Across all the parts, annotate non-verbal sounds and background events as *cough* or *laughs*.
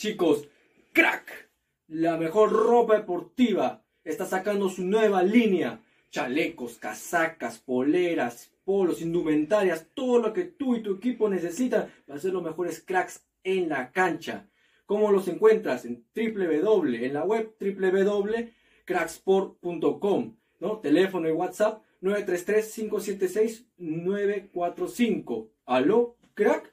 Chicos. Crack, la mejor ropa deportiva, está sacando su nueva línea. Chalecos, casacas, poleras, polos, indumentarias, todo lo que tú y tu equipo necesitan para ser los mejores cracks en la cancha. ¿Cómo los encuentras? En www, en la web www.cracksport.com, ¿no? Teléfono y WhatsApp 933-576-945. ¿Aló, crack?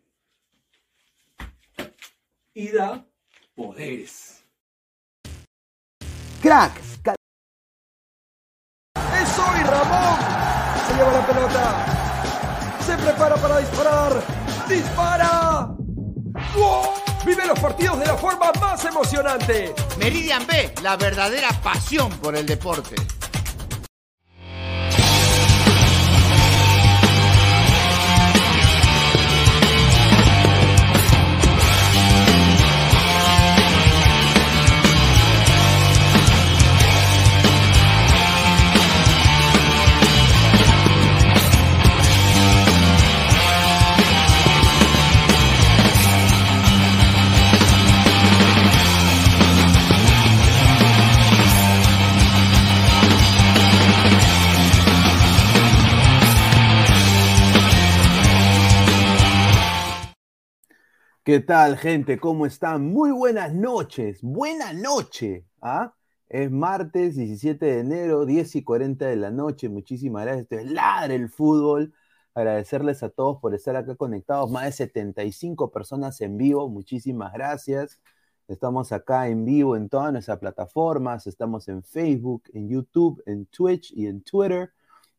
Y da poderes. Crack. ¡Es hoy, Ramón! Se lleva la pelota. Se prepara para disparar. ¡Dispara! ¡Gol! Vive los partidos de la forma más emocionante. Meridian B, la verdadera pasión por el deporte. ¿Qué tal, gente? ¿Cómo están? Muy buenas noches. Buena noche. ¿ah? Es martes 17 de enero, 10 y 40 de la noche. Muchísimas gracias. Esto es Ladre el Fútbol. Agradecerles a todos por estar acá conectados. Más de 75 personas en vivo. Muchísimas gracias. Estamos acá en vivo en todas nuestras plataformas. Estamos en Facebook, en YouTube, en Twitch y en Twitter.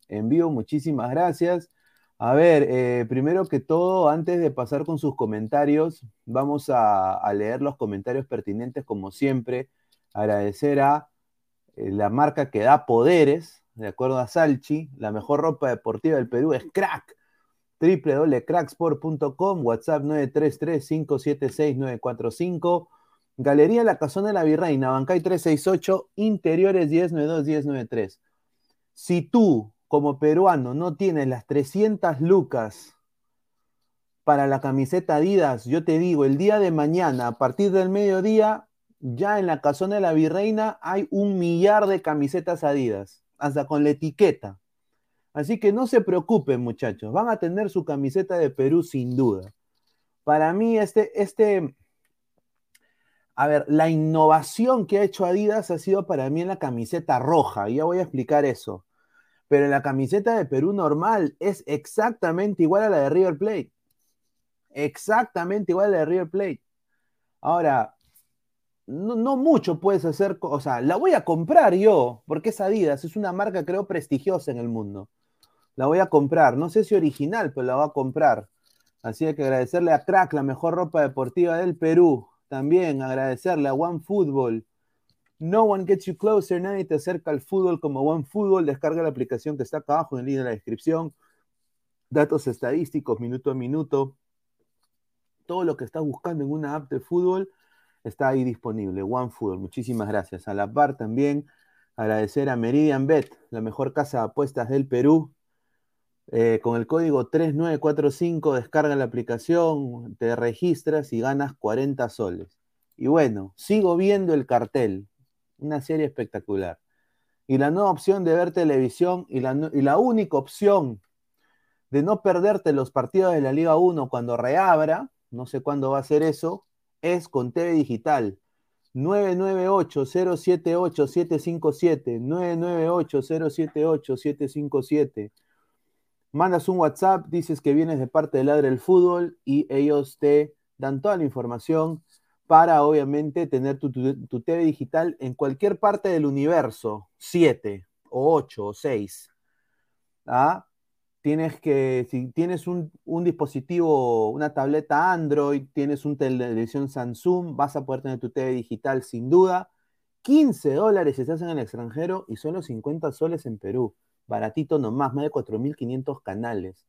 En vivo, muchísimas gracias. A ver, eh, primero que todo, antes de pasar con sus comentarios, vamos a, leer los comentarios pertinentes como siempre. Agradecer a eh, la marca que da poderes, de acuerdo a Salchi, la mejor ropa deportiva del Perú es Crack. www.cracksport.com, WhatsApp 933-576-945, Galería La Casona de la Virreina, Bancay 368, Interiores 1092-1093. Si tú como peruano no tienes las 300 lucas para la camiseta Adidas, yo te digo, el día de mañana, a partir del mediodía, ya en la casona de la Virreina hay un millar de camisetas Adidas, hasta con la etiqueta. Así que no se preocupen, muchachos, van a tener su camiseta de Perú sin duda. Para mí, este, este, a ver, la innovación que ha hecho Adidas ha sido para mí en la camiseta roja, y ya voy a explicar eso. Pero la camiseta de Perú normal es exactamente igual a la de River Plate. Exactamente igual a la de River Plate. Ahora, no, mucho puedes hacer, o sea, la voy a comprar yo, porque es Adidas, es una marca creo prestigiosa en el mundo. La voy a comprar, no sé si original, pero la voy a comprar. Así que agradecerle a Crack, la mejor ropa deportiva del Perú. También agradecerle a One Football. No one gets you closer, nadie te acerca al fútbol como One Football. Descarga la aplicación que está acá abajo en el link de la descripción. Datos estadísticos, minuto a minuto. Todo lo que estás buscando en una app de fútbol está ahí disponible. One Football, muchísimas gracias. A la par también agradecer a Meridian Bet, la mejor casa de apuestas del Perú. Eh, con el código 3945 descarga la aplicación, te registras y ganas 40 soles. Y bueno, sigo viendo el cartel, una serie espectacular. Y la nueva opción de ver televisión y la, y la única opción de no perderte los partidos de la Liga 1 cuando reabra, no sé cuándo va a ser eso, es con TV Digital. 998-078-757, 998-078-757. Mandas un WhatsApp, dices que vienes de parte de Ladre el Fútbol y ellos te dan toda la información para obviamente tener tu, TV digital en cualquier parte del universo, 7 o 8 o 6. ¿Ah? tienes que, si tienes un, dispositivo, una tableta Android, tienes un televisión Samsung, vas a poder tener tu TV digital sin duda. 15 dólares si estás en el extranjero y solo 50 soles en Perú. Baratito nomás, más de 4.500 canales.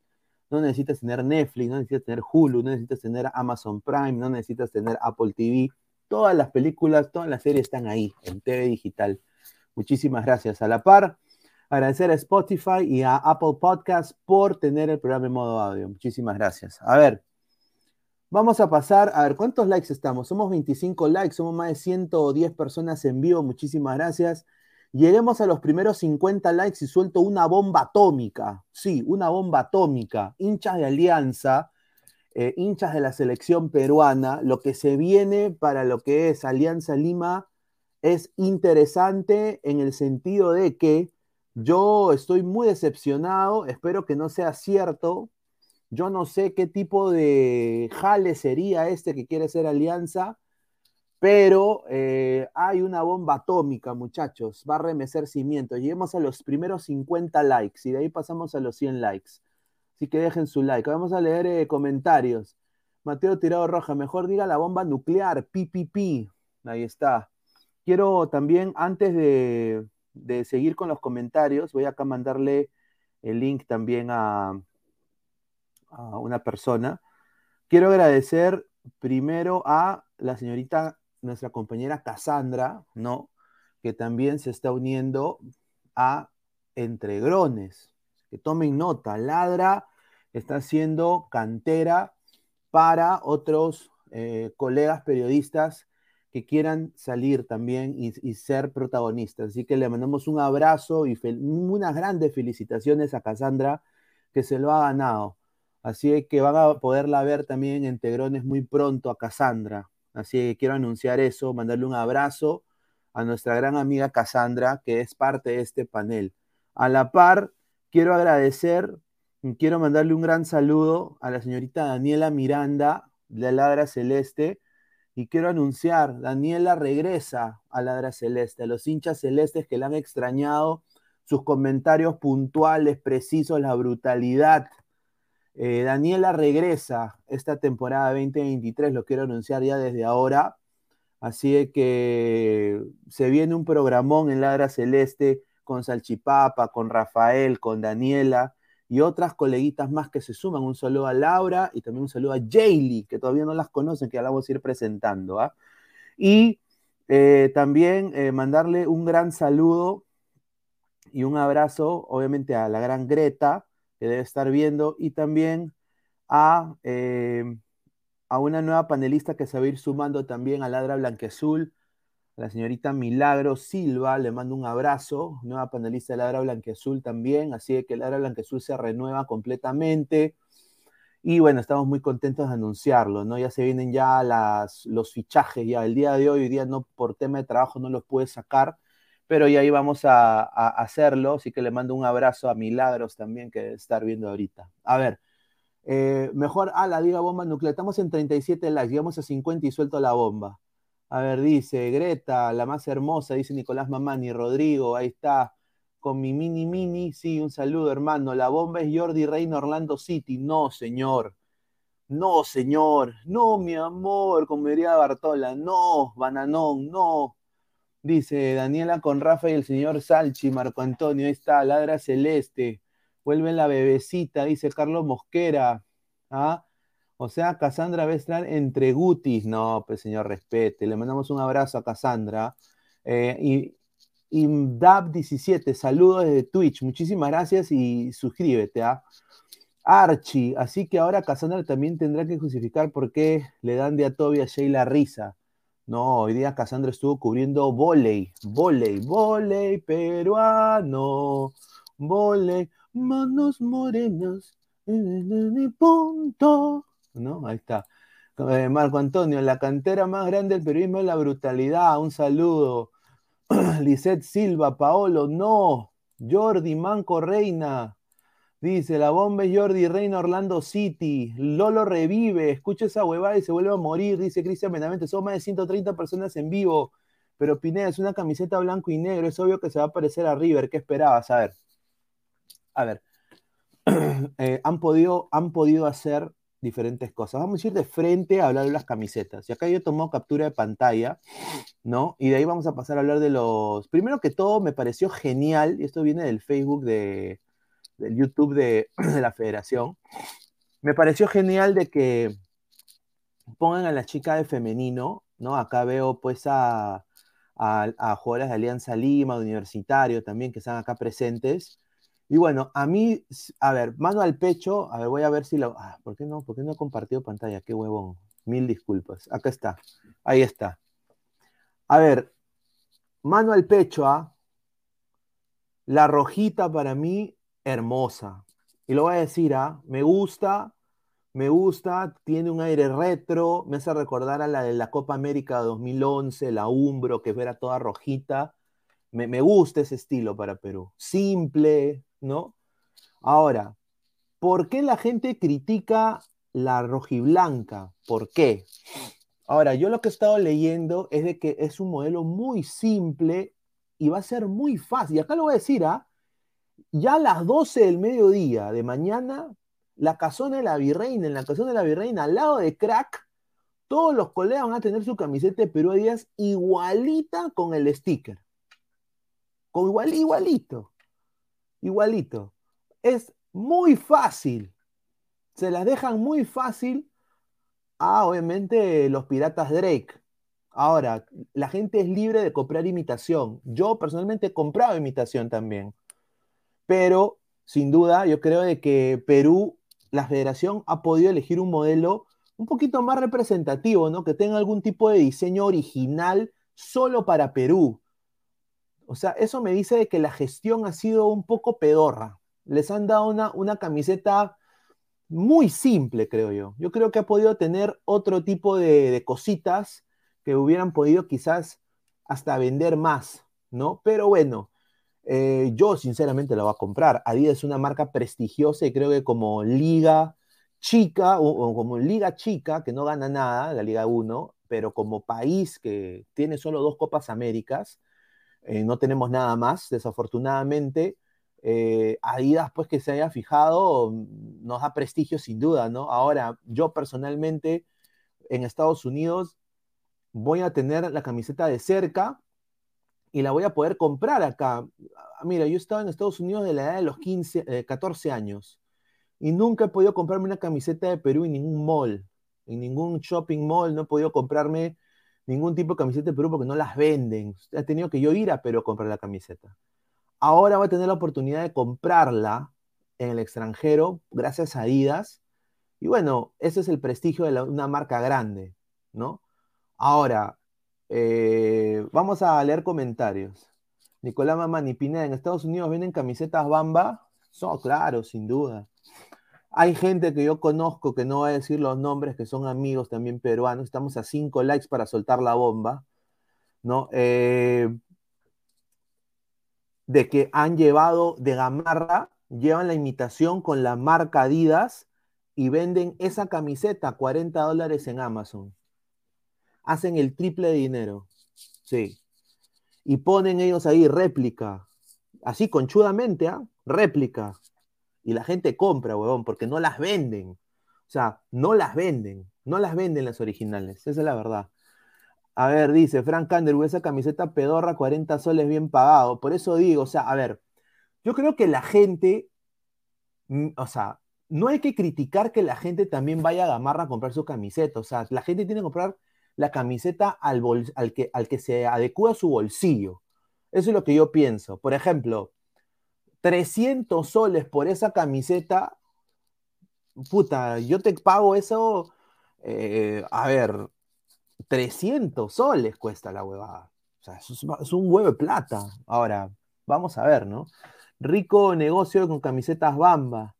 No necesitas tener Netflix, no necesitas tener Hulu, no necesitas tener Amazon Prime, no necesitas tener Apple TV. Todas las películas, todas las series están ahí, en TV digital. Muchísimas gracias. A la par, Agradecer a Spotify y a Apple Podcast por tener el programa en modo audio. Muchísimas gracias. A ver, vamos a pasar, a ver, ¿cuántos likes estamos? Somos 25 likes, somos más de 110 personas en vivo. Muchísimas gracias. Lleguemos a los primeros 50 likes y suelto una bomba atómica. Sí, una bomba atómica. Hinchas de Alianza, eh, hinchas de la selección peruana, lo que se viene para lo que es Alianza Lima es interesante en el sentido de que yo estoy muy decepcionado, espero que no sea cierto. Yo no sé qué tipo de jale sería este que quiere ser alianza, pero eh, hay una bomba atómica, muchachos. Va a remecer cimientos. Lleguemos a los primeros 50 likes y de ahí pasamos a los 100 likes. Así que dejen su like. Vamos a leer eh, comentarios. Mateo Tirado Roja, mejor diga la bomba nuclear, PPP. Ahí está. Quiero también, antes de, de seguir con los comentarios, voy acá a mandarle el link también a, a una persona. Quiero agradecer primero a la señorita, nuestra compañera Cassandra, ¿no? Que también se está uniendo a Entregrones. Que tomen nota, Ladra está haciendo cantera para otros eh, colegas periodistas que quieran salir también y, ser protagonistas. Así que le mandamos un abrazo y unas grandes felicitaciones a Cassandra, que se lo ha ganado. Así que van a poderla ver también en Tegrones muy pronto a Cassandra. Así que quiero anunciar eso, mandarle un abrazo a nuestra gran amiga Cassandra, que es parte de este panel. A la par, quiero agradecer, quiero mandarle un gran saludo a la señorita Daniela Miranda, de Ladra Celeste, y quiero anunciar, Daniela regresa a Ladra Celeste, a los hinchas celestes que la han extrañado, sus comentarios puntuales, precisos, la brutalidad. Eh, Daniela regresa esta temporada 2023, lo quiero anunciar ya desde ahora. Así que se viene un programón en Ladra Celeste con Salchipapa, con Rafael, con Daniela y otras coleguitas más que se suman. Un saludo a Laura y también un saludo a Jaylee, que todavía no las conocen, que ya la vamos a ir presentando. ¿ah? Y eh, también eh, mandarle un gran saludo Y un abrazo, obviamente, a la gran Greta, que debe estar viendo, y también a, eh, a una nueva panelista que se va a ir sumando también a Ladra Blanquezul, la señorita Milagro Silva, le mando un abrazo, nueva panelista de Ladra Blanquezul también, así que Ladra Blanquezul se renueva completamente. Y bueno, estamos muy contentos de anunciarlo, ¿no? Ya se vienen ya las, los fichajes, ya el día de hoy, hoy no por tema de trabajo no los pude sacar, pero ya íbamos a, a hacerlo, así que le mando un abrazo a Milagros también que estar viendo ahorita. A ver, eh, mejor, a la diga bomba nuclear, estamos en 37 likes, llegamos a 50 y suelto la bomba. A ver, dice Greta, la más hermosa, dice Nicolás Mamani, Rodrigo, ahí está, con mi mini mini, sí, un saludo hermano, la bomba es Jordi Reina Orlando City, no señor, no señor, no mi amor, como diría Bartola, no, bananón, no. Dice Daniela con Rafa y el señor Salchi, Marco Antonio, ahí está, ladra celeste, vuelve la bebecita, dice Carlos Mosquera, ¿ah? O sea, Cassandra estar entre Gutis. No, pues señor, respete. Le mandamos un abrazo a Cassandra. Eh, y, y Dab17, saludos desde Twitch. Muchísimas gracias y suscríbete. ¿ah? Archie, así que ahora Cassandra también tendrá que justificar por qué le dan de a Toby a Sheila risa. No, hoy día Cassandra estuvo cubriendo volei, volei, volei peruano, volei, manos morenas, punto. ¿no? Ahí está. Eh, Marco Antonio, la cantera más grande del periodismo es la brutalidad. Un saludo. *clears throat* Lisette Silva, Paolo, no. Jordi, Manco Reina. Dice, la bomba es Jordi Reina Orlando City. Lolo revive, escucha esa huevada y se vuelve a morir, dice Cristian Benavente. Son más de 130 personas en vivo. Pero Pineda es una camiseta blanco y negro. Es obvio que se va a parecer a River. ¿Qué esperabas? A ver. A ver. *clears throat* Eh, han, podido, han podido hacer diferentes cosas. Vamos a ir de frente a hablar de las camisetas. Y acá yo tomo captura de pantalla, ¿no? Y de ahí vamos a pasar a hablar de los... Primero que todo, me pareció genial, y esto viene del Facebook de, del YouTube *clears throat* de, la federación, me pareció genial de que pongan a la chica de femenino, ¿no? Acá veo pues a, a, a jugadores de Alianza Lima, de Universitario también, que están acá presentes. Y bueno, a mí, a ver, mano al pecho, a ver, voy a ver si lo... Ah, ¿por qué no? ¿Por qué no he compartido pantalla? Qué huevón. Mil disculpas. Acá está. Ahí está. A ver, mano al pecho, ¿ah? La rojita para mí, hermosa. Y lo voy a decir, ¿ah? Me gusta, me gusta, tiene un aire retro, me hace recordar a la de la Copa América 2011, la Umbro, que era toda rojita. Me, me gusta ese estilo para Perú. Simple, ¿no? Ahora, ¿por qué la gente critica la rojiblanca? ¿Por qué? Ahora, yo lo que he estado leyendo es de que es un modelo muy simple y va a ser muy fácil. Y acá lo voy a decir, ¿ah? Ya a las 12 del mediodía de mañana, la casona de la virreina, en la casona de la virreina, al lado de Crack, todos los colegas van a tener su camiseta de Perú Díaz igualita con el sticker. Con igual, igualito igualito. Es muy fácil. Se las dejan muy fácil a, obviamente, los piratas Drake. Ahora, la gente es libre de comprar imitación. Yo personalmente he comprado imitación también. Pero, sin duda, yo creo de que Perú, la federación ha podido elegir un modelo un poquito más representativo, ¿no? Que tenga algún tipo de diseño original solo para Perú. O sea, eso me dice de que la gestión ha sido un poco pedorra. Les han dado una, una camiseta muy simple, creo yo. Yo creo que ha podido tener otro tipo de, de cositas que hubieran podido quizás hasta vender más, ¿no? Pero bueno, eh, yo sinceramente la voy a comprar. Adidas es una marca prestigiosa y creo que como liga chica o, como liga chica que no gana nada, la Liga 1, pero como país que tiene solo dos Copas Américas, eh, no tenemos nada más, desafortunadamente. Eh, Adidas, pues que se haya fijado, mm, nos da prestigio sin duda, ¿no? Ahora, yo personalmente en Estados Unidos voy a tener la camiseta de cerca y la voy a poder comprar acá. Ah, mira, yo he estado en Estados Unidos de la edad de los 15, 14 eh, años y nunca he podido comprarme una camiseta de Perú en ningún mall, en ningún shopping mall, no he podido comprarme ningún tipo de camiseta de Perú porque no las venden. Ha tenido que yo ir a Perú a comprar la camiseta. ahora va a tener la oportunidad de comprarla en el extranjero gracias a Adidas. Y bueno, ese es el prestigio de la- una marca grande, ¿no? Ahora, eh, vamos a leer comentarios. Nicolás Mamani Pineda, en Estados Unidos venden camisetas Bamba. So, claro, sin duda. Hay gente que yo conozco que no va a decir los nombres, que son amigos también peruanos. Estamos a cinco likes para soltar la bomba, ¿no? Eh, de que han llevado de Gamarra, llevan la imitación con la marca Adidas y venden esa camiseta a 40 dólares en Amazon. Hacen el triple de dinero. Sí. Y ponen ellos ahí réplica. Así conchudamente, ¿ah? Réplica. Y la gente compra, huevón, porque no las venden. O sea, no las venden. No las venden las originales. Esa es la verdad. A ver, dice Frank Underwood, esa camiseta pedorra, 40 soles bien pagado. Por eso digo, o sea, a ver, yo creo que la gente, mm, o sea, no hay que criticar que la gente también vaya a Gamarra a comprar su camiseta. O sea, la gente tiene que comprar la camiseta al, que, al que se adecua su bolsillo. Eso es lo que yo pienso. Por ejemplo, 300 soles por esa camiseta, puta, yo te pago eso, eh, a ver, 300 soles cuesta la huevada. O sea, es, es un huevo de plata. Ahora, vamos a ver, ¿no? Rico negocio con camisetas Bamba.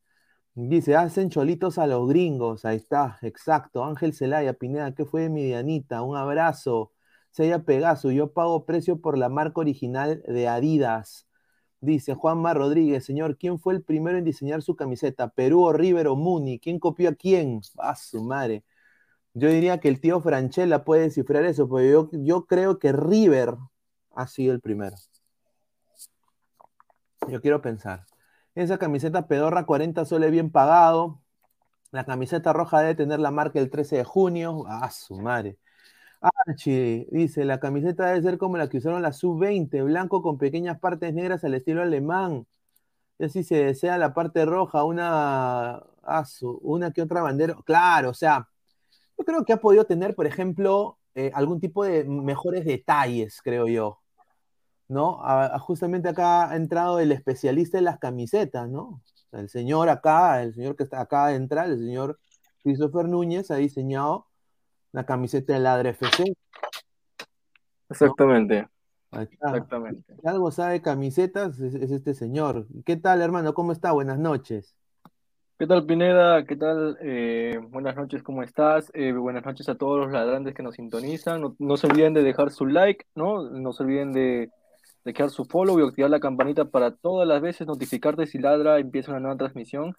Dice, hacen cholitos a los gringos. Ahí está, exacto. Ángel Celaya, Pineda, ¿qué fue de mi Dianita? Un abrazo. Sella Pegaso, yo pago precio por la marca original de Adidas. Dice Juanma Rodríguez, señor, ¿quién fue el primero en diseñar su camiseta? ¿Perú o River o Muni? ¿Quién copió a quién? A su madre. Yo diría que el tío Franchella puede descifrar eso, porque yo, yo creo que River ha sido el primero. Yo quiero pensar. Esa camiseta pedorra, 40 soles bien pagado. La camiseta roja debe tener la marca el 13 de junio. Ah, su madre. Archie dice: La camiseta debe ser como la que usaron la sub-20, blanco con pequeñas partes negras al estilo alemán. Y así se desea la parte roja, una, ah, una que otra bandera. Claro, o sea, yo creo que ha podido tener, por ejemplo, eh, algún tipo de mejores detalles, creo yo. ¿No? A- a- justamente acá ha entrado el especialista en las camisetas, ¿no? El señor acá, el señor que está acá de entrar, el señor Christopher Núñez, ha diseñado la camiseta del Ladre FC. Exactamente, Ahí está. exactamente. Si algo sabe de camisetas, es, es este señor. ¿Qué tal, hermano? ¿Cómo está? Buenas noches. ¿Qué tal, Pineda? ¿Qué tal? Eh, buenas noches, ¿cómo estás? Eh, buenas noches a todos los ladrantes que nos sintonizan. No, no se olviden de dejar su like, ¿no? No se olviden de, de dejar su follow y activar la campanita para todas las veces notificarte si Ladra empieza una nueva transmisión.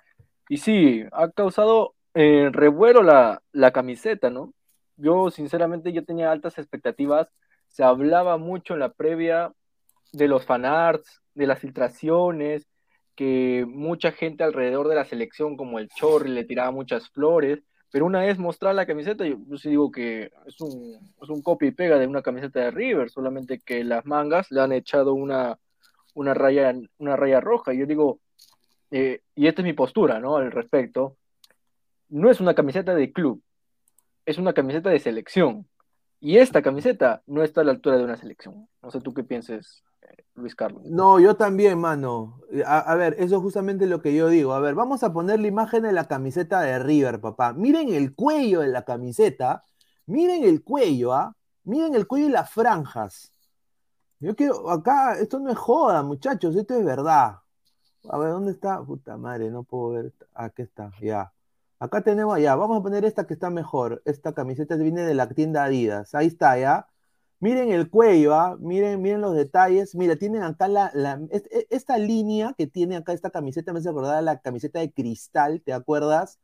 Y sí, ha causado eh, revuelo la, la camiseta, ¿no? Yo, sinceramente, yo tenía altas expectativas. Se hablaba mucho en la previa de los fanarts, de las filtraciones, que mucha gente alrededor de la selección, como el Chorri, le tiraba muchas flores, pero una vez mostrar la camiseta, yo, yo sí digo que es un, es un copia y pega de una camiseta de River, solamente que las mangas le han echado una, una, raya, una raya roja. Y yo digo, eh, y esta es mi postura, ¿no? Al respecto, no es una camiseta de club, es una camiseta de selección. Y esta camiseta no está a la altura de una selección. No sé tú qué pienses, Luis Carlos. No, yo también, mano. A, ver, eso es justamente lo que yo digo. A ver, vamos a poner la imagen de la camiseta de River, papá. Miren el cuello de la camiseta. Miren el cuello, ¿ah? Miren el cuello y las franjas. Yo quiero, acá, esto no es joda, muchachos, esto es verdad. A ver, ¿dónde está? Puta madre, no puedo ver. Aquí está, ya. Acá tenemos, ya, vamos a poner esta que está mejor. Esta camiseta viene de la tienda Adidas. Ahí está, ya. Miren el cuello, ¿ah? miren, miren los detalles. Mira, tienen acá la, la- es- esta línea que tiene acá esta camiseta, me hace acordar la camiseta de cristal, ¿te acuerdas?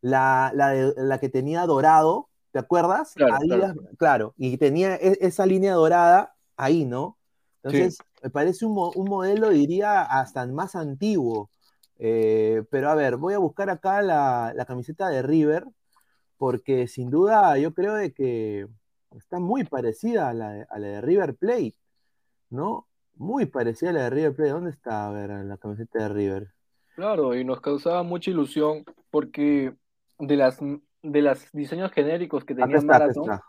La, la, que tenía dorado, ¿te acuerdas? Claro, Adidas, claro, y tenía e- esa línea dorada ahí, ¿no? Entonces, me parece un, un modelo, diría, hasta más antiguo. Eh, pero a ver, voy a buscar acá la, la camiseta de River, porque sin duda yo creo de que está muy parecida a la de, a la de River Plate, ¿no? Muy parecida a la de River Plate. ¿Dónde está, a ver, la camiseta de River? Claro, y nos causaba mucha ilusión porque de las de los diseños genéricos que tenía Marathon,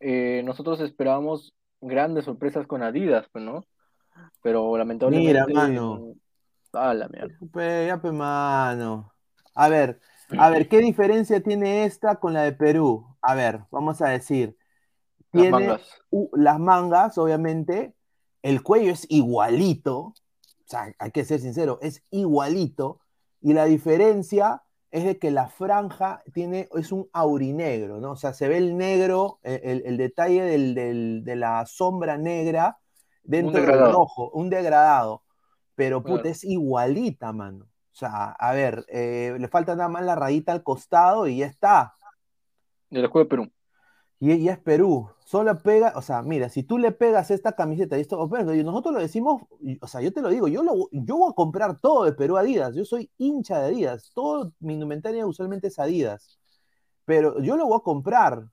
eh, nosotros esperábamos grandes sorpresas con Adidas, pues, ¿no? Pero lamentablemente. Mira, mano. A la mierda. Ya, mano. A ver, a ver, ¿qué diferencia tiene esta con la de Perú? A ver, vamos a decir. Las Tiene mangas. las mangas, obviamente. El cuello es igualito. O sea, hay que ser sincero, es igualito. Y la diferencia es de que la franja tiene, es un aurinegro, ¿no? O sea, se ve el negro, el, el- el detalle del- del- de la sombra negra dentro del rojo, un degradado. Pero puta, Claro. es igualita, mano. O sea, a ver, eh, le falta nada más la rayita al costado y ya está. Del escudo de Perú. Y, y es Perú. Solo pega, o sea, mira, si tú le pegas esta camiseta y esto, bueno, y nosotros lo decimos, o sea, yo te lo digo, yo, lo, yo voy a comprar todo de Perú Adidas. Yo soy hincha de Adidas. Todo mi indumentaria usualmente es Adidas. Pero yo lo voy a comprar.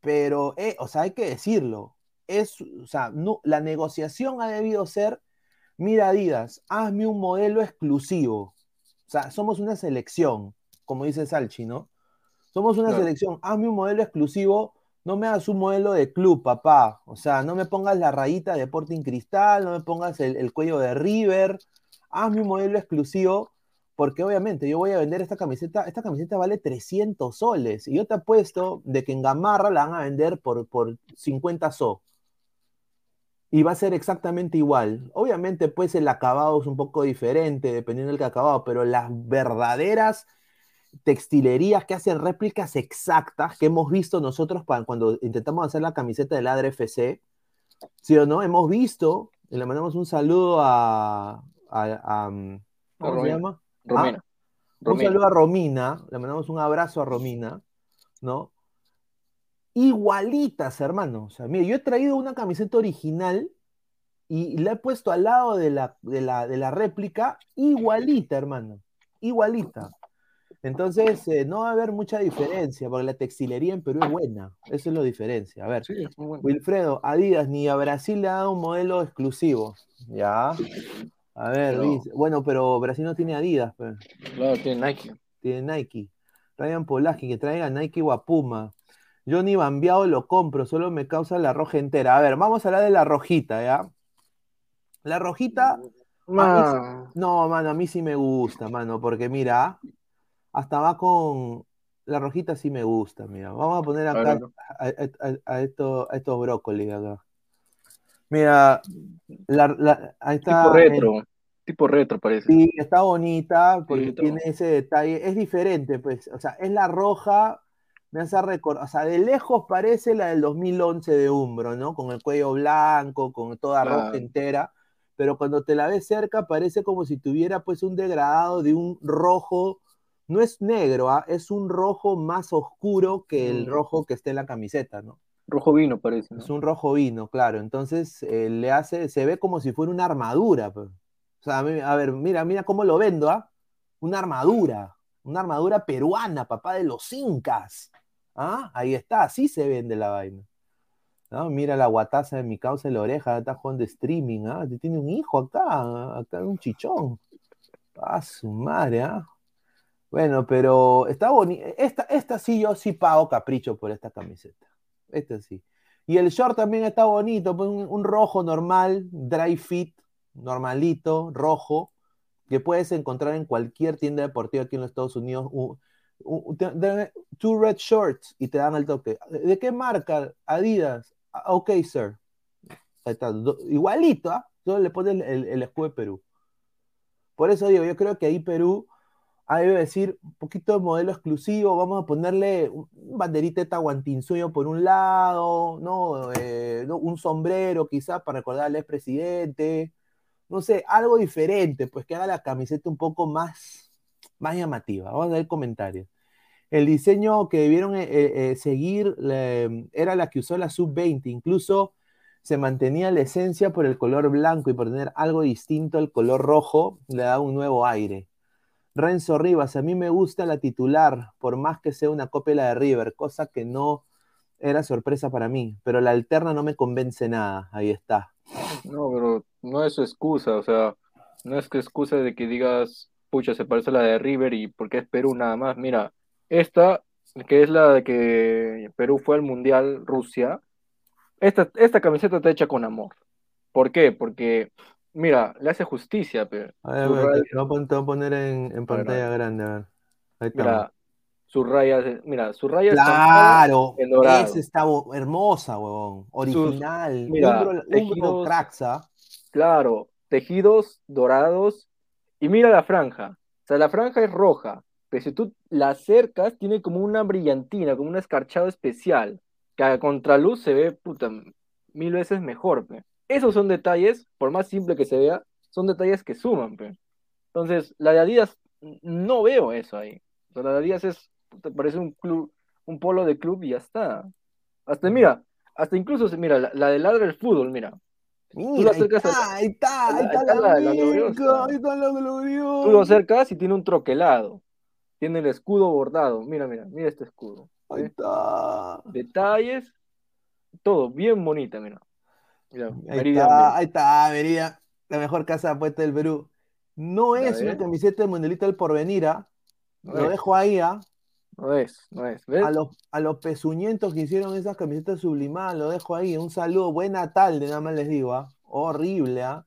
Pero, eh, o sea, hay que decirlo. Es, o sea, no, la negociación ha debido ser, mira Adidas, hazme un modelo exclusivo. O sea, somos una selección, como dice Salchi, ¿no? Somos una Claro. selección, hazme un modelo exclusivo, no me hagas un modelo de club, papá. O sea, no me pongas la rayita de Sporting Cristal, no me pongas el, el cuello de River, hazme un modelo exclusivo, porque obviamente yo voy a vender esta camiseta, esta camiseta vale 300 soles, y yo te apuesto de que en Gamarra la van a vender por, por 50 so. Y va a ser exactamente igual. Obviamente, pues el acabado es un poco diferente, dependiendo del acabado, pero las verdaderas textilerías que hacen réplicas exactas que hemos visto nosotros cuando intentamos hacer la camiseta del Adre FC, ¿sí o no? Hemos visto, y le mandamos un saludo a, a- a, mm, ¿cómo se Romina. llama? Romina. Ah, Un saludo a Romina, le mandamos un abrazo a Romina, ¿no? Igualitas, hermano. O sea, mire, yo he traído una camiseta original y la he puesto al lado de la, de la, de la réplica, igualita, hermano. Igualita. Entonces, eh, no va a haber mucha diferencia, porque la textilería en Perú es buena. Eso es lo diferencia. A ver, Sí, bueno. Wilfredo, Adidas ni a Brasil le ha dado un modelo exclusivo. Ya. A ver, dice- bueno, pero Brasil no tiene Adidas, pues Claro, tiene Nike. tiene Nike. Ryan Polaski, que traiga Nike o a Puma. Yo ni bambeado lo compro, solo me causa la roja entera. A ver, vamos a hablar de la rojita, ¿ya? La rojita, no, mano, a mí sí me gusta, mano, porque mira, hasta va con. La rojita sí me gusta, mira. Vamos a poner acá a, a- a esto- a estos brócolis acá. Mira, la, la- ahí está. tipo el- retro. Tipo retro parece. Sí, está bonita porque tiene ese detalle. Es diferente, pues. O sea, es la roja. Me hace recordar. O sea, de lejos parece la del 2011 de Umbro, ¿no? Con el cuello blanco, con toda roja entera. Pero cuando te la ves cerca, parece como si tuviera, pues, un degradado de un rojo. No es negro, ¿ah? Es un rojo más oscuro que el rojo que está en la camiseta, ¿no? Rojo vino parece. ¿no? Es un rojo vino, claro. Entonces eh, le hace, se ve como si fuera una armadura. pues. O sea, a, mí- a ver, mira, mira cómo lo vendo, ¿ah? Una armadura, una armadura peruana, papá de los incas. ¿Ah? Ahí está, así se vende la vaina. ¿No? Mira la guataza de mi causa en la oreja, está jugando streaming, ¿ah? Tiene un hijo acá, acá un chichón. A su madre, ¿ah? Bueno, pero está bonita. Esta, esta sí, yo sí pago capricho por esta camiseta. Esta sí. Y el short también está bonito, pues un, rojo normal, dry fit, normalito, rojo, que puedes encontrar en cualquier tienda deportiva aquí en los Estados Unidos. Two red shorts y te dan el toque. ¿De qué marca? Adidas. Ah, Ok, sir. Ahí está, igualito, ¿ah? Solo le pones el escudo de Perú. Por eso digo, yo creo que ahí Perú ha de decir un poquito de modelo exclusivo, vamos a ponerle un banderita de Tahuantinsuyo por un lado. Eh, ¿no? un sombrero quizás para recordar al expresidente, no sé, algo diferente, pues que haga la camiseta un poco más, más llamativa. Vamos a ver comentarios. El diseño que debieron eh, eh, seguir era la que usó la sub-20, incluso se mantenía la esencia por el color blanco y por tener algo distinto al color rojo, le da un nuevo aire. Renzo Rivas, a mí me gusta la titular, por más que sea una copia de la de River, cosa que no era sorpresa para mí, pero la alterna no me convence nada, ahí está. No, pero no es excusa, o sea, no es que excusa de que digas, pucha, se parece a la de River y porque es Perú nada más. Mira, esta, que es la de que Perú fue al Mundial Rusia, esta, esta camiseta está hecha con amor. ¿Por qué? Porque mira, le hace justicia, pero A ver, a ver, te voy a voy a poner en, en pantalla grande, a ver. Ahí estamos. mira, sus rayas, mira, su raya Claro, esa está hermosa, huevón. Original. mira, Umbro, Umbro tejidos- Craxa. Claro, tejidos dorados. Y mira la franja. O sea, la franja es roja, pero si tú la acercas, tiene como una brillantina, como un escarchado especial, que a contraluz se ve, puta, mil veces mejor, pe. Esos son detalles, por más simple que se vea, son detalles que suman, pe. Entonces, la de Adidas, no veo eso ahí. O sea, la de Adidas es, puta, parece un club, un polo de club y ya está. Hasta, mira, hasta incluso, mira, la, la de Ladra el fútbol, mira. Mira, lo ahí acercas está, a- ahí está, ahí está la la- gloriosa. ahí está la gloriosa. Tú lo acercas y tiene un troquelado. Tiene el escudo bordado. Mira, mira, mira este escudo. Ahí ¿eh? está. Detalles, todo bien bonita, mira. Mira, Ahí está, ahí está, la mejor casa de apuesta del Perú. No es una camiseta de Mundialito del Porvenir, ¿ah? No Lo es, dejo ahí, ¿ah? no es, no es. ¿Ves? A los, a los pezuñentos que hicieron esas camisetas sublimadas, lo dejo ahí. Un saludo, buena tarde, nada más les digo, ¿ah? Horrible, ¿ah?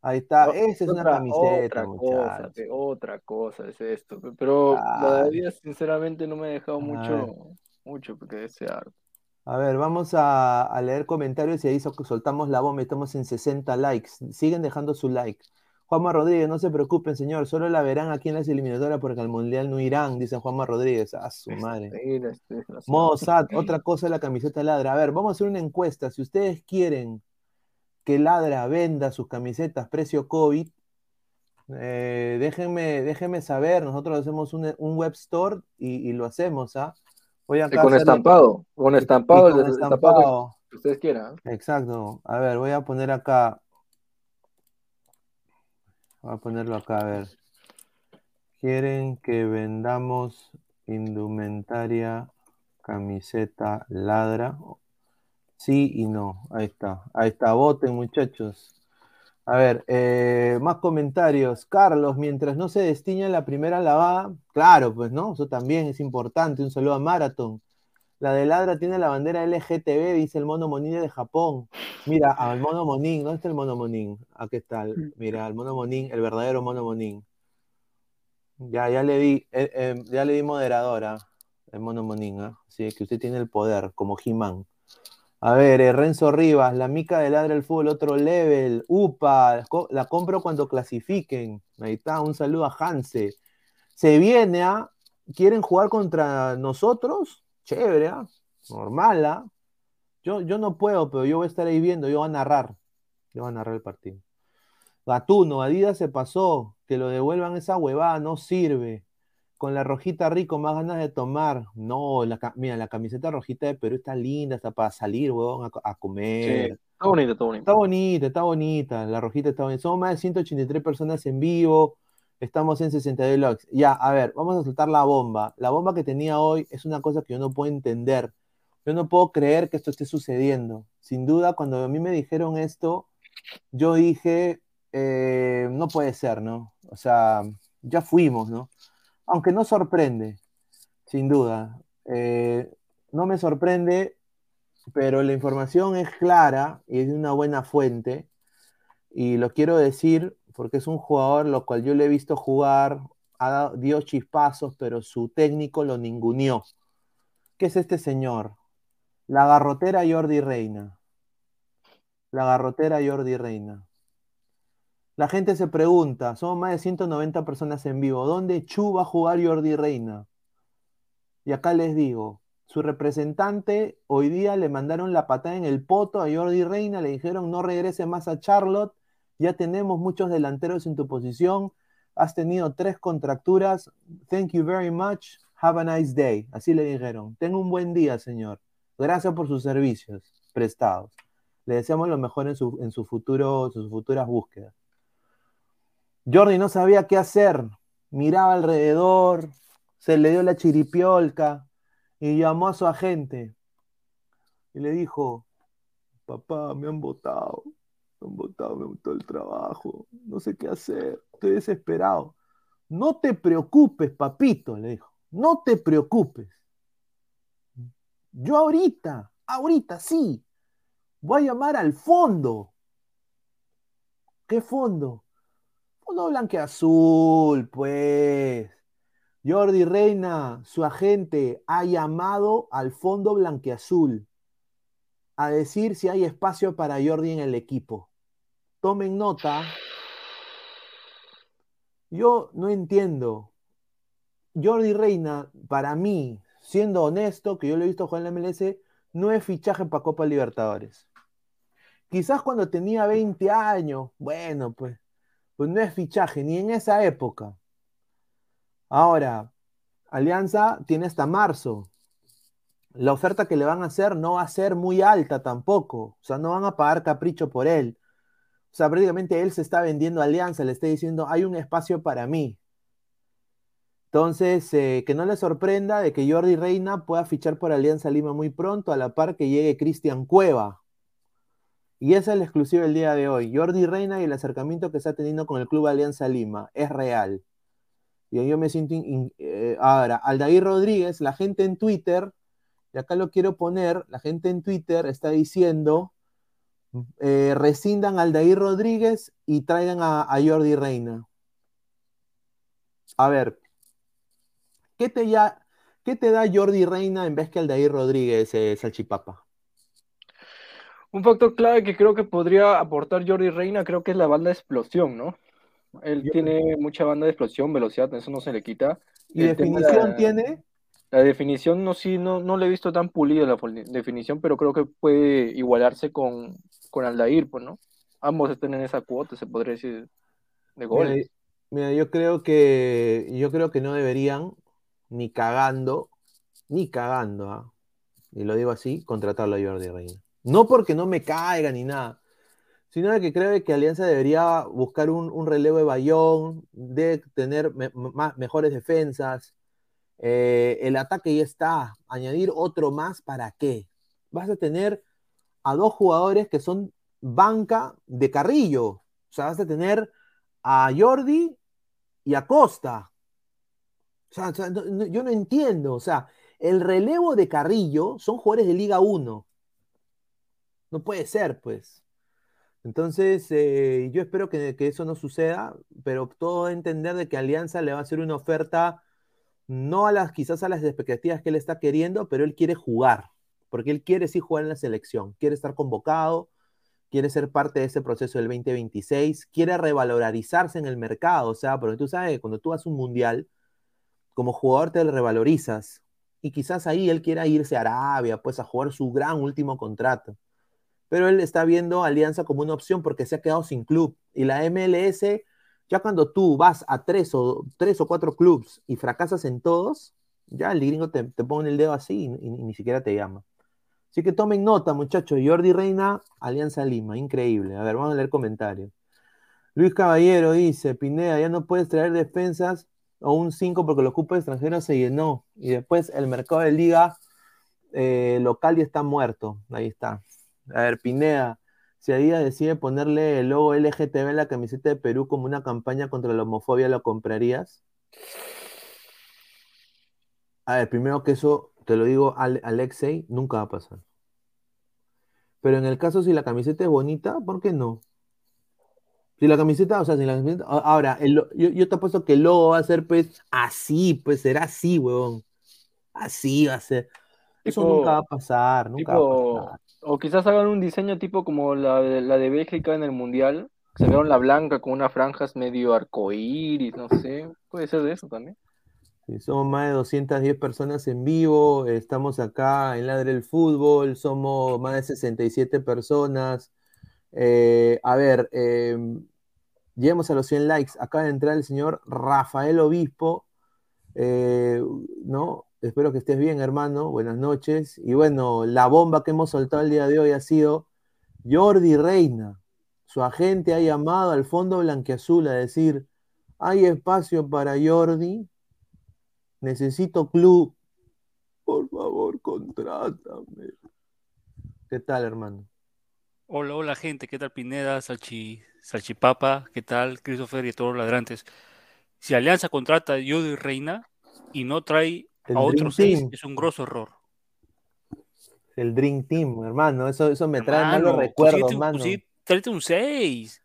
Ahí está, esa es una camiseta, otra cosa, pe, otra cosa es esto. pe, Pero. Adidas, sinceramente, no me ha dejado Ay. mucho, mucho que desear. A ver, vamos a, a leer comentarios y ahí so- soltamos la bomba. Estamos en 60 likes. Siguen dejando su like. Juanma Rodríguez, no se preocupen, señor. Solo la verán aquí en las eliminatorias porque al mundial no irán, dice Juanma Rodríguez. A su madre. SAT, otra cosa la camiseta ladra. A ver, vamos a hacer una encuesta. Si ustedes quieren que ladra venda sus camisetas precio COVID, eh, déjenme, déjenme saber. Nosotros hacemos un, un web store y, y lo hacemos, ¿ah? Voy con estampado, con estampado, con el estampado estampado. que ustedes quieran. Exacto. A ver, voy a poner acá. Voy a ponerlo acá, a ver. Quieren que vendamos indumentaria, camiseta, ladra. Sí y no. Ahí está. Ahí está. Voten, muchachos. A ver, eh, más comentarios. Carlos, mientras no se destiña la primera lavada, claro, pues, ¿no? Eso también es importante. Un saludo a Marathon. La de Ladra tiene la bandera LGTB, dice el mono Monín de Japón. Mira, al mono Monín, ¿dónde está el mono Monín? Aquí está, el- mira, el mono Monín, el verdadero mono Monín. Ya, ya le di, eh, eh, ya le di moderadora, el mono Monín, ¿ah? Así que usted tiene el poder, como He-Man. A ver, eh, Renzo Rivas, la mica de Ladra el Fútbol, otro level. Upa, la co- la compro cuando clasifiquen. Ahí está, un saludo a Hanse. Se viene a. ¿Quieren jugar contra nosotros? Chévere, ¿ah? Normal, ¿ah? Yo, yo no puedo, pero yo voy a estar ahí viendo, yo voy a narrar. Yo voy a narrar el partido. Gatuno, Adidas se pasó. Que lo devuelvan esa huevada, no sirve. Con la rojita rico, más ganas de tomar. No, la, mira, la camiseta rojita de Perú está linda, está para salir, huevón, a, co- a comer. Sí, está bonito, está bonito. Está bonita, está bonita. La rojita está bonita. Somos más de 183 personas en vivo. Estamos en 62 likes. Ya, a ver, vamos a soltar la bomba. La bomba que tenía hoy es una cosa que yo no puedo entender. Yo no puedo creer que esto esté sucediendo. Sin duda, cuando a mí me dijeron esto, yo dije, eh, no puede ser, ¿no? O sea, ya fuimos, ¿no? Aunque no sorprende, sin duda. Eh, no me sorprende, pero la información es clara y es de una buena fuente. Y lo quiero decir porque es un jugador lo cual yo le he visto jugar, ha dado- dio chispazos, pero su técnico lo ninguneó. ¿Qué es este señor? La garrotera Jordi Reina. La garrotera Jordi Reina. La gente se pregunta, somos más de 190 personas en vivo, ¿dónde Chu va a jugar Jordi Reina? Y acá les digo, su representante hoy día le mandaron la patada en el poto a Jordi Reina, le dijeron no regrese más a Charlotte, ya tenemos muchos delanteros en tu posición, has tenido tres contracturas, thank you very much, have a nice day, así le dijeron, tenga un buen día señor, gracias por sus servicios prestados, le deseamos lo mejor en su, en su futuro, sus futuras búsquedas. Jordi no sabía qué hacer, miraba alrededor, se le dio la chiripiolca y llamó a su agente y le dijo, papá, me han votado, me han votado, me botó el trabajo, no sé qué hacer, estoy desesperado. No te preocupes, papito, le dijo, no te preocupes. Yo ahorita, ahorita sí, voy a llamar al fondo. ¿Qué fondo? Fondo blanqueazul, pues. Jordi Reina, su agente, ha llamado al fondo blanqueazul a decir si hay espacio para Jordi en el equipo. Tomen nota. Yo no entiendo. Jordi Reina, para mí, siendo honesto, que yo lo he visto jugar en la MLS, no es fichaje para Copa Libertadores. Quizás cuando tenía 20 años, bueno, pues, pues no es fichaje, ni en esa época. Ahora, Alianza tiene hasta marzo. La oferta que le van a hacer no va a ser muy alta tampoco. O sea, no van a pagar capricho por él. O sea, prácticamente él se está vendiendo Alianza, le está diciendo, hay un espacio para mí. Entonces, eh, que no le sorprenda de que Jordi Reina pueda fichar por Alianza Lima muy pronto, a la par que llegue Cristian Cueva. Y esa es la exclusiva del día de hoy. Jordi Reina y el acercamiento que está teniendo con el Club Alianza Lima. Es real. Y yo me siento... Eh, ahora, Aldair Rodríguez, la gente en Twitter, y acá lo quiero poner, la gente en Twitter está diciendo, eh, rescindan Aldair Rodríguez y traigan a, Jordi Reina. A ver, ¿qué te, ya, ¿qué te da Jordi Reina en vez que Aldair Rodríguez, eh, Salchipapa? Un factor clave que creo que podría aportar Jordi Reina, creo que es la banda de explosión, ¿no? Él tiene mucha banda de explosión, velocidad, eso no se le quita. ¿Y definición tiene? La definición no, sí, no, no le he visto tan pulida la definición, pero creo que puede igualarse con, con Aldair, pues, ¿no? Ambos están en esa cuota, se podría decir, de goles. Mira, yo creo que yo creo que no deberían ni cagando, ni cagando, ¿ah? y lo digo así, contratarlo a Jordi Reina. No porque no me caiga ni nada, sino que creo que Alianza debería buscar un, relevo de Bayón, de tener mejores defensas. Eh, el ataque ya está. Añadir otro más, ¿para qué? Vas a tener a dos jugadores que son banca de Carrillo. O sea, vas a tener a Jordi y a Costa. O sea, yo no entiendo. O sea, el relevo de Carrillo son jugadores de Liga 1. No puede ser, pues. Entonces, eh, yo espero que, eso no suceda, pero todo entender de que Alianza le va a hacer una oferta, no a las, quizás a las expectativas que él está queriendo, pero él quiere jugar, porque él quiere sí jugar en la selección, quiere estar convocado, quiere ser parte de ese proceso del 2026, quiere revalorizarse en el mercado, o sea, porque tú sabes, cuando tú vas a un mundial, como jugador te revalorizas, y quizás ahí él quiera irse a Arabia, pues a jugar su gran último contrato pero él está viendo Alianza como una opción porque se ha quedado sin club. Y la MLS, ya cuando tú vas a tres o, tres o cuatro clubs y fracasas en todos, ya el gringo te, pone el dedo así y, ni siquiera te llama. Así que tomen nota, muchachos. Jordi Reina, Alianza Lima, increíble. A ver, vamos a leer comentarios. Luis Caballero dice, Pineda, ya no puedes traer defensas o un 5 porque los cupos extranjeros se llenó. Y después el mercado de liga eh, local ya está muerto. Ahí está. A ver, Pineda, si Adidas decide ponerle el logo LGTB en la camiseta de Perú como una campaña contra la homofobia, ¿lo comprarías? A ver, primero que eso, te lo digo, Alexei, nunca va a pasar. Pero en el caso si la camiseta es bonita, ¿por qué no? Si la camiseta, o sea, si la camiseta. Ahora, yo, yo, te apuesto que el logo va a ser, pues, así, pues será así, huevón. Así va a ser. Eso nunca va a pasar, nunca va a pasar. O quizás hagan un diseño tipo como la la de Bélgica en el Mundial. Se vieron la blanca con unas franjas medio arcoíris, no sé. Puede ser de eso también. Sí, somos más de 210 personas en vivo. Estamos acá en Ladre el Fútbol. Somos más de 67 personas. Eh, a ver, eh, lleguemos a los 100 likes. Acaba de entrar el señor Rafael Obispo. Eh, ¿no? Espero que estés bien, hermano. Buenas noches. Y bueno, la bomba que hemos soltado el día de hoy ha sido Jordi Reina. Su agente ha llamado al Fondo Blanqueazul a decir, hay espacio para Jordi. Necesito club. Por favor, contrátame. ¿Qué tal, hermano? Hola, hola, gente. ¿Qué tal, Pineda, Salchi, Salchipapa? ¿Qué tal, Christopher y todos los ladrantes? Si Alianza contrata a Jordi Reina y no trae a otros seis es un grosso error. El Dream Team, hermano, eso, eso me trae malos recuerdos, hermano. tráete un 6.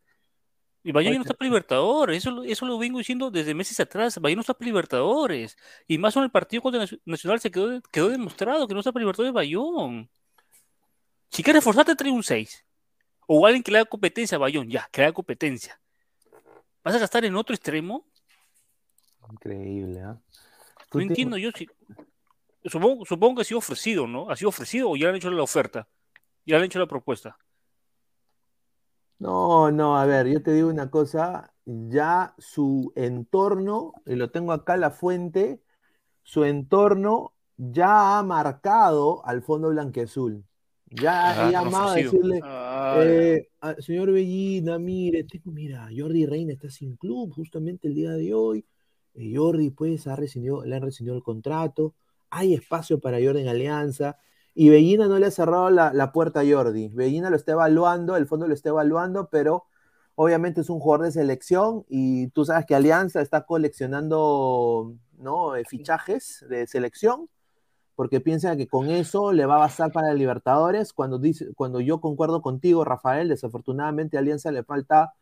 Y Bayón ya no está para Libertadores, eso, eso lo vengo diciendo desde meses atrás. Bayón no está para Libertadores. Y más con el partido contra Nacional se quedó, quedó demostrado que no está para Libertadores Bayón. Si quieres reforzarte, trae un 6. O alguien que le haga competencia a Bayón, ya, que le haga competencia. ¿Vas a gastar en otro extremo? Increíble, ¿ah? No entiendo yo si. Supongo, supongo que ha sido ofrecido, ¿no? Ha sido ofrecido o ya han hecho la oferta. Ya han hecho la propuesta. No, no, a ver, yo te digo una cosa, ya su entorno, y lo tengo acá la fuente, su entorno ya ha marcado al fondo blanqueazul. Ya Ah, he llamado a decirle, Ah, eh, señor Bellina, mire, tengo- mira, Jordi Reina está sin club justamente el día de hoy. Eh, Jordi, pues, ha rescindido, le han rescindido el contrato. Hay espacio para Jordi en Alianza. Y Bellina no le ha cerrado la, la puerta a Jordi. Bellina lo está evaluando, el fondo lo está evaluando, pero obviamente es un jugador de selección y tú sabes que Alianza está coleccionando ¿no? Eh, fichajes de selección porque piensa que con eso le va a bastar para el Libertadores. Cuando, dice, cuando yo concuerdo contigo, Rafael, desafortunadamente a Alianza le falta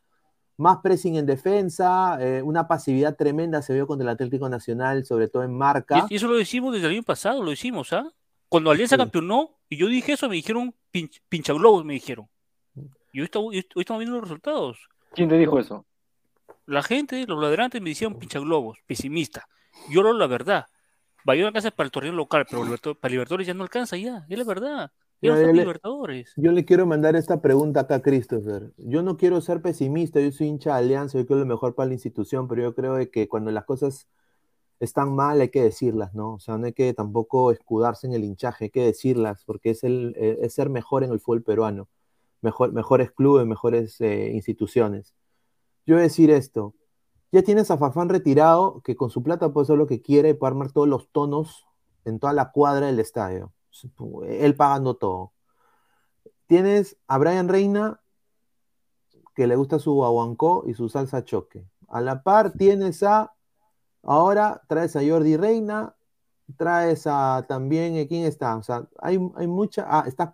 más pressing en defensa, eh, una pasividad tremenda se vio contra el Atlético Nacional, sobre todo en marca. Y, eso lo decimos desde el año pasado, lo decimos, ¿ah? Cuando Alianza Sí. campeonó, y yo dije eso, me dijeron pinch, pinchaglobos, me dijeron. Y hoy, está- hoy estamos viendo los resultados. ¿Quién te dijo eso? La gente, los ladrantes me decían pinchaglobos, pesimista. Yo hablo la verdad. Bayón alcanza para el torneo local, pero para Libertadores ya no alcanza ya, es la verdad. Libertadores. Yo le quiero mandar esta pregunta acá a Christopher. Yo no quiero ser pesimista, yo soy hincha de Alianza, yo quiero lo mejor para la institución, pero yo creo que cuando las cosas están mal hay que decirlas, ¿no? O sea, no hay que tampoco escudarse en el hinchaje, hay que decirlas, porque es, el, eh, es ser mejor en el fútbol peruano, mejor, mejores clubes, mejores eh, instituciones. Yo voy a decir esto, ya tienes a Fafán retirado, que con su plata puede hacer lo que quiere y puede armar todos los tonos en toda la cuadra del estadio. Él pagando todo. Tienes a Brian Reina, que le gusta su guaguancó y su salsa choque. A la par tienes a, ahora traes a Jordi Reina, traes a también, ¿eh, ¿quién está? O sea, hay, hay mucha, ah, está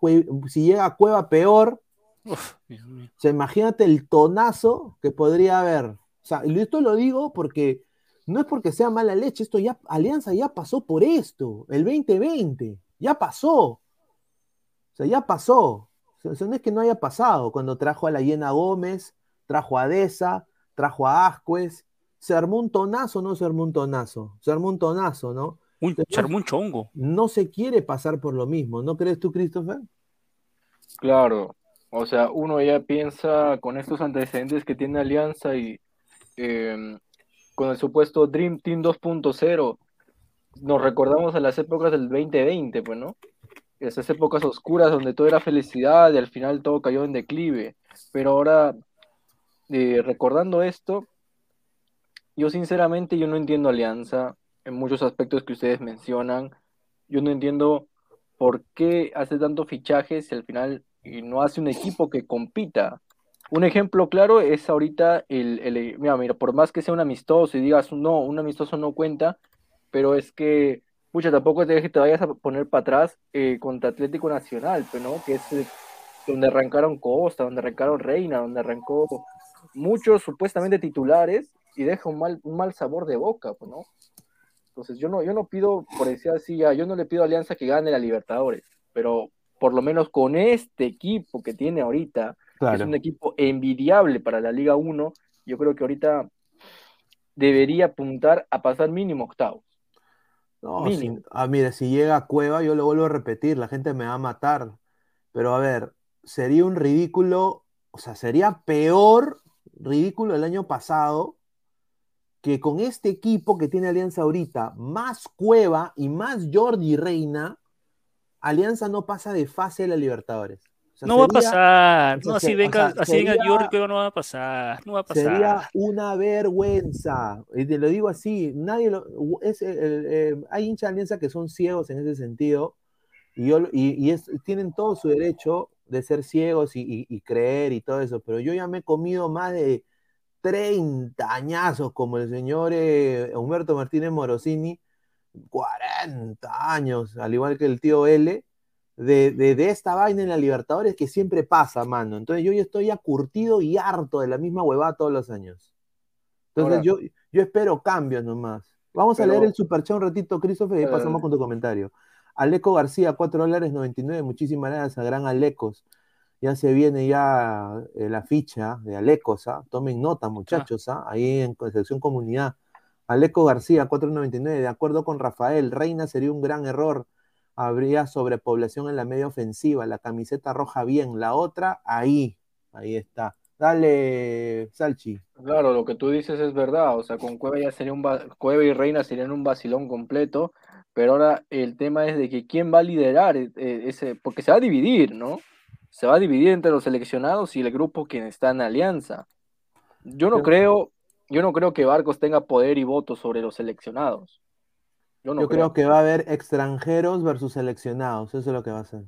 si llega a Cueva peor, Uf, Dios mío. o sea, imagínate el tonazo que podría haber. O sea, y esto lo digo porque no es porque sea mala leche, esto ya, Alianza ya pasó por esto, el 2020, ya pasó. O sea, ya pasó. O sea, no es que no haya pasado. Cuando trajo a la Yena Gómez, trajo a Deza, trajo a Ascuez, se armó un tonazo, no se armó un tonazo. Se armó un tonazo, ¿no? Un, se armó un chongo. No se quiere pasar por lo mismo, ¿no crees tú, Christopher? Claro, o sea, uno ya piensa con estos antecedentes que tiene Alianza y eh, con el supuesto Dream Team 2.0, nos recordamos a las épocas del 2020, pues, ¿no? Esas épocas oscuras donde todo era felicidad y al final todo cayó en declive. Pero ahora, eh, recordando esto, yo sinceramente yo no entiendo Alianza en muchos aspectos que ustedes mencionan. Yo no entiendo por qué hace tantos fichajes y al final no hace un equipo que compita. Un ejemplo claro es ahorita el, el- mira, mira, por más que sea un amistoso y digas no, un amistoso no cuenta, pero es que, pucha, tampoco te, que te vayas a poner para atrás eh, contra Atlético Nacional, ¿no? Que es eh, donde arrancaron Costa, donde arrancaron Reina, donde arrancó muchos supuestamente titulares y deja un mal, un mal sabor de boca, pues, ¿no? Entonces yo no, yo no pido, por decir así, ya, yo no le pido a Alianza que gane la Libertadores, pero por lo menos con este equipo que tiene ahorita, que es un equipo envidiable para la Liga 1, yo creo que ahorita debería apuntar a pasar mínimo octavos. No, si- ah, mira, si llega a Cueva, yo lo vuelvo a repetir, la gente me va a matar. Pero a ver, sería un ridículo, o sea, sería peor ridículo el año pasado que con este equipo que tiene Alianza ahorita, más Cueva y más Jordi Reina, Alianza no pasa de fase de la Libertadores. Sea, No va a pasar. No, así o venga, sea, así venga Jordi Cueva no va a pasar. No va a pasar. Sería una vergüenza. Y te lo digo así, nadie lo, es, el- el- hay hinchas de alianza que son ciegos en ese sentido, y, yo, y, y es- tienen todo su derecho de ser ciegos y creer y todo eso, pero yo ya me he comido más de 30 añazos como el señor eh, Humberto Martínez Morosini, 40 años, al igual que el tío L, de, de, de esta vaina en la Libertadores que siempre pasa, mano. Entonces yo ya estoy ya curtido y harto de la misma huevada todos los años. Entonces yo, yo espero cambios nomás. Vamos a leer el superchat un ratito, Christopher, y pasamos con tu comentario. Aleco García, 4 dólares 99. Muchísimas gracias a Gran Alecos. Ya se viene ya eh, la ficha de Alecos, ¿ah? Tomen nota, muchachos, ¿ah? Ahí en sección comunidad. Aleco García, 4.99. De acuerdo con Rafael, Reina sería un gran error. Habría sobrepoblación en la media ofensiva. La camiseta roja bien. La otra, ahí. Ahí está. Dale, Salchi. Claro, lo que tú dices es verdad, o sea, con Cueva ya sería un va- Cueva y Reina serían un vacilón completo, pero ahora el tema es de que quién va a liderar eh, eh, ese, porque se va a dividir, ¿no? Se va a dividir entre los seleccionados y el grupo quien está en alianza. Yo no creo, yo no creo que Barcos tenga poder y voto sobre los seleccionados. Yo no Yo creo que va a haber extranjeros versus seleccionados. Eso es lo que va a ser.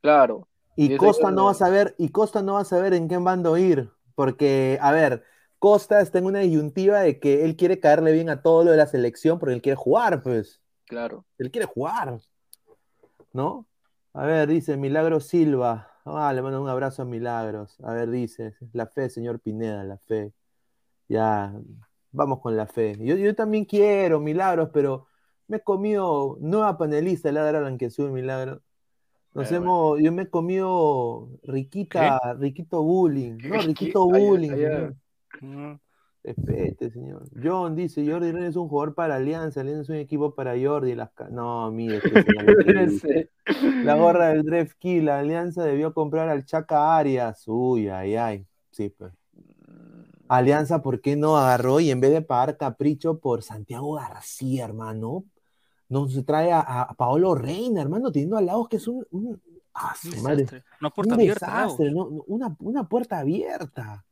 Claro. Y Costa no va a saber, y Costa no va a saber en qué bando ir, porque, a ver, Costa está en una disyuntiva de que él quiere caerle bien a todo lo de la selección, porque él quiere jugar, pues. Claro. Él quiere jugar, ¿no? A ver, dice Milagro Silva. Ah, le mando un abrazo a Milagros. A ver, dice, la fe, señor Pineda, la fe. Ya, vamos con la fe. Yo, yo también quiero Milagros, pero me he comido nueva panelista, la de Blanquezul, Milagros. Nos Bueno, hemos, yo me he comido riquita, riquito bullying. No, riquito bullying, ay, señor. Respete, señor. John dice, Jordi Reyes es un jugador para Alianza, Alianza es un equipo para Jordi. Las No, mire, que dice. *laughs* La gorra del Dref Key, la Alianza debió comprar al Chaca Arias. Uy, ay, ay. Sí, pues. Alianza, ¿por qué no agarró y en vez de pagar capricho por Santiago García, hermano? No se trae a, a Paolo Reina, hermano, teniendo al lado que es un, un- ah, su madre, desastre. Una puerta un abierta. desastre, Lagos. una, una puerta abierta.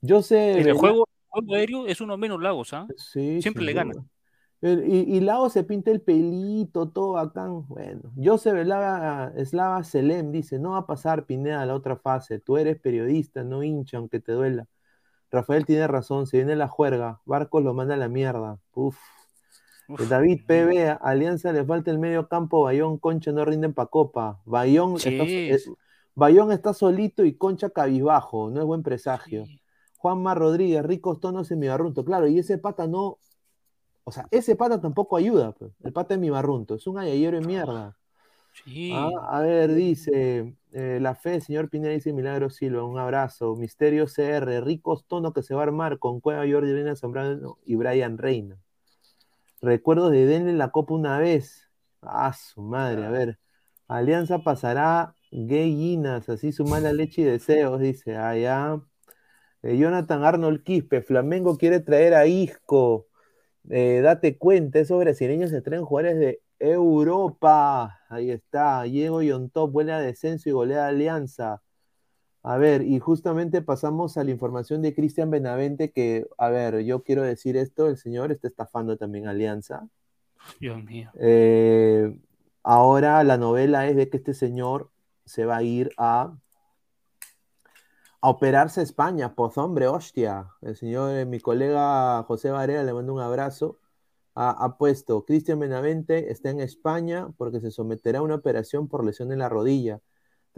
Yo sé. En el juego, juego aéreo es uno menos Lagos, ¿ah? Sí, Siempre le gana. El- Y, y Lao se pinta el pelito, todo bacán. Bueno, Joseph Eslava, Eslava Selem dice: No va a pasar Pineda a la otra fase. Tú eres periodista, no hincha, aunque te duela. Rafael tiene razón, se viene la juerga. Barcos lo manda a la mierda. Uf. Uf. David PB, Alianza le falta el medio campo. Bayón, Concha no rinden pa' copa. Bayón, está, Sí, es- Bayón está solito y Concha cabizbajo. No es buen presagio. sí. Juanma Rodríguez, ricos tonos en mi barrunto. Claro, y ese pata no. O sea, ese pata tampoco ayuda. pues. El pata de mi barrunto. Es un ayayero de mierda. Sí. Ah, a ver, dice eh, la fe, señor Pineda, dice Milagro Silva. Un abrazo. Misterio CR, ricos tonos que se va a armar con Cueva Jordi Reina Zambrano y Brian Reina. Recuerdo de denle la copa una vez. Ah, su madre, a ver. Alianza pasará gayinas, así su mala leche y deseos, dice. Ah, ya. Eh, Jonathan Arnold Quispe, Flamengo quiere traer a Isco. Eh, date cuenta, esos brasileños se traen jugadores de Europa. Ahí está. Diego Yontop vuelve a descenso y golea a Alianza. A ver, y justamente pasamos a la información de Cristian Benavente, que, a ver, yo quiero decir esto, el señor está estafando también a Alianza. Dios mío. Eh, ahora la novela es de que este señor se va a ir a, a operarse a España. Pues hombre, hostia. El señor, eh, mi colega José Varela, le mando un abrazo. Ha, ha puesto, Cristian Benavente está en España porque se someterá a una operación por lesión en la rodilla.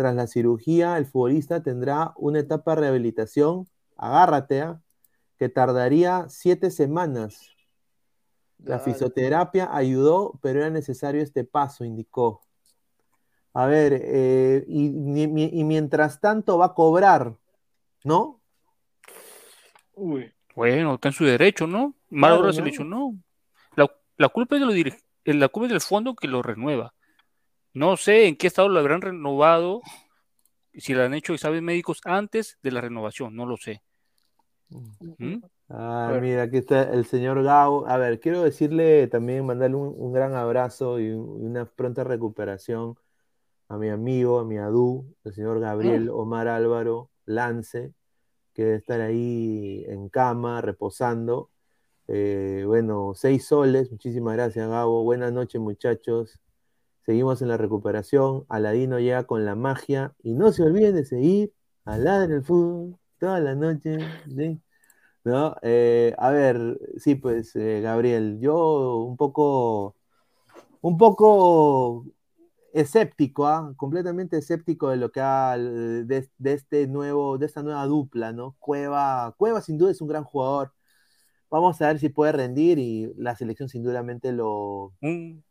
Tras la cirugía, el futbolista tendrá una etapa de rehabilitación, agárrate, ¿ah? que tardaría siete semanas. La Dale. fisioterapia ayudó, pero era necesario este paso, indicó. A ver, eh, y, mi- mi- y mientras tanto va a cobrar, ¿no? Uy. Bueno, está en su derecho, ¿no? Mal Claro, ahora ¿no? se lesionó. La, la culpa es de eh, la culpa es del fondo que lo renueva. No sé en qué estado lo habrán renovado, si le han hecho exámenes médicos antes de la renovación, no lo sé. ¿Mm? Ah, mira, aquí está el señor Gao. A ver, quiero decirle también, mandarle un, un gran abrazo y un- y una pronta recuperación a mi amigo, a mi Adu, el señor Gabriel Omar Álvaro Lance, que debe estar ahí en cama, reposando. Eh, bueno, seis soles, muchísimas gracias, Gabo. Buenas noches, muchachos. Seguimos en la recuperación. Aladino llega con la magia. Y no se olviden de seguir a en el fútbol toda la noche. ¿No? Eh, a ver, sí, pues, eh, Gabriel, yo un poco, un poco escéptico, ¿ah? completamente escéptico de lo que ha de, este nuevo, de esta nueva dupla, ¿no? Cueva, Cueva sin duda es un gran jugador. Vamos a ver si puede rendir y la selección sin duda lo. Un,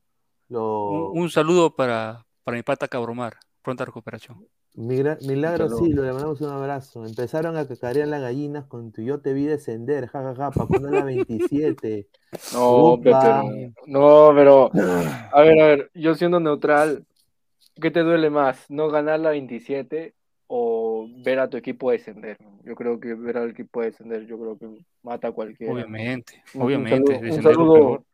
lo... un, saludo para, para mi pata Cabromar. Pronta recuperación. Milagro sí, le mandamos un abrazo. Empezaron a cacarear las gallinas con tu yo te vi descender, jajaja, para poner la 27. No, pero, no, pero *clears throat* a ver, a ver, yo siendo neutral, ¿qué te duele más? ¿No ganar la 27 o ver a tu equipo descender? Yo creo que ver al equipo descender, yo creo que mata a cualquiera. Obviamente, obviamente. Un saludo, un saludo,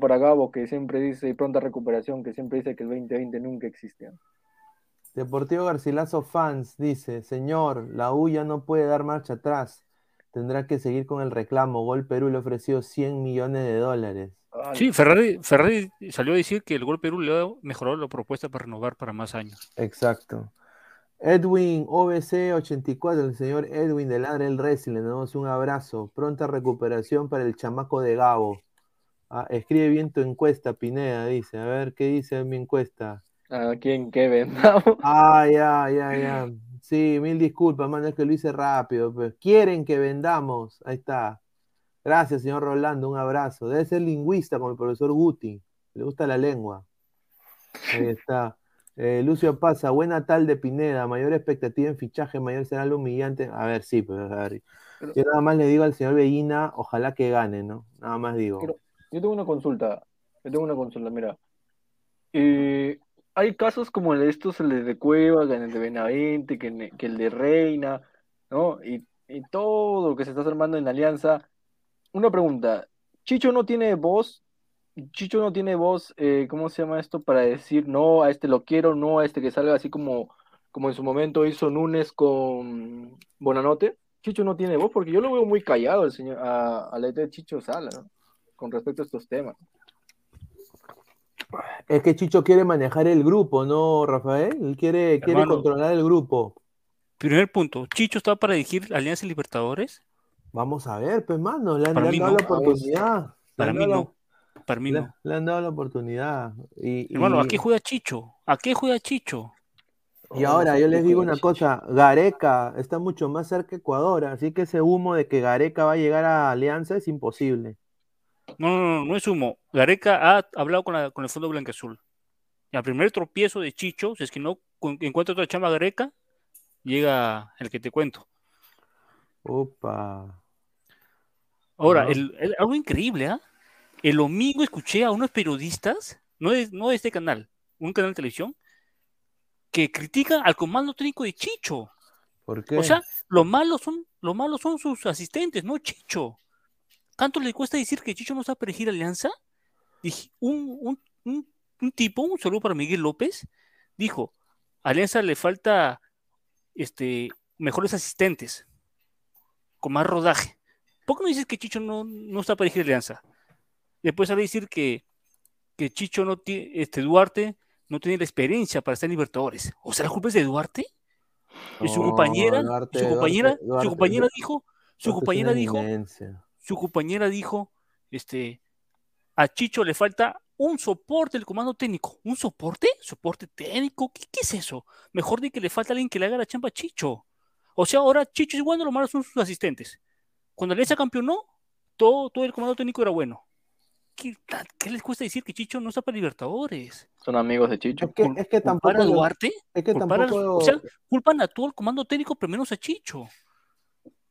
para Gabo que siempre dice, pronta recuperación, que siempre dice que el 2020 nunca existía. Deportivo Garcilaso Fans dice, señor, la U ya no puede dar marcha atrás. Tendrá que seguir con el reclamo. Gol Perú le ofreció 100 millones de dólares. Sí, Ferrari, Ferrari salió a decir que el Gol Perú le ha mejorado la propuesta para renovar para más años. Exacto. Edwin OBC 84, el señor Edwin de Ladre el Racing, le damos un abrazo. Pronta recuperación para el chamaco de Gabo. Ah, escribe bien tu encuesta, Pineda, dice. A ver, ¿qué dice mi encuesta? ¿A quién qué *laughs* vendamos? Ah, ya, ya, ya. Sí, mil disculpas, mano, es que lo hice rápido. Pues. Quieren que vendamos. Ahí está. Gracias, señor Rolando, un abrazo. Debe ser lingüista como el profesor Guti. Le gusta la lengua. Ahí está. Eh, Lucio Pasa, buena tal de Pineda, mayor expectativa en fichaje, mayor será lo humillante. A ver, sí, pues, a ver. Yo nada más le digo al señor Bellina, ojalá que gane, ¿no? Nada más digo. Yo tengo una consulta. Yo tengo una consulta, mira. Eh, hay casos como el de estos, el de Cueva, el de Benavente, que, el de Reina, ¿no? Y, todo lo que se está armando en la alianza. Una pregunta, ¿Chicho no tiene voz? ¿Chicho no tiene voz, eh, ¿cómo se llama esto? Para decir, no, a este lo quiero, no, a este que salga así como, como en su momento hizo Núñez con Bonanote. Chicho no tiene voz porque yo lo veo muy callado el señor, a, a la de Chicho Sala, ¿no? Con respecto a estos temas. Es que Chicho quiere manejar el grupo, ¿no, Rafael? Él quiere, quiere controlar el grupo. Primer punto, ¿Chicho está para dirigir Alianza Libertadores? Vamos a ver, pues, mano, le han, dado la oportunidad. Para mí no. Para mí no. Le, han dado la oportunidad. Y, Hermano, ¿a qué juega Chicho? ¿A qué juega Chicho? Y ahora yo les digo una cosa, Gareca está mucho más cerca de Ecuador, así que ese humo de que Gareca va a llegar a Alianza es imposible. No, no, no, no es humo. Gareca ha hablado con, el Fondo Blanca Azul. Y al primer tropiezo de Chicho, si es que no encuentra otra chamba Gareca, llega el que te cuento. Opa. Ahora, algo increíble, ¿ah? El domingo escuché a unos periodistas, no de, no de este canal, un canal de televisión, que critican al comando técnico de Chicho. ¿Por qué? O sea, lo malo son, lo malo son sus asistentes, no Chicho. ¿Cuánto le cuesta decir que Chicho no está para elegir alianza? Dije, un, tipo, un saludo para Miguel López, dijo, Alianza le falta este, mejores asistentes, con más rodaje. ¿Por qué no dices que Chicho no, no está para elegir alianza? Después sale a decir que, que Chicho no tiene, este Duarte no tiene la experiencia para estar en Libertadores. ¿O sea, la culpa es de Duarte? Y su compañera, su compañera, su compañera dijo, su compañera dijo, su compañera dijo, este, a Chicho le falta un soporte del comando técnico. ¿Un soporte? ¿Soporte técnico? ¿Qué, es eso? Mejor de que le falta alguien que le haga la chamba a Chicho. O sea, ahora Chicho es bueno, lo malo son sus asistentes. Cuando Alianza campeonó, todo, todo el comando técnico era bueno. ¿Qué, les cuesta decir que Chicho no está para Libertadores? Son amigos de Chicho. Es que, es que tampoco. A Duarte? Es que tampoco... o sea, culpan a todo el comando técnico, pero menos a Chicho.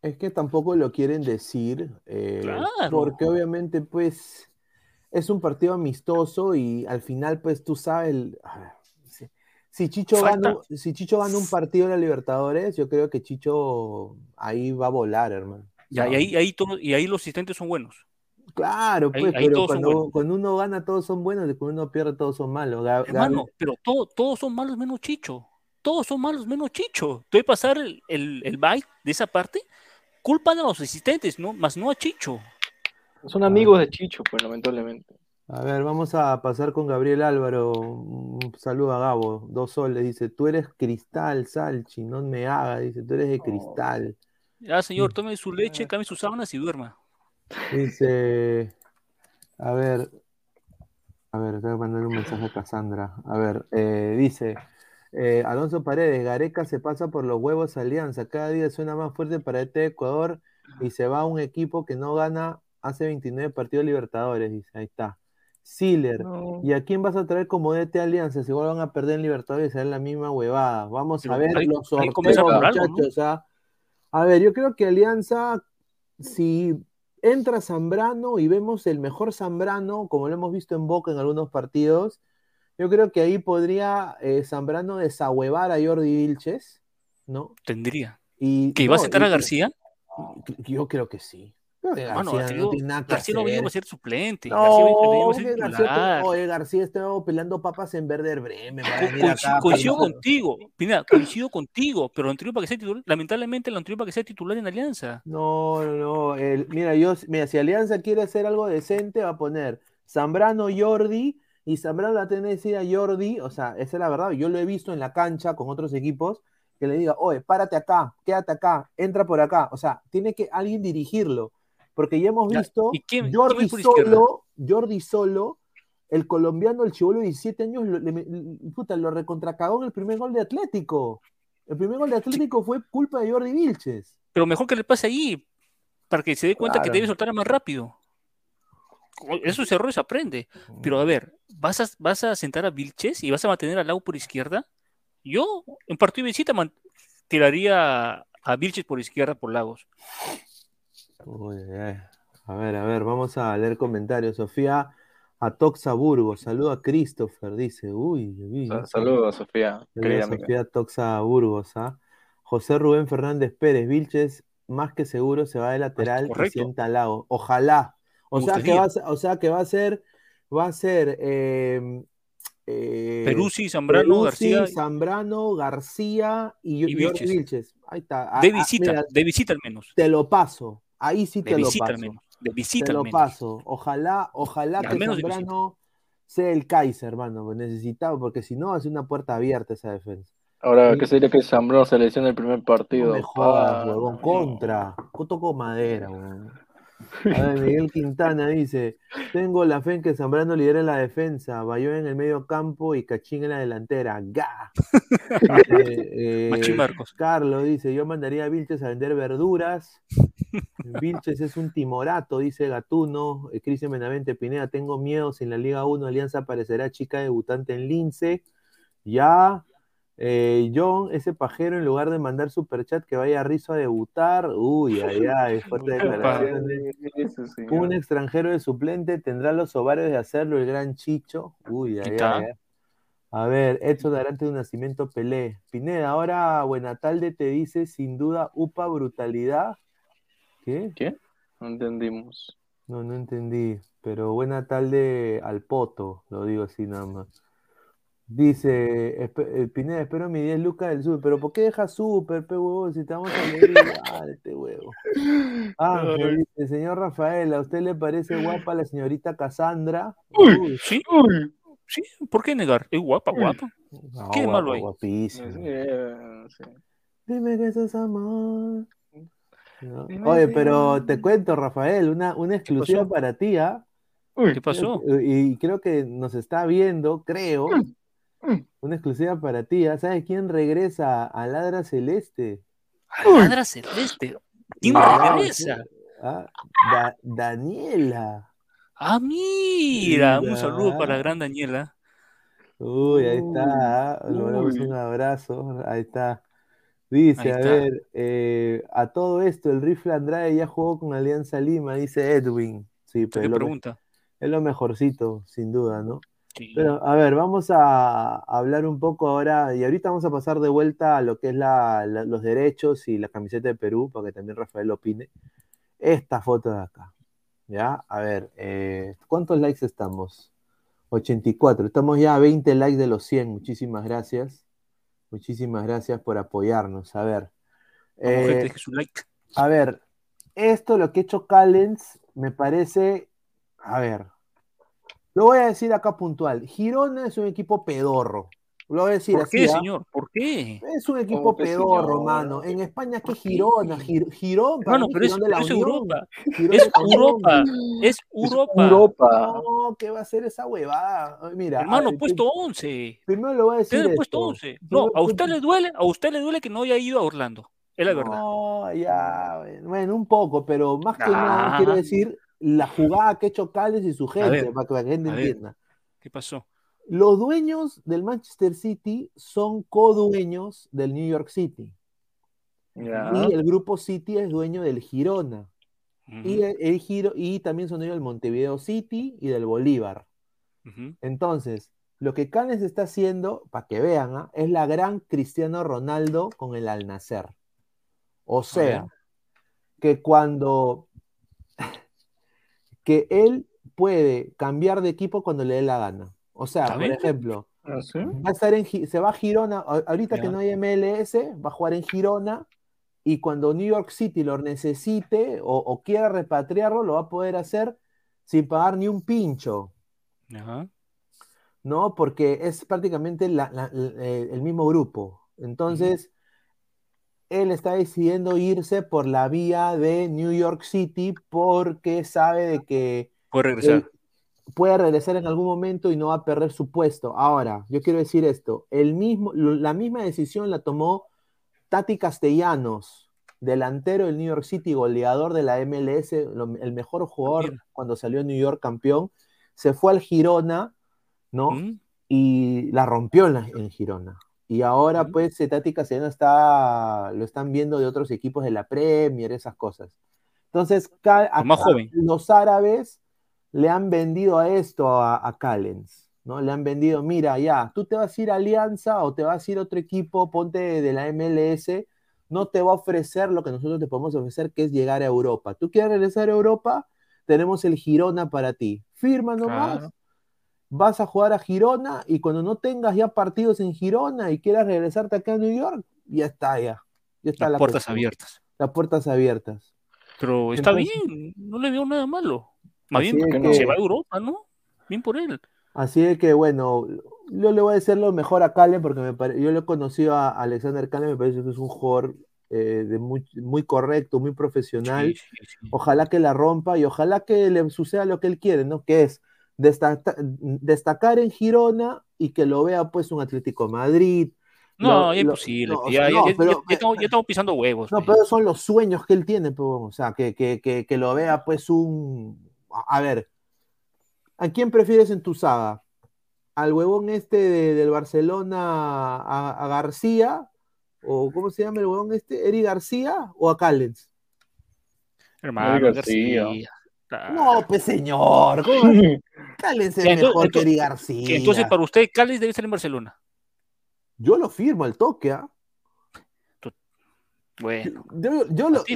Es que tampoco lo quieren decir, eh, porque obviamente pues es un partido amistoso y al final pues tú sabes, si, Chicho gana, si Chicho gana un partido en la Libertadores, yo creo que Chicho ahí va a volar, hermano. y, ahí, ahí y ahí los asistentes son buenos. Claro, pues, pero cuando, uno gana todos son buenos y cuando uno pierde todos son malos. Hermano, pero todos son malos menos Chicho. Todos son malos menos Chicho. Te voy a pasar el, el, el byte de esa parte culpan a los asistentes, ¿no? Más no a Chicho. Son amigos de Chicho, pues lamentablemente. A ver, vamos a pasar con Gabriel Álvaro. Un saludo a Gabo. Dos soles. Dice, tú eres cristal, Salchi. No me haga. Dice, tú eres de cristal. Ya, señor, tome su leche, cambie sus sábanas y duerma. Dice, a ver, A ver, voy a mandarle un mensaje a Cassandra. A ver, eh, dice eh, Alonso Paredes, Gareca se pasa por los huevos Alianza. Cada día suena más fuerte para este Ecuador y se va a un equipo que no gana hace 29 partidos Libertadores. Dice, ahí está. Siller, No. ¿y a quién vas a traer como DT Alianza? Si igual van a perder en Libertadores y será la misma huevada. Vamos a ver hay- los sorteos, muchachos. ¿ah? A ver, yo creo que Alianza, si entra Zambrano y vemos el mejor Zambrano, como lo hemos visto en Boca en algunos partidos, yo creo que ahí podría eh, Zambrano desahuevar a Jordi Vilches, ¿no? Tendría. Y, ¿Que iba a no, sentar a García? Yo creo que sí. García García, no tiene nada que García no a ser suplente. García venía No, a ser García, oye, García estaba pelando papas en Werder Bremen. Co- coincido, contigo, Pineda, coincido contigo, pero lo anterior para que sea titular, lamentablemente lo anterior para que sea titular en Alianza. No, no, no. el- mira, yo, mira, si Alianza quiere hacer algo decente, va a poner Zambrano Jordi y Zambrano la tiene que decir a Jordi, o sea, esa es la verdad. Yo lo he visto en la cancha con otros equipos que le diga, oye, párate acá, quédate acá, entra por acá. O sea, tiene que alguien dirigirlo. Porque ya hemos visto ¿y quién- quién Jordi solo, Jordi solo, el colombiano, el chivolo de 17 años, lo, le- puta, lo recontracagó en el primer gol de Atlético. El primer gol de Atlético fue culpa de Jordi Vilches. Pero mejor que le pase ahí, para que se dé cuenta que debe soltar más rápido. Esos errores aprende. Pero a ver, ¿vas a, vas a sentar a Vilches y vas a mantener a Lau por izquierda? Yo, en partido de visita, tiraría a Vilches por izquierda por Lagos. Uy, ay. A ver, a ver, vamos a leer comentarios. Sofía Atoxa Burgos, saludo a Christopher, dice. Uy, uy, Sa- uy. Saludos, Sofía. Sofía Toxa Burgos, ¿ah? José Rubén Fernández Pérez, Vilches, más que seguro se va de lateral y sienta al lado. Ojalá. O sea, que va a ser, o sea que va a ser, va a ser eh, eh, Peruzzi, Zambrano, Peruzzi, García, Zambrano, García y, Y Vilches. Vilches. Ahí está. Ah, de ah, mira, de visita al menos. te lo paso. Ahí sí De te lo visita al paso. menos. De visita Te al lo menos. paso. Ojalá, ojalá Al que Zambrano sea el Kaiser, hermano. Lo necesitaba, porque si no, hace una puerta abierta esa defensa. Ahora. ¿qué sería que Zambrano se lesione el primer partido? No me jodas, Ah, huevón. Contra. Toco madera, huevón. A ver, Miguel Quintana dice: Tengo la fe en que Zambrano lidera la defensa, Bayón en el medio campo y Cachín en la delantera. ¡Ga! *laughs* Eh, Machín Marcos. Carlos dice: Yo mandaría a Vilches a vender verduras. Vilches es un timorato, dice Gatuno. Eh, Cristian Benavente Pineda, tengo miedo si en la Liga 1 Alianza aparecerá chica debutante en Lince. Ya. Eh, John, ese pajero, en lugar de mandar superchat que vaya a Rizo a debutar. Uy, ay, *laughs* ay, fuerte declaración. Un extranjero de suplente tendrá los ovarios de hacerlo el gran Chicho. Uy, ay, ay. A ver, Edson Arante de Nacimiento Pelé. Pineda, ahora Buenatalde te dice sin duda UPA brutalidad. ¿Qué? ¿Qué? No entendimos. No, no entendí. Pero Buenatalde al poto, lo digo así nada más. Dice, eh, Pineda, espero mi 10 lucas del super. Pero ¿por qué deja super, pe? Si te vamos a leer igual, este huevo. Ángel dice, señor Rafael, ¿a usted le parece guapa la señorita Cassandra? Uy, Sí, sí, ¿por qué negar? Es guapa, guapa. no, ¿Qué malo hay? guapísima. Eh, sí. Dime que eso es amor. No. Oye, pero te cuento, Rafael, una, una exclusiva para ti, ¿ah? ¿Qué pasó? Y creo que nos está viendo, creo. Una exclusiva para ti. ¿ah? ¿Sabes quién regresa a Ladra Celeste? Ladra Celeste. ¿Quién Ah, regresa? ah, Da- Daniela. Ah, mira, Mira. un saludo para la gran Daniela. Uy, ahí está. ¿ah? Le mandamos Uy. un abrazo. Ahí está. Dice, Ahí a está. ver, eh, a todo esto, el rifle Andrade ya jugó con Alianza Lima, dice Edwin. Sí, pero ¿Qué es lo, me- pregunta? es lo mejorcito, sin duda, ¿no? Sí. Pero, a ver, vamos a hablar un poco ahora, y ahorita vamos a pasar de vuelta a lo que es la- la- los derechos y la camiseta de Perú, para que también Rafael opine. Esta foto de acá, ¿ya? A ver, eh, ¿cuántos likes estamos? 84, estamos ya a 20 likes de los 100, muchísimas gracias. Muchísimas gracias por apoyarnos. A ver, eh, gente, deje su like. a ver, esto lo que ha hecho Callens me parece, a ver, lo voy a decir acá puntual. Girona es un equipo pedorro, Lo voy a decir ¿Por así, qué, ¿ah? señor? ¿Por qué? Es un equipo ¿Cómo que pedorro, señor? mano. En España, ¿qué. Girona? Gir- Girón, mí, pero es, de la es. Europa. Girón Es de la Unión. Europa. Es Es Europa. Europa. No, ¿qué va a ser esa huevada? Mira, Hermano, ver, puesto pri- 11. primero le voy a decir Tiene puesto esto. 11. No, a usted le duele, a usted le duele que no haya ido a Orlando. Es la verdad. No, ya, bueno, un poco, pero más que nada Ah. quiero decir la jugada que ha hecho Cales y su gente, ver, para que la gente entienda. ¿Qué pasó? Los dueños del Manchester City son codueños del New York City. Y el grupo City es dueño del Girona. Y, el, el Giro, y también son dueños del Montevideo City y del Bolívar. Entonces, lo que Canes está haciendo, para que vean, ¿ah? es la gran Cristiano Ronaldo con el Al Nacer. O sea, que cuando que él puede cambiar de equipo cuando le dé la gana. O sea, ¿Está por ejemplo, ¿Ah, sí? va a estar en, se va a Girona, ahorita que no hay MLS, va a jugar en Girona y cuando New York City lo necesite o, o quiera repatriarlo, lo va a poder hacer sin pagar ni un pincho. Ajá. ¿no? Porque es prácticamente la- la- la- eh, el mismo grupo. Entonces, él está decidiendo irse por la vía de New York City porque sabe de que Puede regresar. él puede regresar en algún momento y no va a perder su puesto. Ahora, yo quiero decir esto, el mismo, la misma decisión la tomó Tati Castellanos, delantero del New York City, goleador de la MLS, lo- el mejor jugador cuando salió en New York campeón, se fue al Girona, ¿no? ¿Mm? y la rompió en, la- en Girona. Y ahora, pues, Tati Castellano está, lo están viendo de otros equipos de la Premier, esas cosas. Entonces, más joven. los árabes le han vendido a esto a, a Callens, ¿no? Le han vendido, mira, ya, tú te vas a ir a Alianza o te vas a ir a otro equipo, ponte de la MLS, no te va a ofrecer lo que nosotros te podemos ofrecer, que es llegar a Europa. ¿Tú quieres regresar a Europa? Tenemos el Girona para ti. Firma nomás Claro. Vas a jugar a Girona y cuando no tengas ya partidos en Girona y quieras regresarte acá a New York, ya está ya. Ya está Las la puertas cuestión. abiertas. Las puertas abiertas. Pero está Entonces- bien, no le veo nada malo. Más bien es porque que- se va a Europa, ¿no? Bien por él. Así es que bueno, yo le voy a decir lo mejor a Calen porque me pare- yo le he conocido a Alexander Calen, me parece que es un jugador eh, de muy, muy correcto, muy profesional. Sí, sí, sí. Ojalá que la rompa y ojalá que le suceda lo que él quiere, ¿no? Que es destaca- destacar en Girona y que lo vea pues un Atlético de Madrid. No, lo- lo- imposible. no, o ya, sea, ya- no, ya- pero- ya- ya estamos, ya estamos pisando huevos. No, pero son los sueños que él tiene, pues, o sea, que, que, que, que lo vea pues un... A ver, ¿a quién prefieres en tu saga? ¿Al huevón este de- del Barcelona a, a García? ¿O cómo se llama el huevón este? ¿Eri García o a Callens? Hermano, García. García. No, pues señor, ¿cómo? *laughs* Callens es entonces- mejor que entonces- García. Que entonces para usted Cáliz debe estar en Barcelona. Yo lo firmo al toque, ¿ah? Bueno, Yo, yo, lo, ti,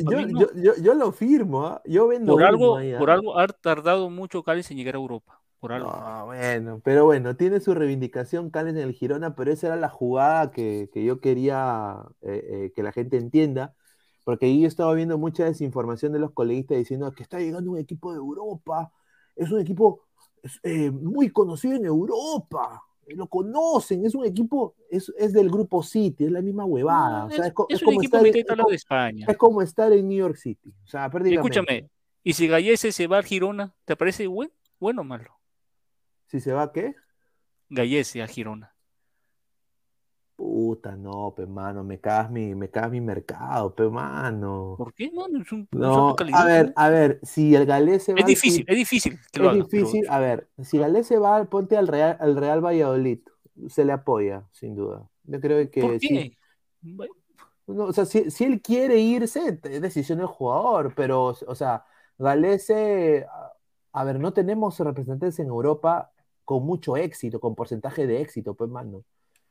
yo, lo firmo, ¿ah? Yo vendo por algo, ahí, ¿ah? por algo ha tardado mucho Cáliz en llegar a Europa. Por algo. No, bueno, pero bueno, tiene su reivindicación Cales en el Girona, pero esa era la jugada que, que yo quería eh, eh, que la gente entienda, porque yo estaba viendo mucha desinformación de los coleguistas diciendo que está llegando un equipo de Europa, es un equipo eh, muy conocido en Europa, eh, lo conocen, es un equipo, es, es del grupo City, es la misma huevada, No, o sea, es, es, es es como equipo estar, es co- de España. es como estar en New York City, o sea, prácticamente. Escúchame, y si Gallese se va al Girona, ¿te parece buen, bueno o malo? Si se va, ¿qué? Gallese a Girona. Puta, no, pe mano, me cagas mi, me cagas mi mercado, pe mano. ¿Por qué, mano? Es un, un No, a ver, a ver, si el Galés se va Es difícil, es difícil que lo es haga, pero- difícil, a ver, si Galés se va, ponte al Real, al Real Valladolid, se le apoya, sin duda. Yo creo que ¿Por sí. qué? No, o sea, si, si él quiere irse, es decisión del jugador, pero, o sea, Galese, a, a ver, no tenemos representantes en Europa con mucho éxito, con porcentaje de éxito, pues, mano.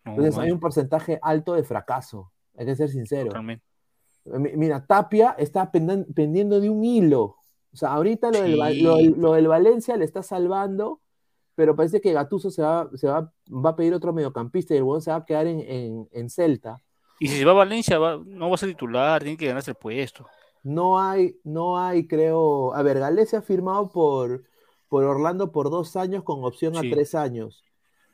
Entonces hay un porcentaje alto de fracaso, hay que ser sincero. totalmente. Mira, Tapia está pendiendo de un hilo. O sea, ahorita lo, del, Sí. lo del- lo del Valencia le está salvando, pero parece que Gattuso se va, se va, va a pedir otro mediocampista y el huevón se va a quedar en, en- en Celta. Y si se va a Valencia, va- no va a ser titular, tiene que ganarse el puesto. No hay, no hay, creo. A ver, Galés se ha firmado por, por Orlando por dos años con opción Sí. a tres años.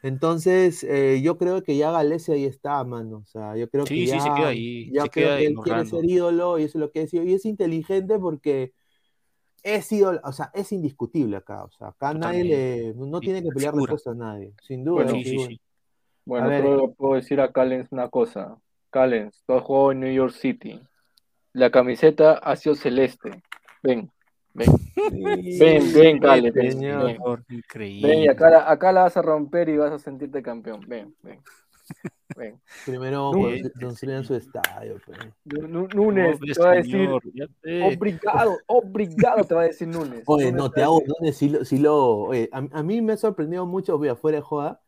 Entonces, eh, yo creo que ya Galese ahí está, mano. O sea, yo creo Sí, que sí, ya, se queda ahí, ya se creo queda que él quiere ser ídolo y eso es lo que es. Y es inteligente porque es ídolo, o sea, es indiscutible acá. O sea, acá nadie le, no tiene que pelear figura. respuesta a nadie. Sin duda. Bueno, Sí, sí. Bueno, A ver, solo puedo decir a Callens una cosa. Callens, tú has jugado en New York City. La camiseta ha sido celeste. Ven, ven. Ven, ven, Callens. Ven, señor. ven. Señor, Ven, increíble. acá la, acá la vas a romper y vas a sentirte campeón. Ven, ven. Ven. Primero Núñez. constru- construyan su estadio. pues. Núñez te va a decir, obrigado, obrigado te va a decir Núñez. Oye, Núñez no, te a hago, no, si lo, si lo, oye, a, a mí me ha sorprendido mucho, voy afuera de joda,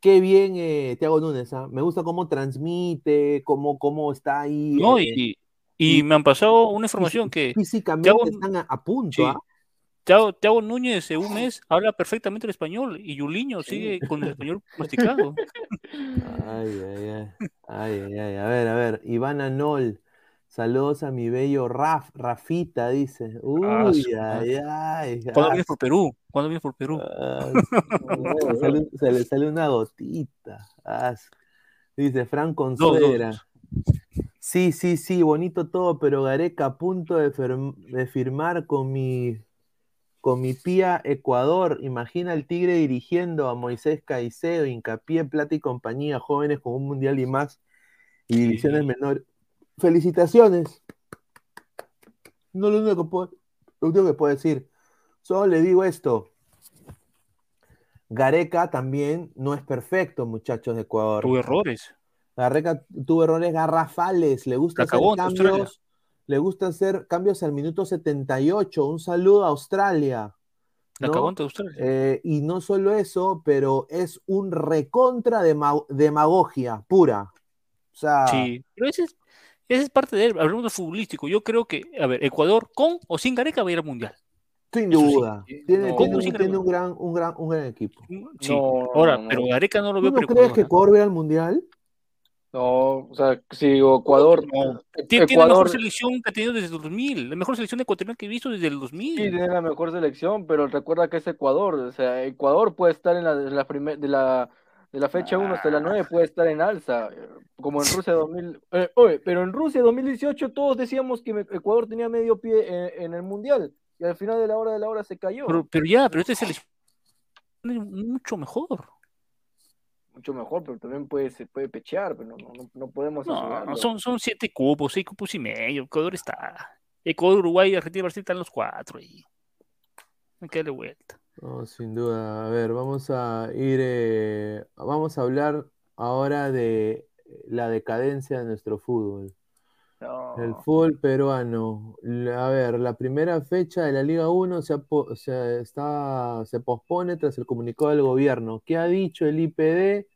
qué bien eh, Thiago Núñez, ¿ah? Me gusta cómo transmite, cómo, cómo está ahí. No, eh, y, y me han pasado una información que físicamente Thiago- están a, a punto, sí, ¿ah? Thiago, Thiago Núñez en un mes habla perfectamente el español y Yuliño sigue con el español *laughs* masticado. Ay, ay, ay, ay, ay, ay, a ver, a ver, Ivana Nol, saludos a mi bello Raf, Rafita, dice, Ah, uy, ay, ay, ¿Cuándo ah, vienes por Perú? ¿Cuándo vienes por Perú? Ah, se, sale, se le sale una gotita. Ah, dice Fran dos. Consuera. Sí, sí, sí, bonito todo, pero Gareca a punto de, firm- de firmar con mi con mi pía Ecuador. Imagina el Tigre dirigiendo a Moisés Caicedo, Hincapié, Plata y compañía, jóvenes con un mundial y más, y divisiones menores. Felicitaciones. No lo único que puedo, lo único que puedo decir. Solo le digo esto. Gareca también no es perfecto, muchachos de Ecuador. Tuvo errores. Gareca tuvo errores garrafales, le gusta hacer Australia. cambios, le gusta hacer cambios al minuto 78. Un saludo a Australia. ¿no? Australia. Eh, y no solo eso, pero es un recontra dema- demagogia pura. O sea, Sí, pero ese es, ese es parte de él. Hablamos de futbolístico. Yo creo que, a ver, Ecuador con o sin Gareca va a ir al mundial. sin sí. duda. Tiene, No. tiene ¿Cómo un, sin tiene Gareca? un gran, un gran, un gran equipo. Sí. No, Ahora, no, no. pero Gareca no lo ¿Tú veo no para crees que Ecuador. Ecuador va a ir al mundial? No, o sea, si Ecuador, No. Tiene, tiene la mejor selección que ha tenido desde el 2000. La mejor selección ecuatoriana que he visto desde el 2000. sí tiene la mejor selección, pero recuerda que es Ecuador, o sea, Ecuador puede estar en la, de la primer, de la de la fecha 1 hasta la 9 puede estar en alza, como en Rusia 2000. eh, oye, pero en Rusia 2018 todos decíamos que me- Ecuador tenía medio pie en, en el mundial y al final de la hora de la hora se cayó. Pero, pero ya, pero esta selección es mucho mejor. Mucho mejor, pero también puede se puede pechear, pero no, no, no podemos No, son, son siete cupos, seis cupos y medio. Ecuador está. Ecuador, Uruguay, Argentina, Brasil están los cuatro ahí. Hay que darle vuelta. No, sin duda. A ver, vamos a ir, eh, vamos a hablar ahora de la decadencia de nuestro fútbol. No. El fútbol peruano. A ver, la primera fecha de la Liga 1 se, ha po- se, está, se pospone tras el comunicado del gobierno. ¿Qué ha dicho el IPD?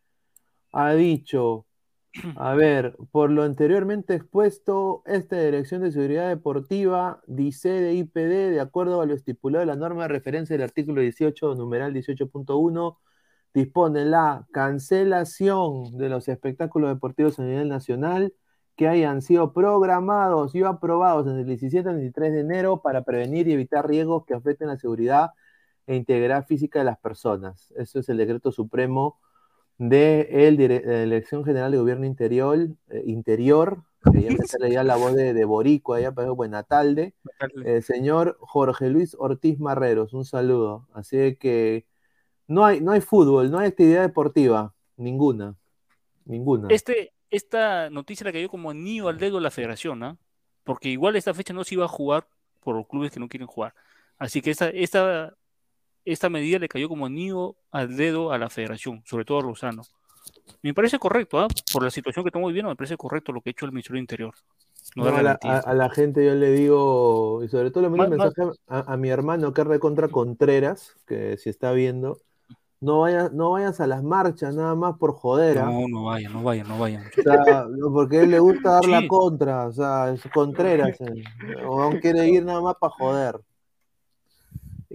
Ha dicho, *clears throat* a ver, por lo anteriormente expuesto, esta Dirección de Seguridad Deportiva dice de IPD, de acuerdo a lo estipulado en la norma de referencia del artículo 18, numeral 18.1, dispone la cancelación de los espectáculos deportivos a nivel nacional que hayan sido programados y aprobados en el 17 al 23 de enero para prevenir y evitar riesgos que afecten la seguridad e integridad física de las personas. Eso es el decreto supremo de, el de la Dirección General de Gobierno Interior, eh, Interior ya me *laughs* ya la voz de, de Boricua, allá para Buenatalde, el señor Jorge Luis Ortiz Marreros, un saludo. Así que no hay, no hay fútbol, no hay actividad deportiva, ninguna, ninguna. Este, esta noticia la cayó como anillo al dedo a la federación, ¿ah? Porque igual esta fecha no se iba a jugar por clubes que no quieren jugar. Así que esta, esta, esta medida le cayó como anillo al dedo a la federación, sobre todo a Lozano. Me parece correcto, ¿ah? Por la situación que estamos viviendo, me parece correcto lo que ha hecho el Ministerio del Interior. No No, dar a, la, garantías. a- a la gente yo le digo, y sobre todo le mando un mensaje a, a mi hermano que recontra Contreras, que si está viendo, no vayas, no vayas a las marchas nada más por joder, ¿ah? No, no vayan, no vayan, no vayan. O sea, *laughs* porque a él le gusta dar la contra, o sea, es Contreras, eh, o aún quiere ir nada más para joder.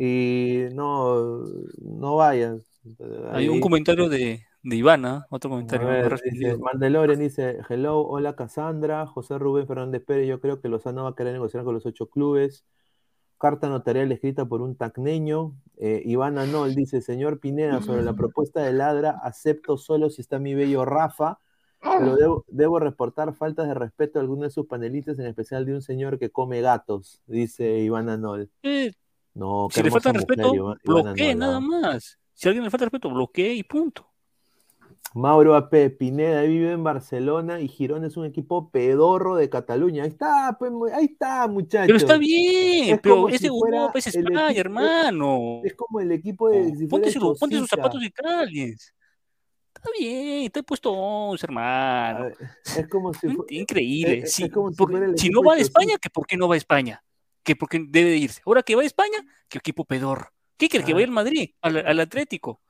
Y no, no vayas. Hay un comentario de, de Ivana, otro comentario. ver, dice, Mandalorian dice, hello, hola Cassandra, José Rubén Fernández Pérez, yo creo que Lozano va a querer negociar con los ocho clubes. carta notarial escrita por un tacneño. Eh, Iván Anol dice, señor Pineda, sobre la propuesta de Ladra, acepto solo si está mi bello Rafa, pero debo, debo reportar faltas de respeto a algunos de sus panelistas, en especial de un señor que come gatos, dice Iván Anol. Eh, No, si le falta respeto, Iván- bloquee nada ¿ah? más. Si a alguien le falta respeto, bloquee y punto. Mauro AP, Pineda vive en Barcelona y Girón es un equipo pedorro de Cataluña. Ahí está, pues, ahí está, muchachos. Pero está bien, Es pero como es si Europa, es España, equipo- hermano. Es como el equipo de. si fuera Ponte, su- ponte sus zapatos y calies. Está bien, te he puesto 11, hermano. Es como si *laughs* Increíble. es- es Si, como no va de a España, que por qué no va a España. Que por qué debe de irse. Ahora que va a España, que equipo pedor. ¿Qué quiere que Ah. vaya al Madrid, al, al Atlético?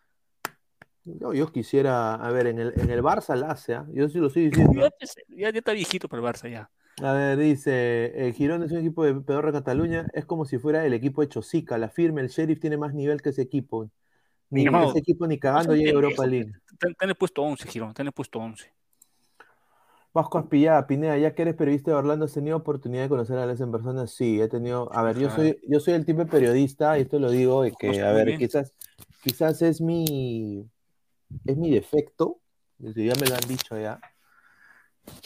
No, yo quisiera, a ver, en el, en el Barça la hace, ¿ah? yo sí lo estoy diciendo. Ya, ya, está viejito para el Barça ya. A ver, dice, eh, Girón es un equipo de pedorro de Cataluña, es como si fuera el equipo de Chosica, la firma, el Sheriff tiene más nivel que ese equipo. Ni hermano, ese equipo ni cagando no llega a Europa. League. Ten- Tenle puesto 11, Girón, tenle puesto 11. Vasco Aspillada, Pineda, ya que eres periodista de Orlando, ¿has tenido oportunidad de conocer a Les en persona? Sí, he tenido, a ver, yo soy, yo soy el tipo de periodista, y esto lo digo, de que, a ver, quizás, quizás es mi, es mi defecto, desde ya me lo han dicho ya,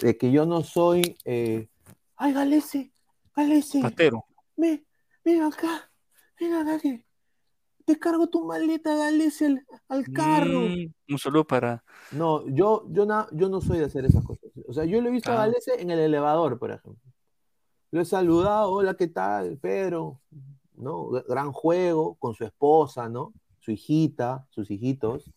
de que yo no soy, eh, ay, Galese, Galese, Patero. me, ven acá, acá que te cargo tu maleta, Galese, al, al carro. Mm, un saludo para. No, yo, yo, na- yo no soy de hacer esas cosas. O sea, yo lo he visto a Ah. Galese en el elevador, por ejemplo. Lo he saludado, hola, ¿qué tal, Pedro? ¿No? Gran juego con su esposa, ¿no? Su hijita, sus hijitos.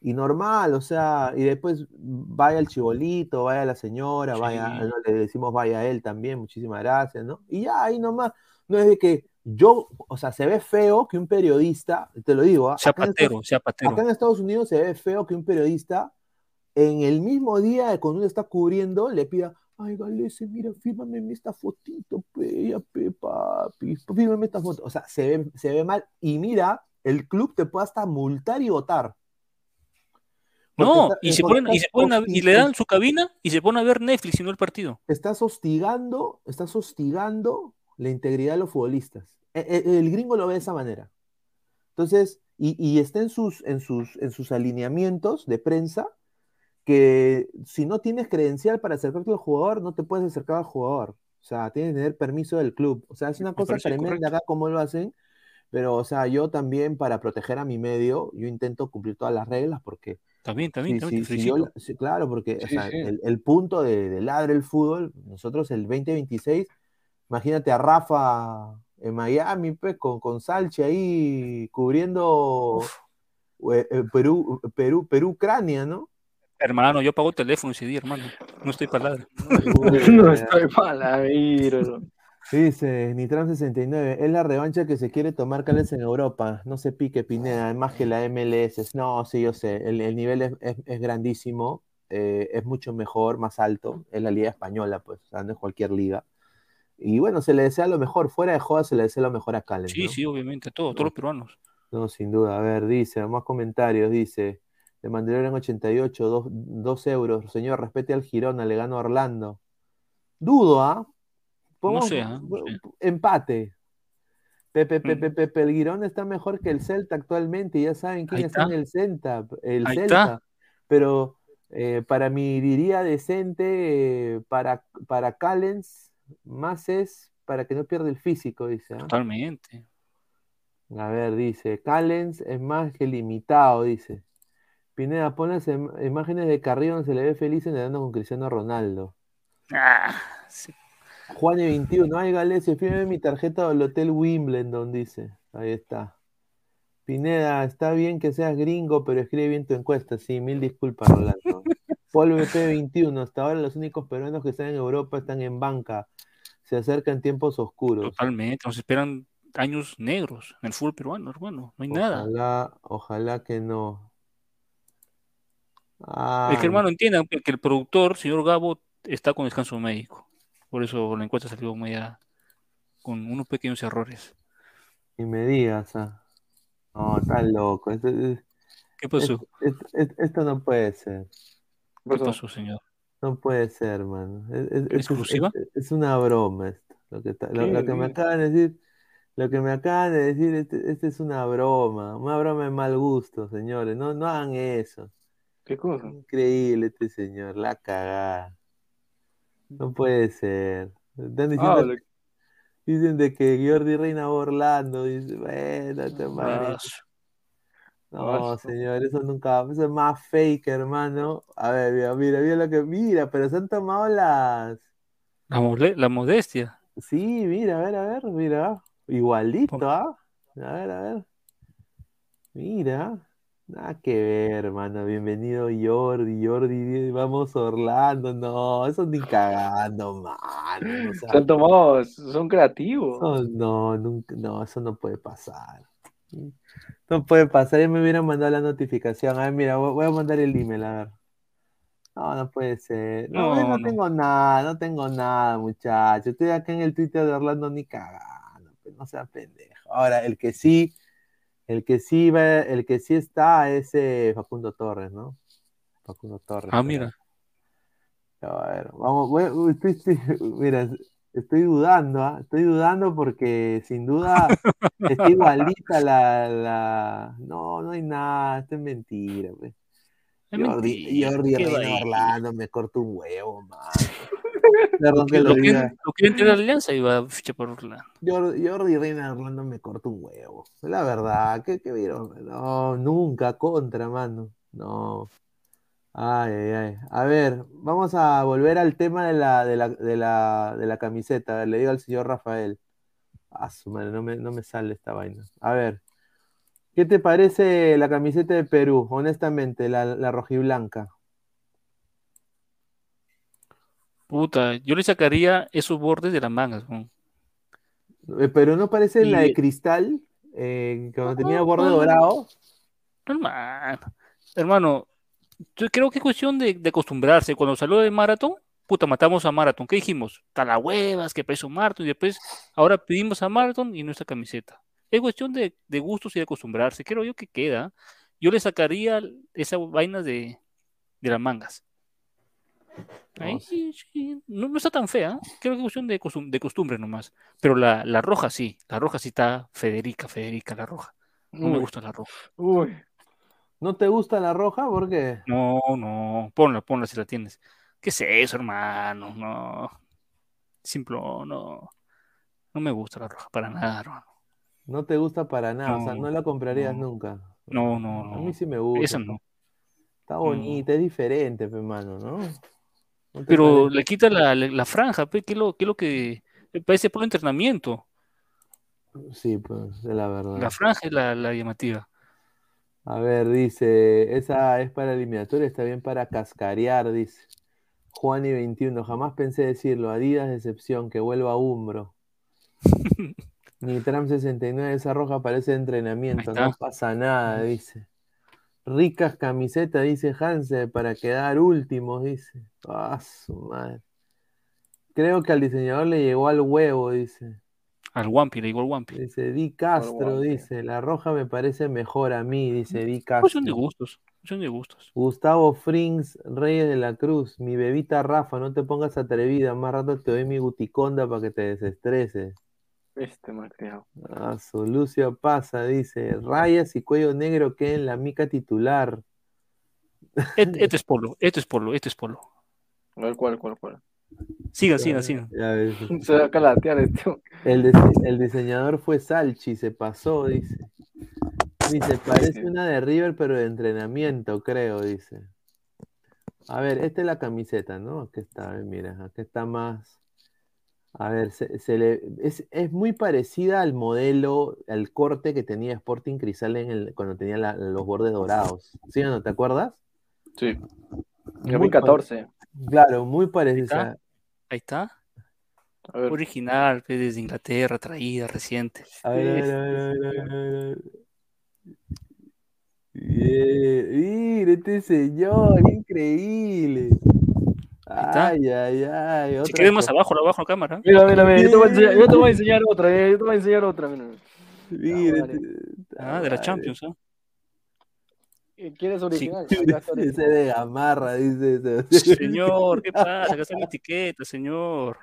Y normal, o sea, y después vaya el chibolito, vaya la señora, vaya, Sí. ¿no? le decimos vaya él también, muchísimas gracias, ¿no? Y ya, ahí nomás, no es de que yo, o sea, se ve feo que un periodista, te lo digo. Sea acá en Estados- patero, sea patero. Acá en Estados Unidos se ve feo que un periodista en el mismo día cuando uno está cubriendo le pida, ay Galese, mira, fírmame esta fotito, pe, pe, papi, fírmame esta foto. O sea, se ve, se ve mal. Y mira, el club te puede hasta multar y votar. Porque No, está- y se ponen, y se ponen a- y le dan su cabina y se pone a ver Netflix y no el partido. Estás hostigando, estás hostigando la integridad de los futbolistas. E- e- El, gringo lo ve de esa manera. Entonces, y, y está en sus, en, sus, en sus alineamientos de prensa que si no tienes credencial para acercarte al jugador, no te puedes acercar al jugador. O sea, tienes que tener permiso del club. O sea, es una cosa tremenda correcto. acá como lo hacen, pero, o sea, yo también para proteger a mi medio, yo intento cumplir todas las reglas porque También, también, también te yo sí, claro, porque o Sí, sea, sí. El, el punto de, de ladre el fútbol, nosotros el 2026, imagínate a Rafa en Miami, pues, con, con Salchi ahí cubriendo eh, eh, Perú, Perú, Perú, Ucrania, ¿no? Hermano, yo pago teléfono ese día, hermano. No estoy para ladra. No estoy mal, míralo. Dice Nitram 69, es la revancha que se quiere tomar Cales en Europa. No se pique, Pineda, más que la MLS. No, sí, yo sé, el, el nivel es, es- es grandísimo, eh, es mucho mejor, más alto. Es la liga española, pues, o sea, no es cualquier liga. Y bueno, se le desea lo mejor, fuera de joda se le desea lo mejor a Calen. Sí, ¿no? sí, obviamente, a todos, todos los peruanos. No, sin duda. A ver, dice, más comentarios, dice. De Mandalorian 88, dos, dos euros. Señor, respete al Girona, le gano a Orlando. Dudo, ¿ah? No Pongamos- sé, ¿ah? No sé. Empate. Pepe, Mm. Pepe, Pepe, el Girona está mejor que el Celta actualmente. Ya saben quién está en el Celta. El Ahí Celta. está. Pero eh, para mi diría decente, eh, para, para Callens, más es para que no pierda el físico, dice. ¿ah? Totalmente. A ver, dice, Callens es más que limitado, dice. Pineda, pon las im- imágenes de Carrillo donde se le ve feliz nadando con Cristiano Ronaldo. Ah, sí. Juan 21, ay Galese, fíjame mi tarjeta del Hotel Wimbledon, dice. Ahí está. Pineda, está bien que seas gringo, pero escribe bien tu encuesta. Sí, mil disculpas, Rolando. *laughs* Paul VP 21, hasta ahora los únicos peruanos que están en Europa están en banca. Se acercan tiempos oscuros. Totalmente. Nos esperan años negros en el fútbol peruano, hermano. No hay nada. Ojalá, ojalá que no. Es Ah, que, hermano, entiendan que el productor, señor Gabo, está con descanso médico. Por eso la encuesta salió media con unos pequeños errores. y me digas, ah. No, estás loco. Esto, es- ¿Qué pasó? esto- esto- esto no puede ser. ¿Qué pasó, señor? No puede ser, mano. Es, es- es- ¿Exclusiva? es- es una broma esto. Lo que, está- lo- ¿Qué? lo que me acaban de decir. Lo que me acaban de decir, este, este es una broma, una broma de mal gusto, señores. No, no hagan eso. ¿Qué cosa? Increíble este señor, la cagada. No puede ser. Están diciendo, Ah, lo- dicen de que Jordi Reina va Orlando. Dice, bueno, te. No, señor, eso nunca, eso es más fake, hermano. A ver, mira, mira, mira lo que, mira, pero se han tomado las, La, la modestia. sí, mira, a ver, a ver, mira, igualito, ¿ah? A ver, a ver, mira, nada que ver, hermano, bienvenido Jordi, Jordi, vamos Orlando, no, eso ni cagando, mano, no *laughs* Se sea- han tomado, son creativos. no, no, nunca, no, eso no puede pasar. No puede pasar, ya me hubieran mandado la notificación. A ver, mira, voy a mandar el email, a ver. No, no puede ser. No, No, tengo nada, no tengo nada, muchachos. Estoy acá en el Twitter de Orlando ni cagando, pues, no sea pendejo. Ahora, el que sí, el que sí va, el que sí está es eh, Facundo Torres, ¿no? Facundo Torres. Ah, mira. pero, a ver, vamos, voy- estoy, estoy- *laughs* mira, estoy dudando, ¿ah? Estoy dudando porque sin duda *laughs* está igualita la, la... No, no hay nada, esto es mentira, pues. Es Jordi, Jordi ¿qué va Reina? Orlando me corta un huevo, man. Perdón que Lo lo que diga. lo quieren tener alianza y va a fichar por Orlando. Jordi, Jordi Reina Orlando me corta un huevo. La verdad, ¿qué, qué vieron? No, nunca contra, mano. No. Ay, ay, ay. A ver, vamos a volver al tema de la, de la, de la, de la camiseta. Le digo al señor Rafael. Ah, su madre, no me, no me sale esta vaina. A ver, ¿qué te parece la camiseta de Perú? Honestamente, la, la rojiblanca. Puta, yo le sacaría esos bordes de las mangas. ¿no? Eh, Pero no parece la de cristal, eh, cuando tenía No, borde no. dorado. Hermano, hermano, yo creo que es cuestión de, de acostumbrarse. Cuando salió de Marathon, puta, matamos a Marathon. ¿Qué dijimos? Talahuevas, que peso Marathon. Y después, ahora pedimos a Marathon y nuestra camiseta. Es cuestión de, de gustos y de acostumbrarse. Creo yo que queda. Yo le sacaría esa vaina de, de las mangas. Ahí No, sí, no, no está tan fea. Creo que es cuestión de, costum- de costumbre nomás. Pero la, la roja sí. La roja sí está Federica, Federica, la roja. No me gusta la roja. uy. ¿No te gusta la roja? ¿Por qué? No, no, ponla, ponla si la tienes. ¿Qué es eso, hermano? No. Simple, no. No me gusta la roja para nada, hermano. No te gusta para nada, o sea, No, no la comprarías no. nunca. No, no, A no. mí sí me gusta. Esa no. Está bonita, es diferente, pe, mano, ¿no? ¿No te Pero le quita la, la, la franja, ¿qué es lo, qué es lo que parece por entrenamiento? Sí, pues, es la verdad. La franja es la, la llamativa. A ver, dice, esa es para eliminatoria, está bien para cascarear, dice. Juan y 21, jamás pensé decirlo, Adidas decepción, que vuelva a Umbro. *laughs* Ni Tram 69, esa roja parece entrenamiento, no pasa nada, dice. Ricas camisetas, dice Hanse, para quedar últimos, dice. Ah, su madre. Creo que al diseñador le llegó al huevo, dice. Al Wampi, le digo al Wampi. Dice Di Castro, dice. La roja me parece mejor a mí, dice Di Pues son de Castro. gustos, son de gustos. Gustavo Frings, Reyes de la Cruz, mi bebita Rafa, no te pongas atrevida, más rato te doy mi guticonda para que te desestreses. Este malcriado. Ah, su Lucio pasa, dice, rayas y cuello negro que en la mica titular. Este, este es polo, este es polo, este es polo. A ver, ¿cuál, cuál, cuál? Sigan, sigan, sigan. Ya ves, *laughs* Se va a calatear esto. El, dise- el diseñador fue Salchi, se pasó, dice. Dice, parece una de River, pero de entrenamiento, creo, dice. A ver, esta es la camiseta, ¿no? Aquí está, a ver, mira, aquí está más. A ver, se, se le, es, es muy parecida al modelo, al corte que tenía Sporting Cristal en el, cuando tenía la- los bordes dorados. ¿Sí o no? ¿Te acuerdas? Sí. Muy 2014. Claro, muy Ahí parecida. está. Ahí está. A ver. Original, pe, desde Inglaterra, traída, reciente. A ver, a ver, a ver, a ver, a ver, a ver. Bien, mira este señor, increíble. Está. Ay, ay, ay. Si quieres más abajo, abajo la cámara. Mira, mira, mira. Yo te voy a enseñar, yo te voy a *laughs* enseñar otra. eh, Yo te voy a enseñar otra. Mira. Mira, vale. Ah, de la madre. Champions, ¿ah? ¿Quieres original? Original. de gamarra, dice ese. Señor, ¿qué pasa? Acá está la etiqueta, señor.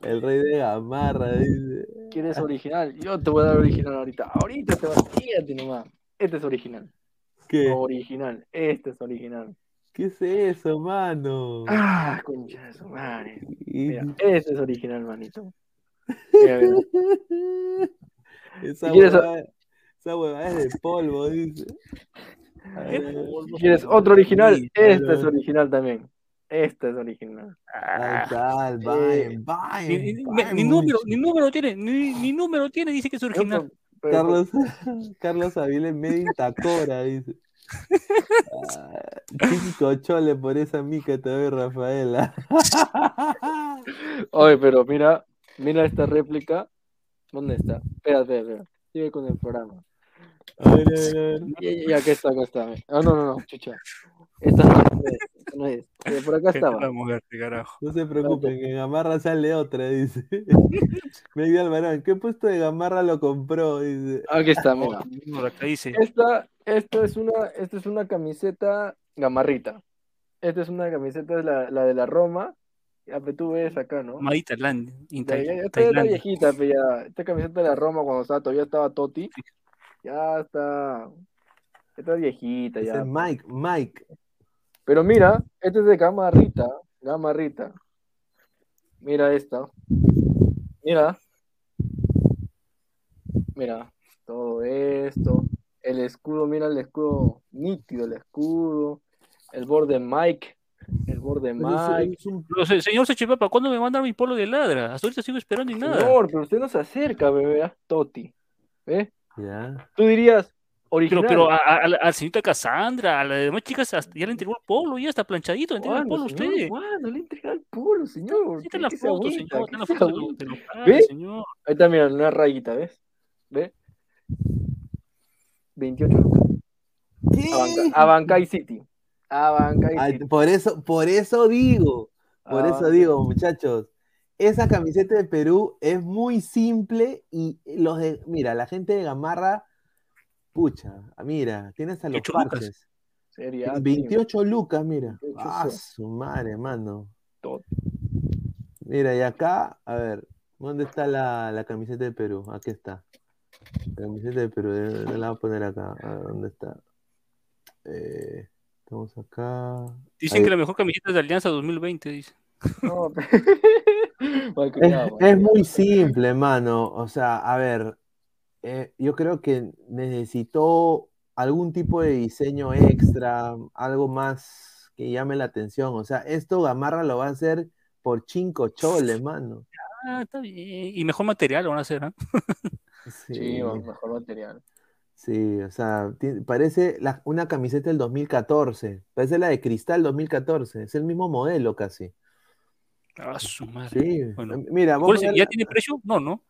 El rey de gamarra, dice. ¿Quieres original? Yo te voy a dar original ahorita. Ahorita te vas a nomás. Este es original. ¿Qué? Original. Este es original. ¿Qué es eso, mano? Ah, concha de su madre. Mira, este es original, manito. Mira, mira. *laughs* Esa ¿Y quieres- huevada, esa huevada es de polvo, dice. A ¿Qué ver, polvo? ¿Quieres otro original? Sí, Este es original también. Este es original. El Eh, Bayern, Bayern, Ni, número, ni número tiene, ni, ni número tiene, dice que es original. Carlos, *laughs* Carlos Aviles medio intacora, dice. Ah, Cinco chole por esa mica todavía, Rafaela. *laughs* Oye, pero mira, mira esta réplica. ¿Dónde está? Espera, espera. Sigue con el programa. A ver, a ver, a ver. Ya, ya, ya, acá está, acá está. Ah, no, no, no, chucha. Esta no es, esta no es. Eh, por acá ¿Qué estaba. mujer, carajo? No se preocupen, que en Gamarra sale otra, dice. *laughs* Miguel Alvarán, ¿qué puesto de Gamarra lo compró? Dice. Aquí está, mira. Por acá dice, Esta, esta es una, esta es una camiseta gamarrita. Esta es una camiseta la, la de la Roma. Ya, pe, tú ves acá, ¿no? Está, ya está Tailandia. viejita, pe, ya. Esta camiseta de la Roma cuando estaba, todavía estaba Totti. Ya está. ya Está viejita, Ese ya. es Mike, Mike. Pero mira, este es de gamarrita. Gamarrita. Mira esta. Mira. Mira. Todo esto. El escudo, mira el escudo nítido, el escudo. El borde Mike. El borde Pero Mike. es un- Pero, se- señor Sechipapa, ¿cuándo me va a dar mi polo de ladra? Hasta ahorita sigo esperando y nada. Señor, pero usted no se acerca, bebé. ah, Toti. ¿Ve? Ya. Tú dirías, Pero, original. pero a, a, a a la señorita Cassandra, a las demás chicas ya le entregó el polo, ya está planchadito, le entregó el ¿Cuándo, polo a señor? usted. ¿Cuándo le entrega el puro, señor? Ahí está ¿Qué- la foto, señor, está ¿Qué la foto de lo, agüita? de lo padre, ¿Ve? señor. Ahí está, mira, una rayita, ¿ves? ¿Ves? 28 lucas. Abanca- Abancay City. Abancay Ay, City. por eso, por eso digo, por eso Abancay digo, muchachos, esa camiseta de Perú es muy simple y los de, mira, la gente de Gamarra, pucha, mira, tiene hasta los 28 lucas. parches. Serie A, En 28 lucas, mira. 28 Ah, sí. su madre, mano. Todo. Mira, y acá, a ver, ¿dónde está la, la camiseta de Perú? Aquí está. Camiseta de Perú, eh, la voy a poner acá. A ver, ¿dónde está? Eh, estamos acá. Dicen Ahí. que la mejor camiseta es de Alianza 2020, dice. No, *laughs* Mal *laughs* Es, es muy simple, mano. O sea, a ver, eh, yo creo que necesitó algún tipo de diseño extra, algo más que llame la atención. O sea, esto Gamarra lo va a hacer por cinco choles, *laughs* mano. Ah, está bien. Y mejor material lo van a hacer, ¿ah? Sí, Sí, va- mejor material. sí, o sea, parece la- una camiseta del 2014. Parece la de Cristal 2014. Es el mismo modelo casi. Ah, su madre. Sí, Bueno. mira, vamos ¿Cuál a es- ver ¿Ya la- tiene precio? No, no.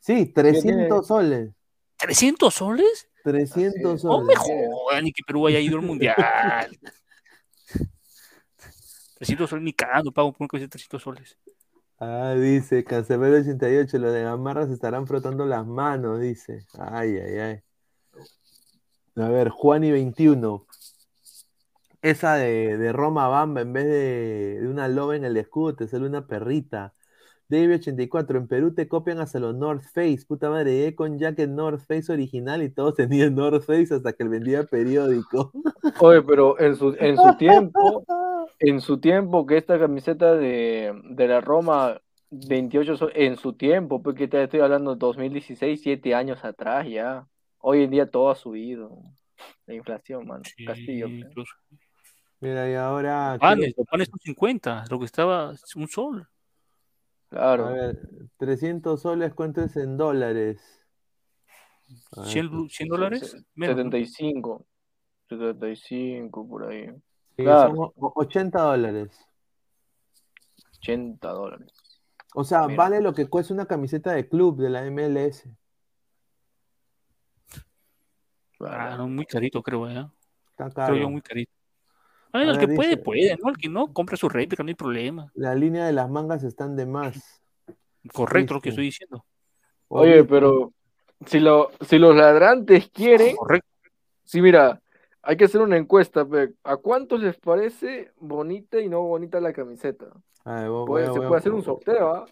Sí, 300 soles. ¿300 soles? 300 No soles. me jodan, ni que Perú haya ido al mundial. *laughs* 300 soles, ni cagando pago por una camiseta de 300 soles. Ah, dice Cancelero 88, los de Gamarra se estarán frotando las manos, dice. Ay, ay, ay. A ver, Juani 21. Esa de, de Roma Bamba, en vez de, de una loba en el escudo, te sale una perrita. David 84, en Perú te copian hasta los North Face. Puta madre, llegué con jacket North Face original y todos tenían North Face hasta que él vendía periódico. Oye, pero en su, en su tiempo, *laughs* en su tiempo, que esta camiseta de, de la Roma 28 so- en su tiempo, porque te estoy hablando de 2016, 7 años atrás ya. Hoy en día todo ha subido. La inflación, mano. Castillo. Sí, incluso. Mira, y ahora. Panes, los panes son 50, lo que estaba un sol. Claro. A ver, 300 soles, ¿cuánto es en dólares? A ver, 100, lu- 100 dólares. Menos, ¿no? 75. 75 por ahí. Sí, claro. son o- 80 dólares. 80 dólares. O sea, Mira. vale lo que cuesta una camiseta de club de la MLS. Ah, no, muy carito, creo, ¿eh? Está Creo yo caro. muy carito. Ah, A el que puede, dice- puede, ¿no? El que no, compra su réplica, no hay problema. La línea de las mangas están de más. Correcto lo que sí. estoy diciendo. Oye, pero si, lo, si los ladrantes quieren, Correcto. sí, mira, Hay que hacer una encuesta, pe. ¿A cuántos les parece bonita y no bonita la camiseta? A ver, voy- Puede- voy- se voy- puede hacer un sorteo, ¿ah?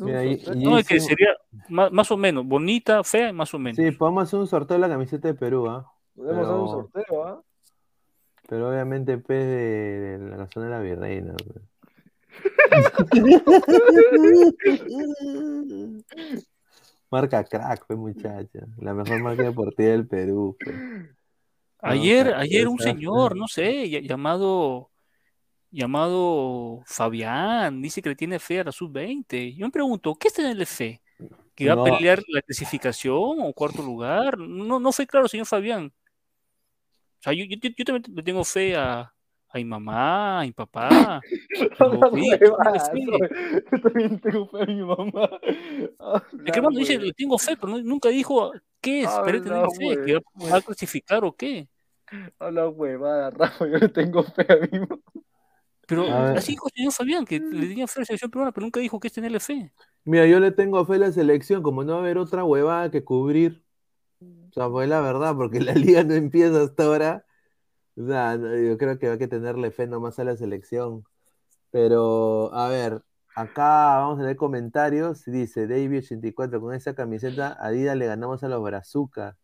Mira, un y- sorteo. y No, es que sería más, más o menos, bonita, fea más o menos. Sí, podemos hacer un sorteo de la camiseta de Perú, ¿ah? Podemos hacer un pero- sorteo, ¿ah? Pero obviamente pez de, de la canción de la virreina. pues. *laughs* Marca crack, pues muchacha. La mejor marca deportiva del Perú. pues. Ayer, Marca ayer un señor, no sé, ll- llamado, llamado Fabián, dice que le tiene fe a la sub-20. Yo me pregunto, ¿qué es tenerle fe? ¿Que va No. a pelear la clasificación o cuarto lugar? No, no fue claro, señor Fabián. O sea, yo, yo, yo también le tengo fe a, a mi mamá, a mi papá. *laughs* Pero. Yo también tengo fe en mi mamá. Es que hermano dice, le tengo fe, pero no- nunca dijo qué es, para Habla tener fe, que va a clasificar o qué. Habla huevada, *laughs* Rafa, yo le tengo fe a mi mamá. Pero A así dijo el señor Fabián, que le tenía fe a la selección peruana, pero nunca dijo qué es tenerle fe. Mira, yo le tengo fe a la selección, como no va a haber otra huevada que cubrir. O sea, fue la verdad, porque la *laughs* liga no empieza hasta ahora. O sea, yo creo que hay que tenerle fe nomás a la selección. Pero, a ver, acá vamos a leer comentarios. Dice David84, con esa camiseta Adidas le ganamos a los Brazucas.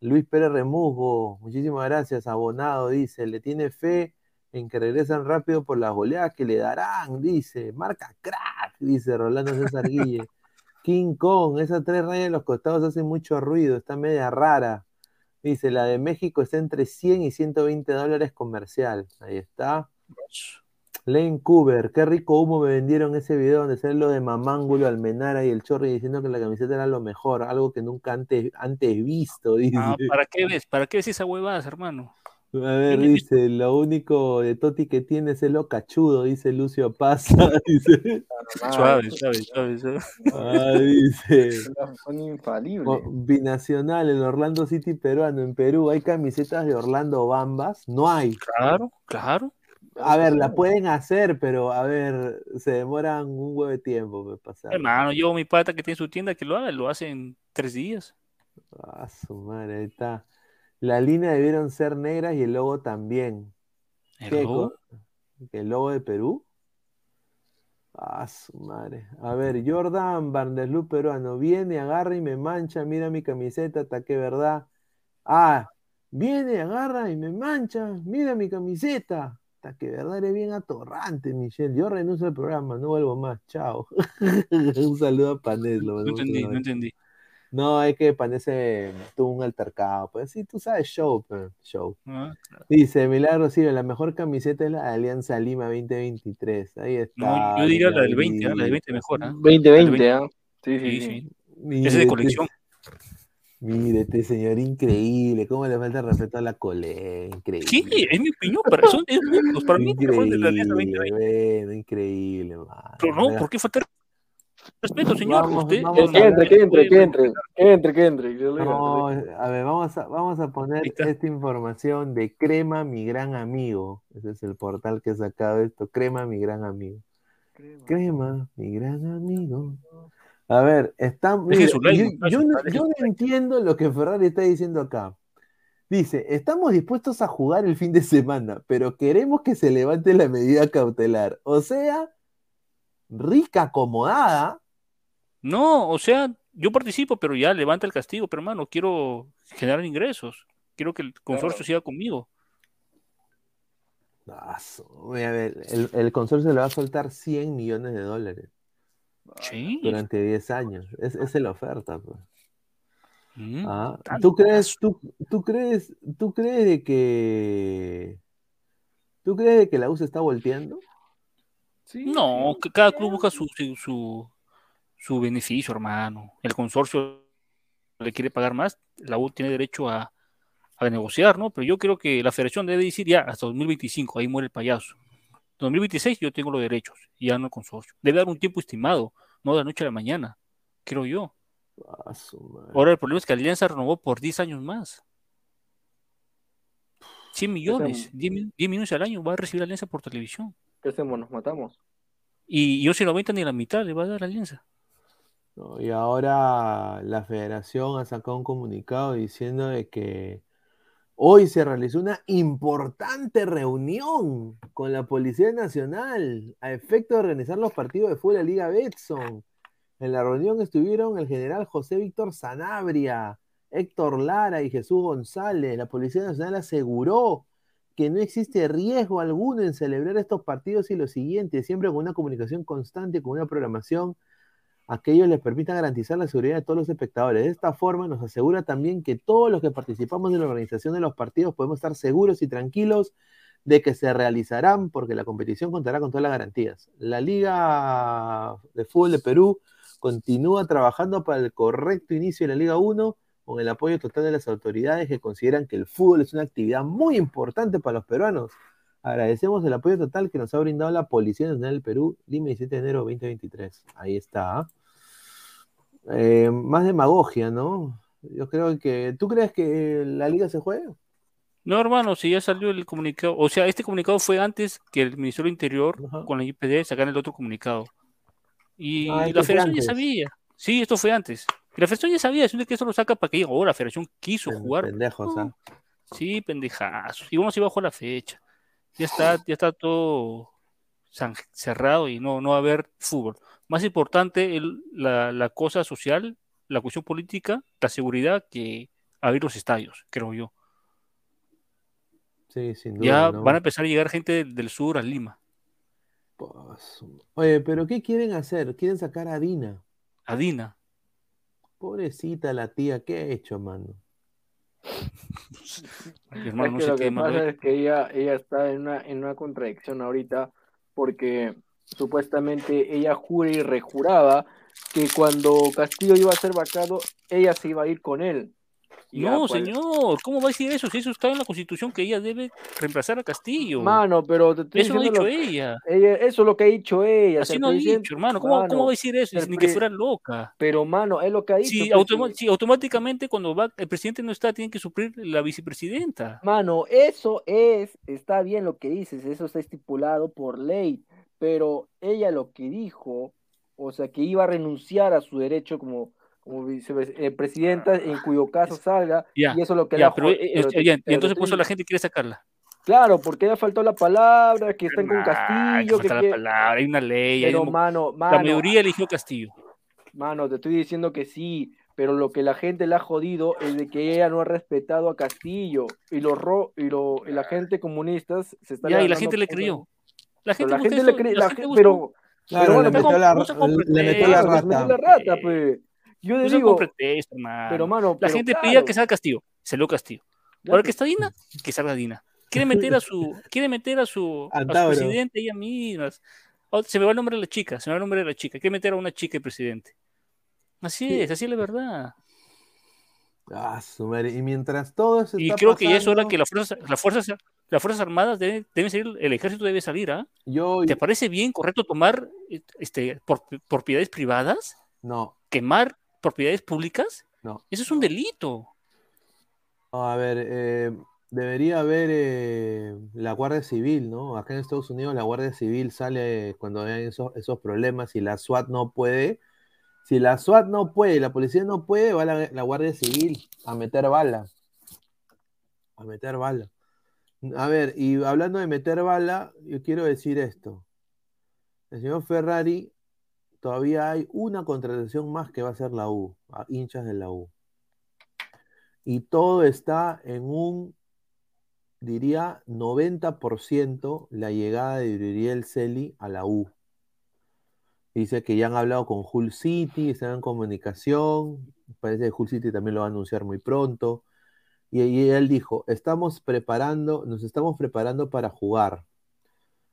Luis Pérez Remusgo, muchísimas gracias. Abonado, dice, le tiene fe en que regresan rápido por las goleadas que le darán, dice. Marca crack, dice Rolando César Guille. *laughs* King Kong, esas tres rayas en los costados hacen mucho ruido, está media rara. Dice, la de México está entre 100 y 120 dólares comercial. Ahí está. Lane Cooper, qué rico humo me vendieron ese video donde sale lo de Mamángulo, Almenara y el Chorri diciendo que la camiseta era lo mejor, algo que nunca antes, antes visto, *laughs* dice. Ah, ¿Para qué ves? ¿Para qué ves esa huevada, hermano? A ver, dice, lo único de Toti que tiene es el lo cachudo, dice Lucio Paz. *laughs* dice. Suave, suave, suave, suave. Ah, dice. Son infalibles. O- Binacional, el Orlando City peruano. En Perú hay camisetas de Orlando Bambas. No hay. Claro, claro. A ver, la pueden hacer, pero a ver, se demoran un huevo de tiempo para pasar. Hermano, yo mi pata que tiene su tienda que lo haga, lo hace en tres días. Ah, su madre, ahí está. La línea debieron ser negras y el logo también. ¿El ¿Qué logo? ¿El logo de Perú? Ah, su madre. A ver, Jordan Bandeslú peruano. Viene, agarra y me mancha. Mira mi camiseta, hasta que verdad. Ah, viene, agarra y me mancha. Mira mi camiseta. Hasta que verdad eres bien atorrante, Michelle. Yo renuncio al programa, no vuelvo más. Chao. *laughs* un saludo a Panés. lo No entendí, no entendí. No, es que Panés se tuvo un altercado. Pues sí, tú sabes, show, pues, show. Ah, Dice Milagro Silva, la mejor camiseta es la de Alianza Lima 2023. Ahí está. No, yo diría la del 20, ¿ah? la del 20 mejor, ¿ah? 2020, ¿ah? Sí, sí, Sí, sí. sí. Ese es de colección. Mire, este señor increíble. ¿Cómo le falta respeto a la cole? Increíble. ¿Qué? Es mi opinión, para, son, es *laughs* para mí es mejor de la Alianza Increíble, 2020. bueno, increíble, mano. Pero no, ¿por qué falta respeto, *laughs* señor? Vamos, Usted, vamos Que, entre, que entre, que entre, que entre, que No, a ver, vamos a, vamos a poner esta información de Crema, mi gran amigo. Ese es el portal que he sacado esto. Crema, mi gran amigo. Crema, mi gran amigo. A ver, está, Deje mira, su like, yo, no, yo no entiendo lo que Ferrari está diciendo acá. Dice, estamos dispuestos a jugar el fin de semana, pero queremos que se levante la medida cautelar. O sea, rica acomodada. No, o sea, yo participo, pero ya levanta el castigo, pero hermano, quiero generar ingresos. Quiero que el consorcio siga conmigo. A ver, el, el consorcio le va a soltar 100 millones de dólares Sí. durante 10 años. Es, esa es la oferta. pues. Mm. Ah, ¿tú crees, tú, tú crees, tú crees de que tú crees de que la U se está volteando? Sí, No, que cada club busca su, su, su, su beneficio, hermano. El consorcio le quiere pagar más, la U tiene derecho a, a negociar, ¿no? Pero yo creo que la federación debe decir ya hasta 2025, ahí muere el payaso. 2026 yo tengo los derechos, y ya no el consorcio. Debe dar un tiempo estimado, no de la noche a la mañana, creo yo. Ah. Ahora el problema es que Alianza renovó por 10 años más. 100 millones, 10, mil- 10 millones al año va a recibir Alianza por televisión. ¿Qué hacemos? Nos matamos. Y yo si no aumenta ni la mitad le va a dar Alianza. No, y ahora la federación ha sacado un comunicado diciendo de que Hoy se realizó una importante reunión con la Policía Nacional a efecto de organizar los partidos de fútbol de la Liga Betson. En la reunión estuvieron el general José Víctor Sanabria, Héctor Lara y Jesús González. La Policía Nacional aseguró que no existe riesgo alguno en celebrar estos partidos y lo siguiente, siempre con una comunicación constante, con una programación aquello les permita garantizar la seguridad de todos los espectadores. De esta forma nos asegura también que todos los que participamos en la organización de los partidos podemos estar seguros y tranquilos de que se realizarán porque la competición contará con todas las garantías. La Liga de Fútbol de Perú continúa trabajando para el correcto inicio de la Liga 1 con el apoyo total de las autoridades que consideran que el fútbol es una actividad muy importante para los peruanos. Agradecemos el apoyo total que nos ha brindado la Policía Nacional del Perú, Lima 17 de enero 2023. Ahí está. Eh, más demagogia, ¿no? Yo creo que. ¿Tú crees que la liga se juega? No, hermano, si ya salió el comunicado. O sea, este comunicado fue antes que el Ministerio del Interior con la IPD sacaran el otro comunicado. Y Ah, la esto fue federación ya sabía. Sí, esto fue antes. Y la federación ya sabía, es que esto lo saca para que diga, oh, la federación quiso jugar. Pendejos, ¿ah? Sí, pendejazos. Y vamos a ir bajo la fecha. Ya está, ya está todo cerrado y no, no va a haber fútbol. Más importante el- la, la cosa social, la cuestión política, la seguridad que abrir los estadios, creo yo. Sí, sin duda. Ya ¿no? van a empezar a llegar gente del, del sur a Lima. Pues, Oye, pero ¿qué quieren hacer? Quieren sacar a Dina. A Dina. Pobrecita la tía, ¿qué ha hecho, mano? Hermano, no sé lo qué que pasa es que ella, ella está en una, en una contradicción ahorita porque supuestamente ella jura y rejuraba que cuando Castillo iba a ser vacado, ella se iba a ir con él. No, pues, señor, ¿cómo va a decir eso? Si eso está en la constitución que ella debe reemplazar a Castillo. Mano, pero te estoy eso no ha dicho lo- ella. ella- Eso es lo que ha dicho ella. Así no ha dicho, hermano. ¿Cómo, Mano, cómo va a decir eso? Ni que fuera loca. Pero, mano, es lo que ha dicho. Sí, automáticamente cuando va el presidente no está, tiene que suplir la vicepresidenta. Mano, eso es, está bien lo que dices, eso está estipulado por ley, pero ella lo que dijo, o sea, que iba a renunciar a su derecho como, como vicepresidenta en cuyo caso salga, y eso es lo que Ya, la pero, eh, eh, y entonces por eso la gente quiere sacarla. Claro, porque ella faltó la palabra, que está con Ah, que Castillo, que falta la quiere- palabra, hay una ley, hay mano, la mayoría eligió Castillo. Mano, te estoy diciendo que sí, pero lo que la gente le ha jodido es de que ella no ha respetado a Castillo y los ro y, lo, y la gente comunista se está Ya, y la gente le creyó. La gente, la busca gente le eso, busca- pero Claro, Pero le, bueno, metió la, le metió la rata. metió la rata, pues. Yo no le sean digo, pretexto, pero mano, la pero gente claro, pedía que salga Castillo, salió Castillo. Ahora que pues, está Dina, que salga Dina. Quiere meter a su, *laughs* quiere meter a su, a su Antauro. presidente ella misma. Oh, se me va el nombre de la chica, se me va el nombre de la chica. Quiere meter a una chica de presidente. Así Sí. es, así es la verdad. Ah, su madre. Y mientras todo eso Y está creo que ya es hora que las fuerzas, las fuerzas, las fuerzas armadas deben, deben salir, el ejército debe salir, ¿ah? yo ¿Te parece bien, correcto, tomar este, por- propiedades privadas, no, quemar propiedades públicas? no. Eso es un delito. A ver, eh, debería haber eh, la Guardia Civil, ¿no? Acá en Estados Unidos la Guardia Civil sale cuando hay esos, esos problemas y la SWAT no puede. Si la SWAT no puede, la policía no puede, va la, la Guardia Civil a meter bala. A meter bala. A ver, y hablando de meter bala, yo quiero decir esto. El señor Ferrari, todavía hay una contratación más que va a ser la U, a hinchas de la U y todo está en un, diría, 90% la llegada de Uriel Celi a la U. Dice que ya han hablado con Hull City, están en comunicación, parece que Hull City también lo va a anunciar muy pronto. Y, y él dijo, estamos preparando, nos estamos preparando para jugar.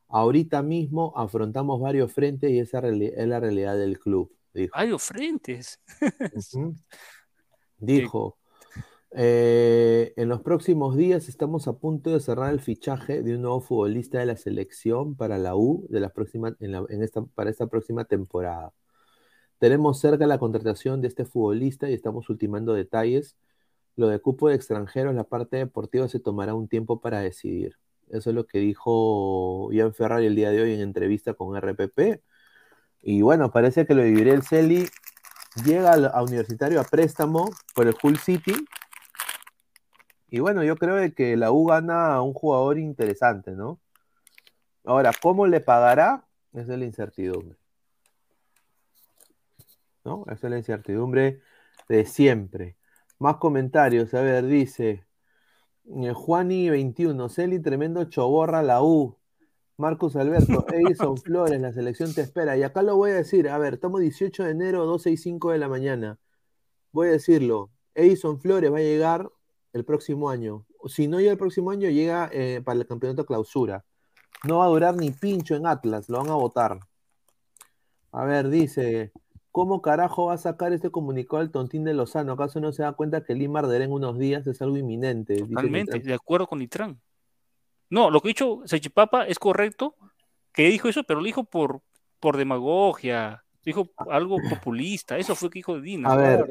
Ahorita mismo afrontamos varios frentes y esa es la realidad del club. Dijo. Hay frentes. *laughs* Dijo, eh, en los próximos días estamos a punto de cerrar el fichaje de un nuevo futbolista de la selección para la U de la próxima, en la- en esta, para esta próxima temporada. Tenemos cerca la contratación de este futbolista y estamos ultimando detalles. Lo de cupo de extranjeros, la parte deportiva se tomará un tiempo para decidir. Eso es lo que dijo Ian Ferrari el día de hoy en entrevista con RPP. Y bueno, parece que lo de Uriel Celi llega a Universitario a préstamo por el Hull City Y bueno, yo creo que la U gana a un jugador interesante, ¿no? Ahora, ¿cómo le pagará? Esa es la incertidumbre. ¿No? Esa es la incertidumbre de siempre. Más comentarios, a ver, dice eh, Juani21, Celi, tremendo choborra la U. Marcus Alberto, *laughs* Edison Flores, la selección te espera. Y acá lo voy a decir, a ver, estamos 18 de enero, 12 y 5 de la mañana. Voy a decirlo, Edison Flores va a llegar el próximo año. Si no llega el próximo año, llega eh, para el campeonato clausura. No va a durar ni pincho en Atlas, lo van a votar. A ver, dice, ¿cómo carajo va a sacar este comunicado al tontín de Lozano? ¿Acaso no se da cuenta que Lima arderá en unos días? Es algo inminente. Totalmente, de acuerdo con Nitrán. No, lo que ha dicho Sechipapa es correcto, que dijo eso, pero lo dijo por, por demagogia, dijo algo populista, eso fue que dijo Dina. A ver,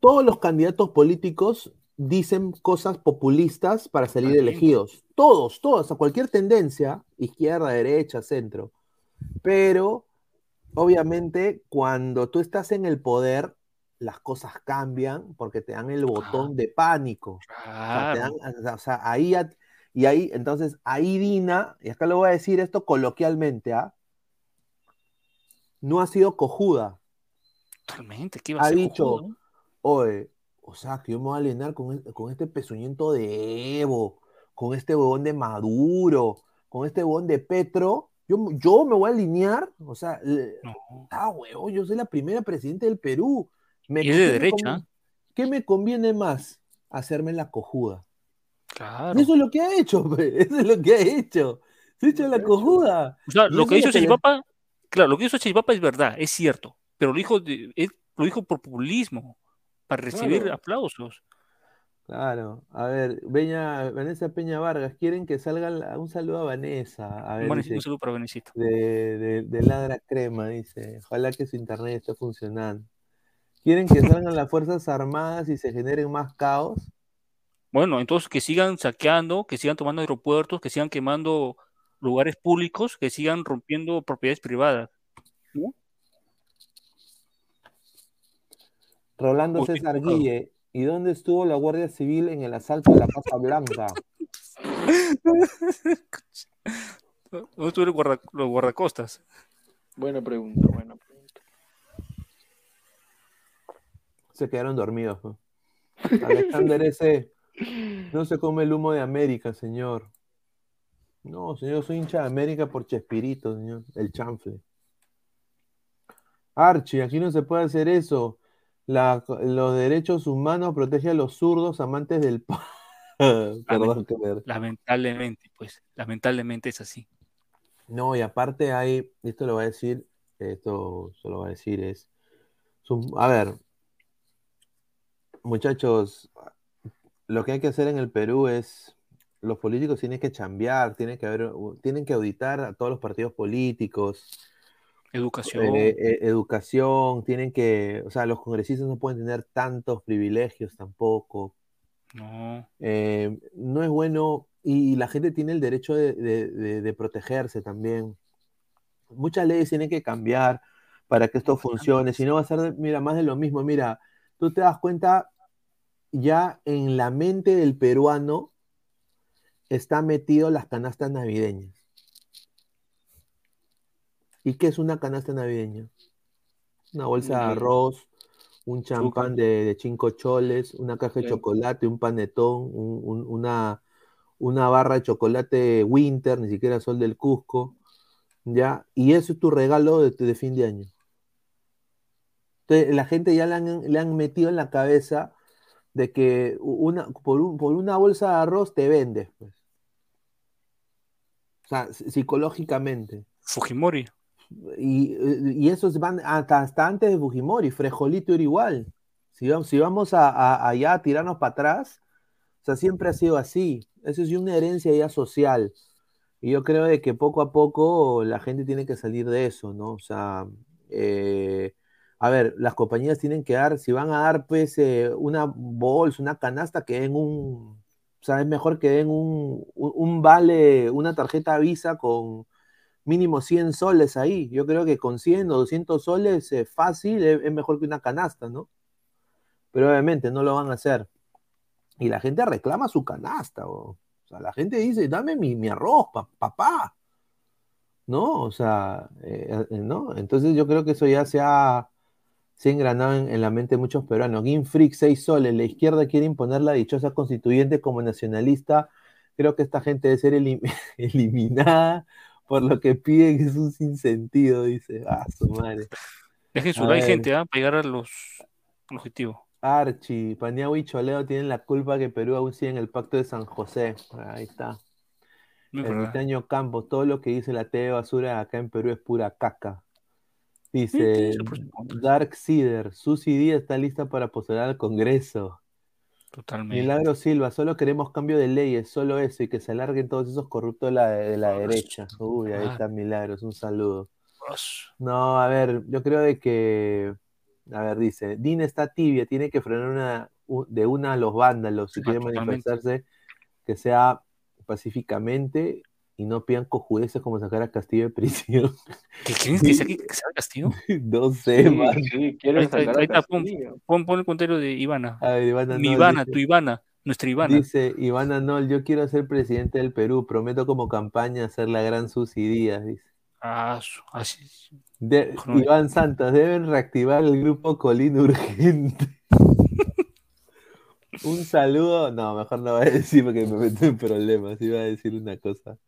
todos los candidatos políticos dicen cosas populistas para salir Totalmente. elegidos. Todos, todos, a cualquier tendencia, izquierda, derecha, centro. Pero, obviamente, cuando tú estás en el poder, las cosas cambian porque te dan el botón de pánico. O sea, te Claro. dan- o sea, ahí y ahí, entonces, ahí Dina, y acá le voy a decir esto coloquialmente, ¿ah? No ha sido cojuda. Totalmente, ¿qué iba a Ha ser dicho, cojudo? oye, o sea, que yo me voy a alinear con, con este pezuñento de Evo, con este huevón de Maduro, con este huevón de Petro. Yo, yo me voy a alinear, o sea, No. ah, yo soy la primera presidenta del Perú. Me- Y es de ¿qué me derecha. conv- ¿Qué me conviene más? Hacerme la cojuda. Claro. Eso es lo que ha hecho, *laughs* pe, Eso es lo que ha hecho. Se ha hecho la cojuda. O sea, lo que hizo Chachipapa, claro, lo que hizo Chachipapa es verdad, es cierto, pero lo dijo, de- es- lo dijo por populismo, para recibir Claro. aplausos. Claro, a ver, Beña, Vanessa Peña Vargas, quieren que salga la- un saludo a Vanessa. A ver, dice, un saludo para Benecito. de, de, de Ladra Crema, dice. Ojalá que su internet esté funcionando. ¿Quieren que salgan las Fuerzas Armadas y se generen más caos? Bueno, entonces que sigan saqueando, que sigan tomando aeropuertos, que sigan quemando lugares públicos, que sigan rompiendo propiedades privadas. ¿no? Rolando César. Guille, ¿y dónde estuvo la Guardia Civil en el asalto a la Casa Blanca? ¿Dónde estuvieron los guarda- los guardacostas? Buena pregunta, buena pregunta. Se quedaron dormidos. ¿no? Alexander ese no se come el humo de América, señor. No, señor, soy hincha de América por Chespirito, señor. El chanfle. Archie, aquí no se puede hacer eso. La- los derechos humanos protegen a los zurdos amantes del *laughs* Perdón, que me- Lamentablemente, pues, lamentablemente es así. No, y aparte hay, esto lo voy a decir, esto solo voy a decir es, a ver, muchachos, lo que hay que hacer en el Perú es, los políticos tienen que chambear, tienen que haber, tienen que auditar a todos los partidos políticos, Educación. eh, eh, educación, tienen que, o sea, los congresistas no pueden tener tantos privilegios tampoco. No. Eh, no es bueno y la gente tiene el derecho de, de- de- de protegerse también. Muchas leyes tienen que cambiar para que esto funcione, si no va a ser, mira, más de lo mismo. Mira, tú te das cuenta, ya en la mente del peruano está metido las canastas navideñas. ¿Y qué es una canasta navideña? Una bolsa de arroz, un champán de, de cinco choles, una caja de chocolate, un panetón, un- un- una, una barra de chocolate Winter, ni siquiera Sol del Cusco, ¿ya? Y eso es tu regalo de, de fin de año. Entonces, la gente ya le han, le han metido en la cabeza de que una, por, un- por una bolsa de arroz te vendes, pues. O sea, psi- psicológicamente. Fujimori. Y, y esos van hasta, hasta antes de Fujimori, Frejolito era igual. Si vamos, si vamos a, allá a tirarnos para atrás, o sea, siempre ha sido así. Eso es una herencia ya social. Y yo creo de que poco a poco la gente tiene que salir de eso, ¿no? O sea, eh, a ver, las compañías tienen que dar, si van a dar pues eh, una bolsa, una canasta, que den un, o es mejor que den un- un vale, una tarjeta Visa con mínimo 100 soles ahí. Yo creo que con 100 o 200 soles eh, fácil es, mejor que una canasta, ¿no? Pero obviamente no lo van a hacer. y la gente reclama su canasta. O sea, la gente dice, dame mi, mi arroz, papá. ¿No? O sea, eh, eh, ¿no? Entonces yo creo que eso ya se ha, se ha engranado en, la mente de muchos peruanos. Game Freak, 6 soles. La izquierda quiere imponer la dichosa constituyente como nacionalista. Creo que esta gente debe ser *laughs* eliminada por lo que piden es un sinsentido, dice. Ah, su madre. Deje su like, gente, ¿ah? para llegar a los objetivos. Archie, Paniagua y Choleo tienen la culpa que Perú aún sigue en el pacto de San José. Ahí está. el año Campos, todo lo que dice la TV basura acá en Perú es pura caca. Dice Dark Cider, Susi Díaz está lista para postular al Congreso. Totalmente. Milagro Silva, solo queremos cambio de leyes, solo eso, y que se alarguen todos esos corruptos de la, de la derecha. Uy, ahí está Milagros, un saludo. No, a ver, yo creo de que, a ver, dice, Dina está tibia, tiene que frenar una, de una a los vándalos, si quiere manifestarse, que sea pacíficamente y no pidan cojudeces como sacar a Castillo de prisión. ¿Qué *laughs* quién dice aquí que sacar Castillo? *laughs* no sé, man. Sí, quieren sacar ahí, a pon, pon, pon, el comentario de Ivana. A ver, Ivana Mi Ivana, tu Ivana, nuestra Ivana. Dice Ivana Nol, yo quiero ser presidente del Perú, prometo como campaña hacer la gran Susi Díaz, dice. Ah, así. De, Iván Santos, deben reactivar el grupo Colín urgente. *laughs* Un saludo, no, mejor no voy a decir porque me meto en problemas, iba a decir una cosa.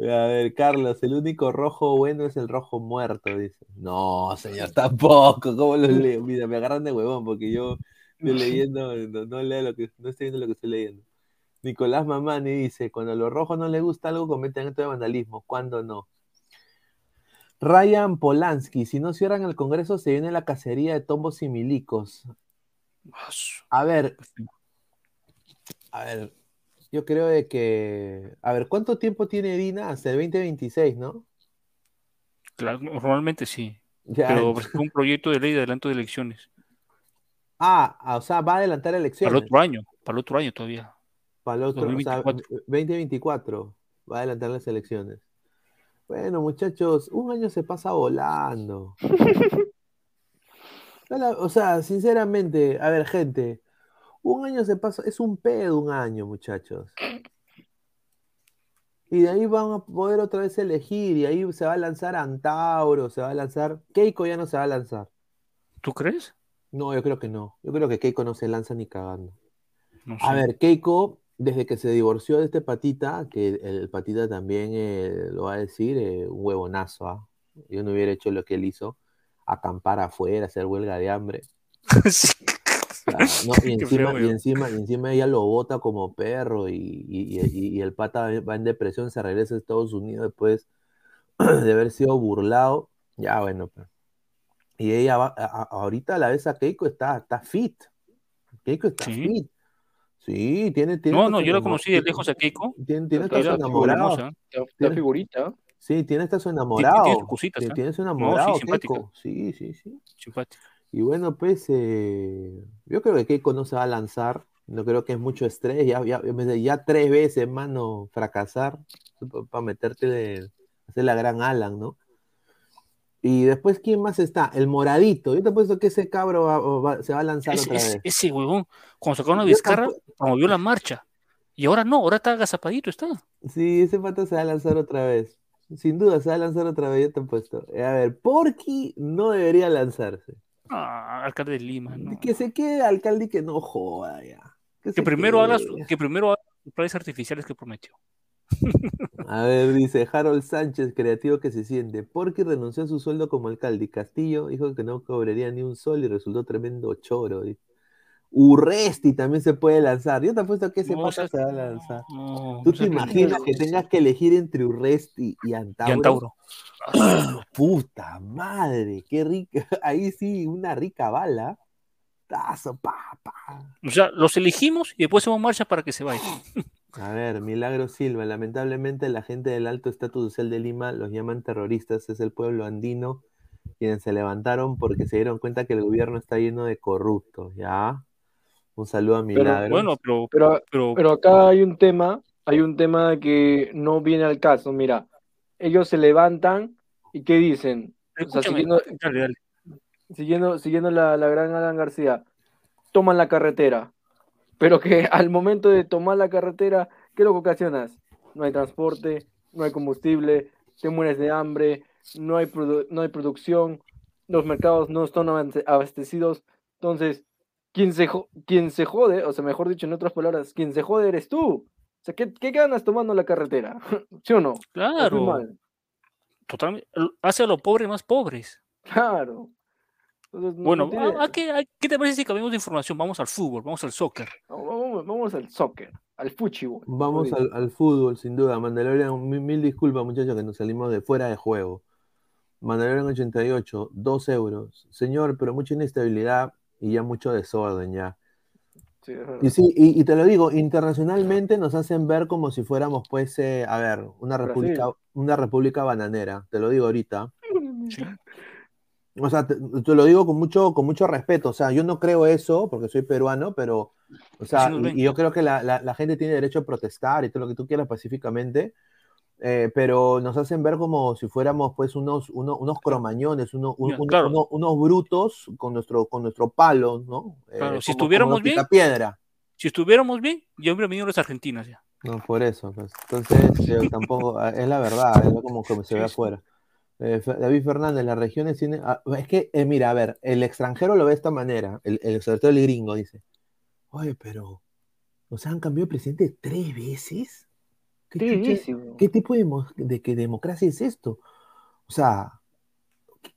A ver, Carlos, el único rojo bueno es el rojo muerto, dice. No, señor, tampoco. ¿Cómo lo leo? *laughs* Mira, me agarran de huevón porque yo estoy *laughs* leyendo, no, leo lo que, no estoy viendo lo que estoy leyendo. Nicolás Mamani dice, cuando a los rojos no les gusta algo, cometen acto de vandalismo. ¿Cuándo no? Ryan Polanski, si no cierran el Congreso, se viene la cacería de tombos y milicos. A ver, a ver, yo creo de que. A ver, ¿cuánto tiempo tiene Dina? Hasta el 2026, ¿no? Claro, normalmente sí. pero es un proyecto de ley de adelanto de elecciones. Ah, ah, o sea, va a adelantar elecciones. Para el otro año, para el otro año todavía. Para el otro, 2024. O sea, 2024 va a adelantar las elecciones. Bueno, muchachos, un año se pasa volando. *laughs* o sea, sinceramente, a ver, gente, un año se pasa, es un pedo un año, muchachos. Y de ahí van a poder otra vez elegir, y ahí se va a lanzar Antauro, se va a lanzar. Keiko ya no se va a lanzar. ¿Tú crees? No, yo creo que no. Yo creo que Keiko no se lanza ni cagando. A ver, Keiko, desde que se divorció de este patita, que el, patita también eh, lo va a decir, eh, un huevonazo, ¿ah? Yo no hubiera hecho lo que él hizo, acampar afuera, hacer huelga de hambre. *laughs* *laughs* y, *laughs* encima, y, encima, y, encima, ella lo bota como perro y, *laughs* el pata va en depresión, se regresa a Estados Unidos después *clears throat* de haber sido burlado. Ya, bueno, pues. Y ella va, ahorita a la vez a Keiko está, está fit. Keiko está fit. Sí, tiene, tiene. No, no, yo la conocí de lejos a Keiko. Tiene, tiene hasta su enamorado. La figurita. Sí, tiene hasta su enamorado. Tiene, cositas. ¿eh? Tiene su enamorado. sí, sí, sí. Simpática. Y bueno, pues eh, yo creo que Keiko no se va a lanzar. No creo que es mucho estrés. Ya, ya, ya tres veces, mano, fracasar para meterte, de, hacer la gran Alan, ¿no? Y después, ¿quién más está? El moradito. Yo te he puesto que ese cabro se va a lanzar otra vez. Ese huevón, cuando sacó una Vizcarra, promovió la marcha. Y ahora no, ahora está agazapadito, está. Sí, ese pato se va a lanzar otra vez. Sin duda, se va a lanzar otra vez, yo te he puesto. A ver, Porky no debería lanzarse. Ah, alcalde de Lima, ¿no? Que se quede alcalde y que no joda ya. Que, primero, haga que primero haga planes artificiales que prometió. A ver, dice Harold Sánchez, creativo que se siente. Porque renunció a su sueldo como alcalde Castillo dijo que no cobraría ni un sol y resultó tremendo choro. Urresti también se puede lanzar. Yo te apuesto que ese no, se va a lanzar. ¿Tú te imaginas que tengas que elegir entre Urresti y Antauro? Y Antauro. *clears throat* Puta madre, qué rica. *laughs* Ahí sí, una rica bala. Tazo, pa, O sea, los elegimos y después hacemos marcha para que se vayan. *laughs* A ver, Milagro Silva, lamentablemente la gente del alto estatus social de Lima los llaman terroristas, es el pueblo andino quienes se levantaron porque se dieron cuenta que el gobierno está lleno de corruptos, ¿ya? Un saludo a Milagro. bueno, pero, pero, pero, acá hay un tema, hay un tema que no viene al caso, mira, ellos se levantan y ¿qué dicen? siguiendo, siguiendo, la, la, gran Alan García, toman la carretera. pero que *laughs* al momento de tomar la carretera, ¿qué lo ocasionas? No hay transporte, no hay combustible, te mueres de hambre, no hay, no hay producción, los mercados no están abastecidos. Entonces, quien se, quien se jode, o sea, mejor dicho, en otras palabras, quien se jode eres tú. O sea, ¿qué, qué ganas tomando la carretera? *laughs* ¿Sí o no? Claro. Totalmente. Hace a los pobres más pobres. Claro. bueno, ¿a, qué, te parece si cambiamos de información? Vamos al fútbol, vamos al soccer. Vamos, vamos al soccer, al fútbol. Vamos al, al, fútbol, sin duda. Mandalorian, mil, mil disculpas, muchachos, que nos salimos de fuera de juego. Mandalorian 88, 2 euros. Señor, pero mucha inestabilidad y ya mucho desorden ya. Y sí, y, te lo digo, internacionalmente nos hacen ver como si fuéramos, pues, eh, a ver, una república, una república bananera, te lo digo ahorita. O sea, te, lo digo con mucho, con mucho respeto. O sea, yo no creo eso porque soy peruano, pero, o sea, y, yo creo que la, la, gente tiene derecho a protestar y todo lo que tú quieras pacíficamente. Eh, pero nos hacen ver como si fuéramos pues unos, unos, cromañones, unos, unos brutos con nuestro, con nuestro palo, ¿no? Eh, si estuviéramos bien, piedra. si estuviéramos bien, yo hubiera venido las Argentinas ya. No, por eso, pues. Entonces, tampoco, ah, es la verdad, es como que se ve afuera. Eh, David Fernández, las regiones tienen. Ah, es que, mira, a ver, el extranjero lo ve de esta manera, el, el, sobre todo el gringo dice: Oye, pero, ¿nos han cambiado de presidente tres veces? ¿Qué, tipo de, de que democracia es esto? O sea,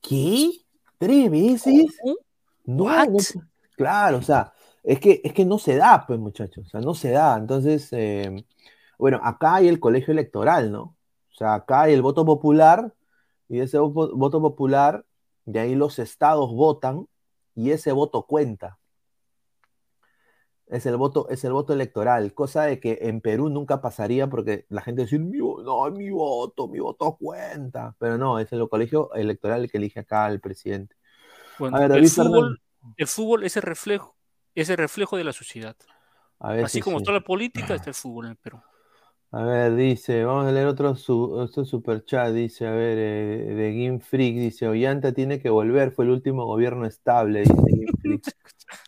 ¿qué? ¿Tres veces? No, claro, o sea, es que, es que no se da, pues, muchachos, o sea, no se da. Entonces, em, bueno, acá hay el colegio electoral, ¿no? O sea, acá hay el voto popular, y ese voto popular, de ahí los estados votan, y ese voto cuenta. Es el voto, es el voto electoral, cosa de que en Perú nunca pasaría porque la gente dice, mi, no, mi voto, mi voto cuenta. Pero no, es el colegio electoral el que elige acá al presidente. Bueno, el, fútbol, el, fútbol, es el reflejo, es el reflejo de la sociedad. Así como está la política, está el fútbol en Perú. A ver, dice, vamos a leer otro, otro super chat, dice, a ver, eh, de Game Freak, dice, Ollanta tiene que volver, fue el último gobierno estable, dice *laughs*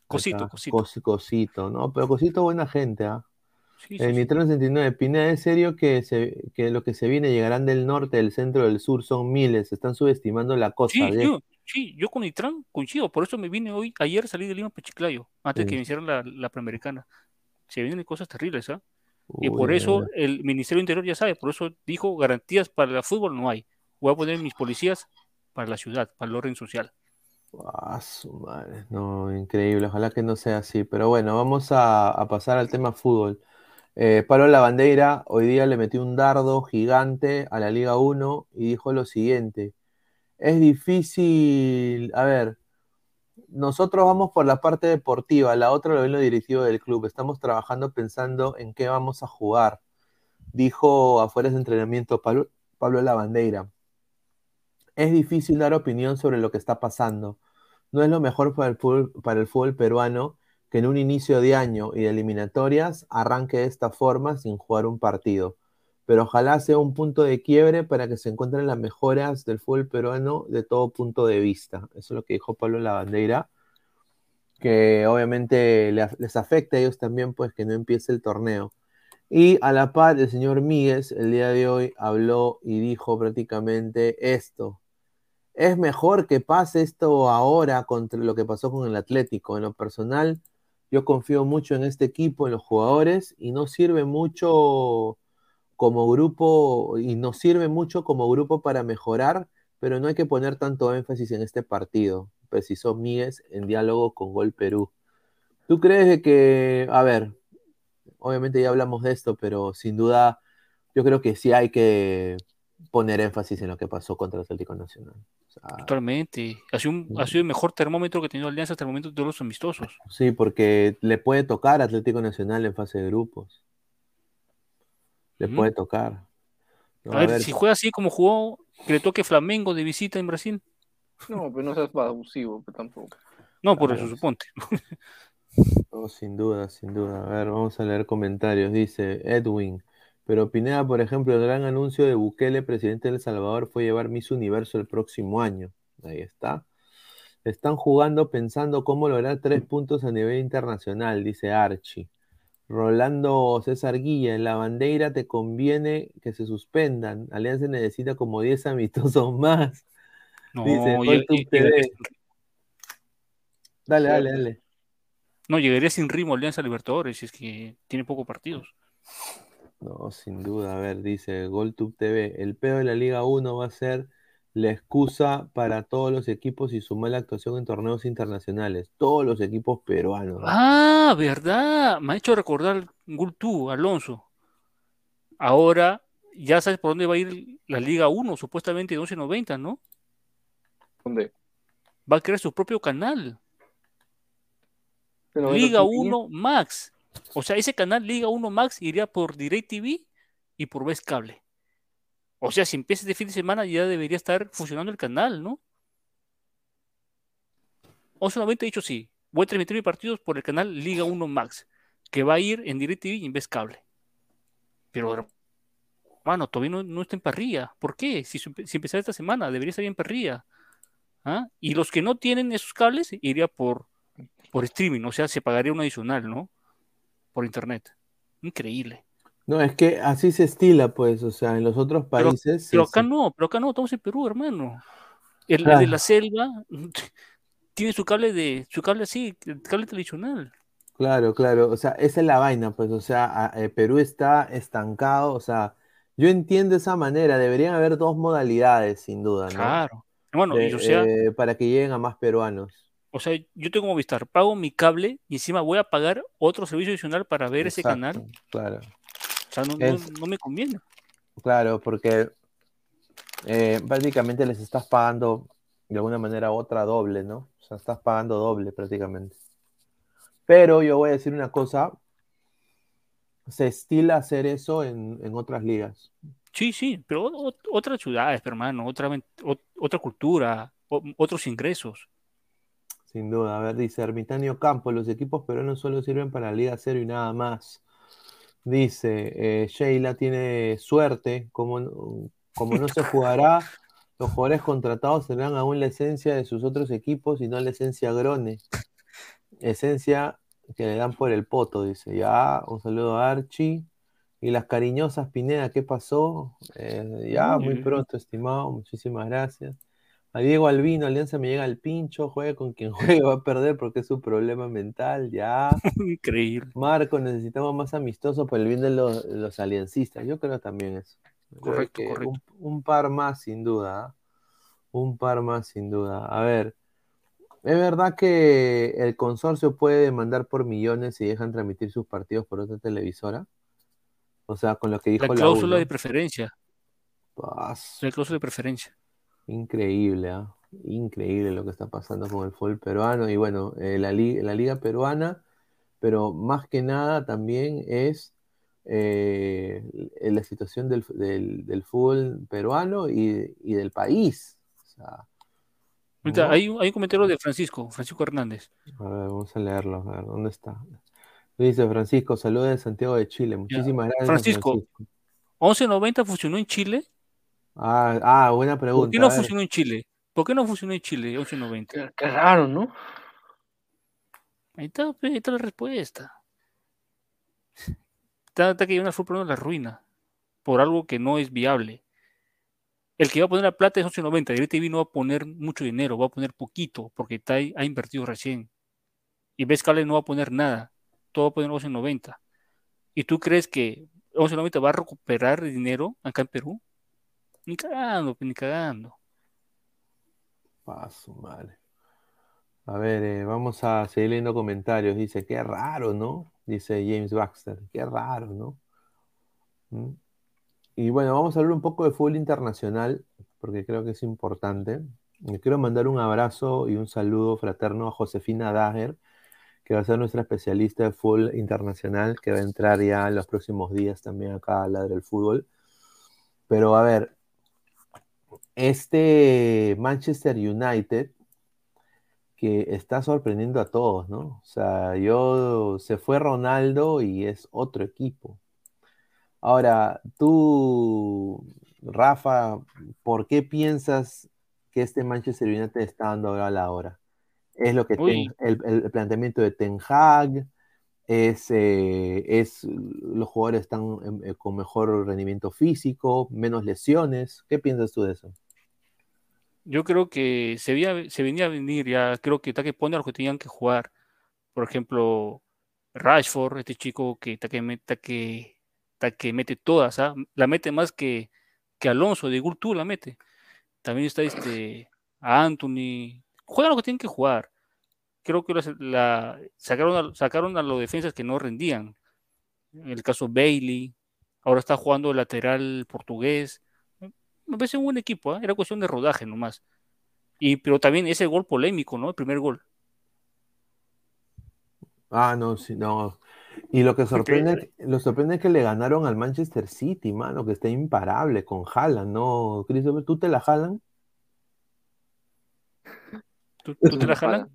Cosito, cosito. cosito, ¿no? Pero cosito buena gente, ¿ah? Sí, sí, 69, Pineda, ¿es serio que, se, que lo que se viene llegarán del norte, del centro, del sur? Son miles, están subestimando la costa. Sí, yo, sí, yo con Nitran coincido, por eso me vine hoy, ayer salí de Lima Pechiclayo, antes que iniciara la, la Panamericana. Se vienen cosas terribles, ¿ah? Y por eso el Ministerio Interior ya sabe, por eso dijo garantías para el fútbol no hay. Voy a poner mis policías para la ciudad, para el orden social. Ah, su madre. No, increíble. Ojalá que no sea así. Pero bueno, vamos a, pasar al tema fútbol. Eh, Pablo Lavandeira hoy día le metió un dardo gigante a la Liga 1 y dijo lo siguiente. Es difícil, a ver, nosotros vamos por la parte deportiva, la otra lo ven lo directivo del club. Estamos trabajando pensando en qué vamos a jugar. Dijo afuera de entrenamiento Pablo, Pablo Lavandeira. Es difícil dar opinión sobre lo que está pasando. No es lo mejor para el fútbol, para el fútbol peruano que en un inicio de año y de eliminatorias arranque de esta forma sin jugar un partido. Pero ojalá sea un punto de quiebre para que se encuentren las mejoras del fútbol peruano de todo punto de vista. Eso es lo que dijo Pablo Lavandeira, que obviamente les afecta a ellos también, pues que no empiece el torneo. Y a la par, el señor Míguez el día de hoy habló y dijo prácticamente esto es mejor que pase esto ahora contra lo que pasó con el Atlético. En lo personal, yo confío mucho en este equipo, en los jugadores, y no sirve mucho como grupo, y nos sirve mucho como grupo para mejorar, pero no hay que poner tanto énfasis en este partido, precisó Míguez en diálogo con Gol Perú. ¿Tú crees que, a ver, obviamente ya hablamos de esto, pero sin duda yo creo que sí hay que poner énfasis en lo que pasó contra el Atlético Nacional. Totalmente. Ha sido, un, ha sido el mejor termómetro que ha tenido Alianza hasta el momento de todos los amistosos. Sí, porque le puede tocar Atlético Nacional en fase de grupos. Le puede tocar. a, ver, si juega así como jugó, que le toque Flamengo de visita en Brasil. No, pero no seas abusivo, tampoco. No, por eso suponte. sin duda, sin duda. A ver, vamos a leer comentarios. Dice Edwin. Pero Pineda, por ejemplo, el gran anuncio de Bukele, presidente de El Salvador, fue llevar Miss Universo el próximo año. Ahí está. Están jugando pensando cómo lograr tres puntos a nivel internacional, dice Archie. Rolando César Guilla, en la bandera te conviene que se suspendan. Alianza necesita como 10 *laughs* amistosos más. No, Dice, lleg- TV. Dale, dale, dale. no, llegaría sin ritmo Alianza Libertadores, si es que tiene pocos partidos. No, sin duda. A ver, dice GolTube TV. El peor de la Liga 1 va a ser la excusa para todos los equipos y su mala actuación en torneos internacionales. Todos los equipos peruanos. ¿no? Ah, verdad. Me ha hecho recordar Gultú, Alonso. Ahora ya sabes por dónde va a ir la Liga 1, supuestamente de 11.90, ¿no? ¿Dónde? Va a crear su propio canal. Pero Liga bueno, ¿quién- 1 Max. O sea, ese canal Liga 1 Max iría por DirecTV y por Vez Cable. O sea, si empieza este fin de semana ya debería estar funcionando el canal, ¿no? 11.90 dicho sí. Voy a transmitir mis partidos por el canal Liga 1 Max, que va a ir en DirecTV y en Vez Cable. Pero, hermano, todavía no, no está en parrilla. ¿Por qué? Si, si empezara esta semana, debería estar en parrilla. ¿Ah? Y los que no tienen esos cables, iría por, por streaming, o sea, se pagaría un adicional, ¿no? Por internet. Increíble. No, es que así se estila, pues. O sea, en los otros países. Pero acá no, pero acá no, estamos en Perú, hermano. El, de la selva *laughs* tiene su cable de, su cable así, cable tradicional. Claro, claro, o sea, esa es la vaina, pues, o sea, a- eh, Perú está estancado, o sea, yo entiendo esa manera, deberían haber dos modalidades, sin duda, ¿no? Claro. Y De- o sea, eh, para que lleguen a más peruanos. o sea, yo tengo Movistar, pago mi cable y encima voy a pagar otro servicio adicional para ver ese canal. Claro, sea, no, no- Es- no me conviene. claro, porque eh, prácticamente les estás pagando de alguna manera otra doble, ¿no? O sea, estás pagando doble prácticamente. Pero yo voy a decir una cosa, se estila hacer eso en, en otras ligas. Sí, sí, pero o- otras ciudades, hermano, otra, otra cultura, o- otros ingresos. Sin duda, a ver, dice Ermitanio Campos, los equipos peruanos solo sirven para la Liga Cero y nada más. Dice, eh, Sheila tiene suerte, como, no- como no se jugará, los jugadores contratados tendrán aún la esencia de sus otros equipos y no la esencia Grone. Esencia que le dan por el poto, dice. Ya, un saludo a Archie. Y las cariñosas Pineda, ¿qué pasó? Eh, ya, muy Uy. pronto, estimado, muchísimas gracias. A Diego Albino, Alianza me llega al pincho, juegue con quien *laughs* juegue, va a perder porque es su problema mental, ya. *laughs* Increíble. Marco, necesitamos más amistosos por el bien de los, los aliancistas. Yo creo también eso. Correcto, correcto. Un, un par más, sin duda. Un par más, sin duda. A ver, ¿es verdad que el consorcio puede demandar por millones si dejan transmitir sus partidos por otra televisora? O sea, con lo que dijo La la cláusula de preferencia. La cláusula de preferencia. Increíble, ¿ah? Increíble lo que está pasando con el fútbol peruano y bueno, eh, la, li- la liga peruana, pero más que nada también es eh, la situación del, del- del fútbol peruano y, y del país. O sea, Ahorita, ¿no? hay, un- hay un comentario de Francisco, Francisco Hernández. A ver, vamos a leerlo, a ver, ¿dónde está? Dice Francisco, saludos de Santiago de Chile. Muchísimas gracias, Francisco. Francisco. 1190 funcionó en Chile. Ah, ah, buena ¿Por pregunta. qué no funcionó en Chile? ¿Por qué no funcionó en Chile 1190? Qué, qué raro, ¿no? Ahí está, pe, ahí está la respuesta. Está, está cayendo el fútbol la ruina por algo que no es viable. El que va a poner la plata es 1190. DirecTV no va a poner mucho dinero, va a poner poquito porque está ahí- ha invertido recién. Y ves Cable no va a poner nada, todo va a poner 1190. ¿Y tú crees que 1190 va a recuperar dinero acá en Perú? Ni cagando, pe, ni cagando. Su madre. A ver, eh, vamos a seguir leyendo comentarios. Dice, qué raro, ¿no? Dice James Baxter, qué raro, ¿no? ¿Mm? Y bueno, vamos a hablar un poco de fútbol internacional, porque creo que es importante. Le quiero mandar un abrazo y un saludo fraterno a Josefina Dager, que va a ser nuestra especialista de fútbol internacional, que va a entrar ya en los próximos días también acá a Ladre el Fútbol. Pero a ver, este Manchester United que está sorprendiendo a todos, ¿no? O sea, yo se fue Ronaldo y es otro equipo. Ahora, tú, Rafa, ¿por qué piensas que este Manchester United está dando ahora a la hora? ¿Es lo que. Ten- el, el planteamiento de Ten Hag? Es, eh, es los jugadores están eh, con mejor rendimiento físico, menos lesiones. ¿Qué piensas tú de eso? Yo creo que se, veía, se venía a venir ya, creo que que pone a que tenían que jugar. Por ejemplo, Rashford, este chico que, que, que, que mete todas, ¿ah? la mete más que, que Alonso, de Gurtu la mete. También está este Anthony. Juegan lo que tienen que jugar. Creo que la, sacaron, a, sacaron a los defensas que no rendían. En el caso Bailey, ahora está jugando el lateral portugués. Me parece un buen equipo, ¿eh? era cuestión de rodaje nomás. Y, pero también ese gol polémico, ¿no? El primer gol. Ah, no, sí, no. Y lo que sorprende, lo sorprende es que le ganaron al Manchester City, mano, que está imparable con Haaland, ¿no? Christopher, ¿tú te la jalan? *laughs* ¿Tú, te la jalan?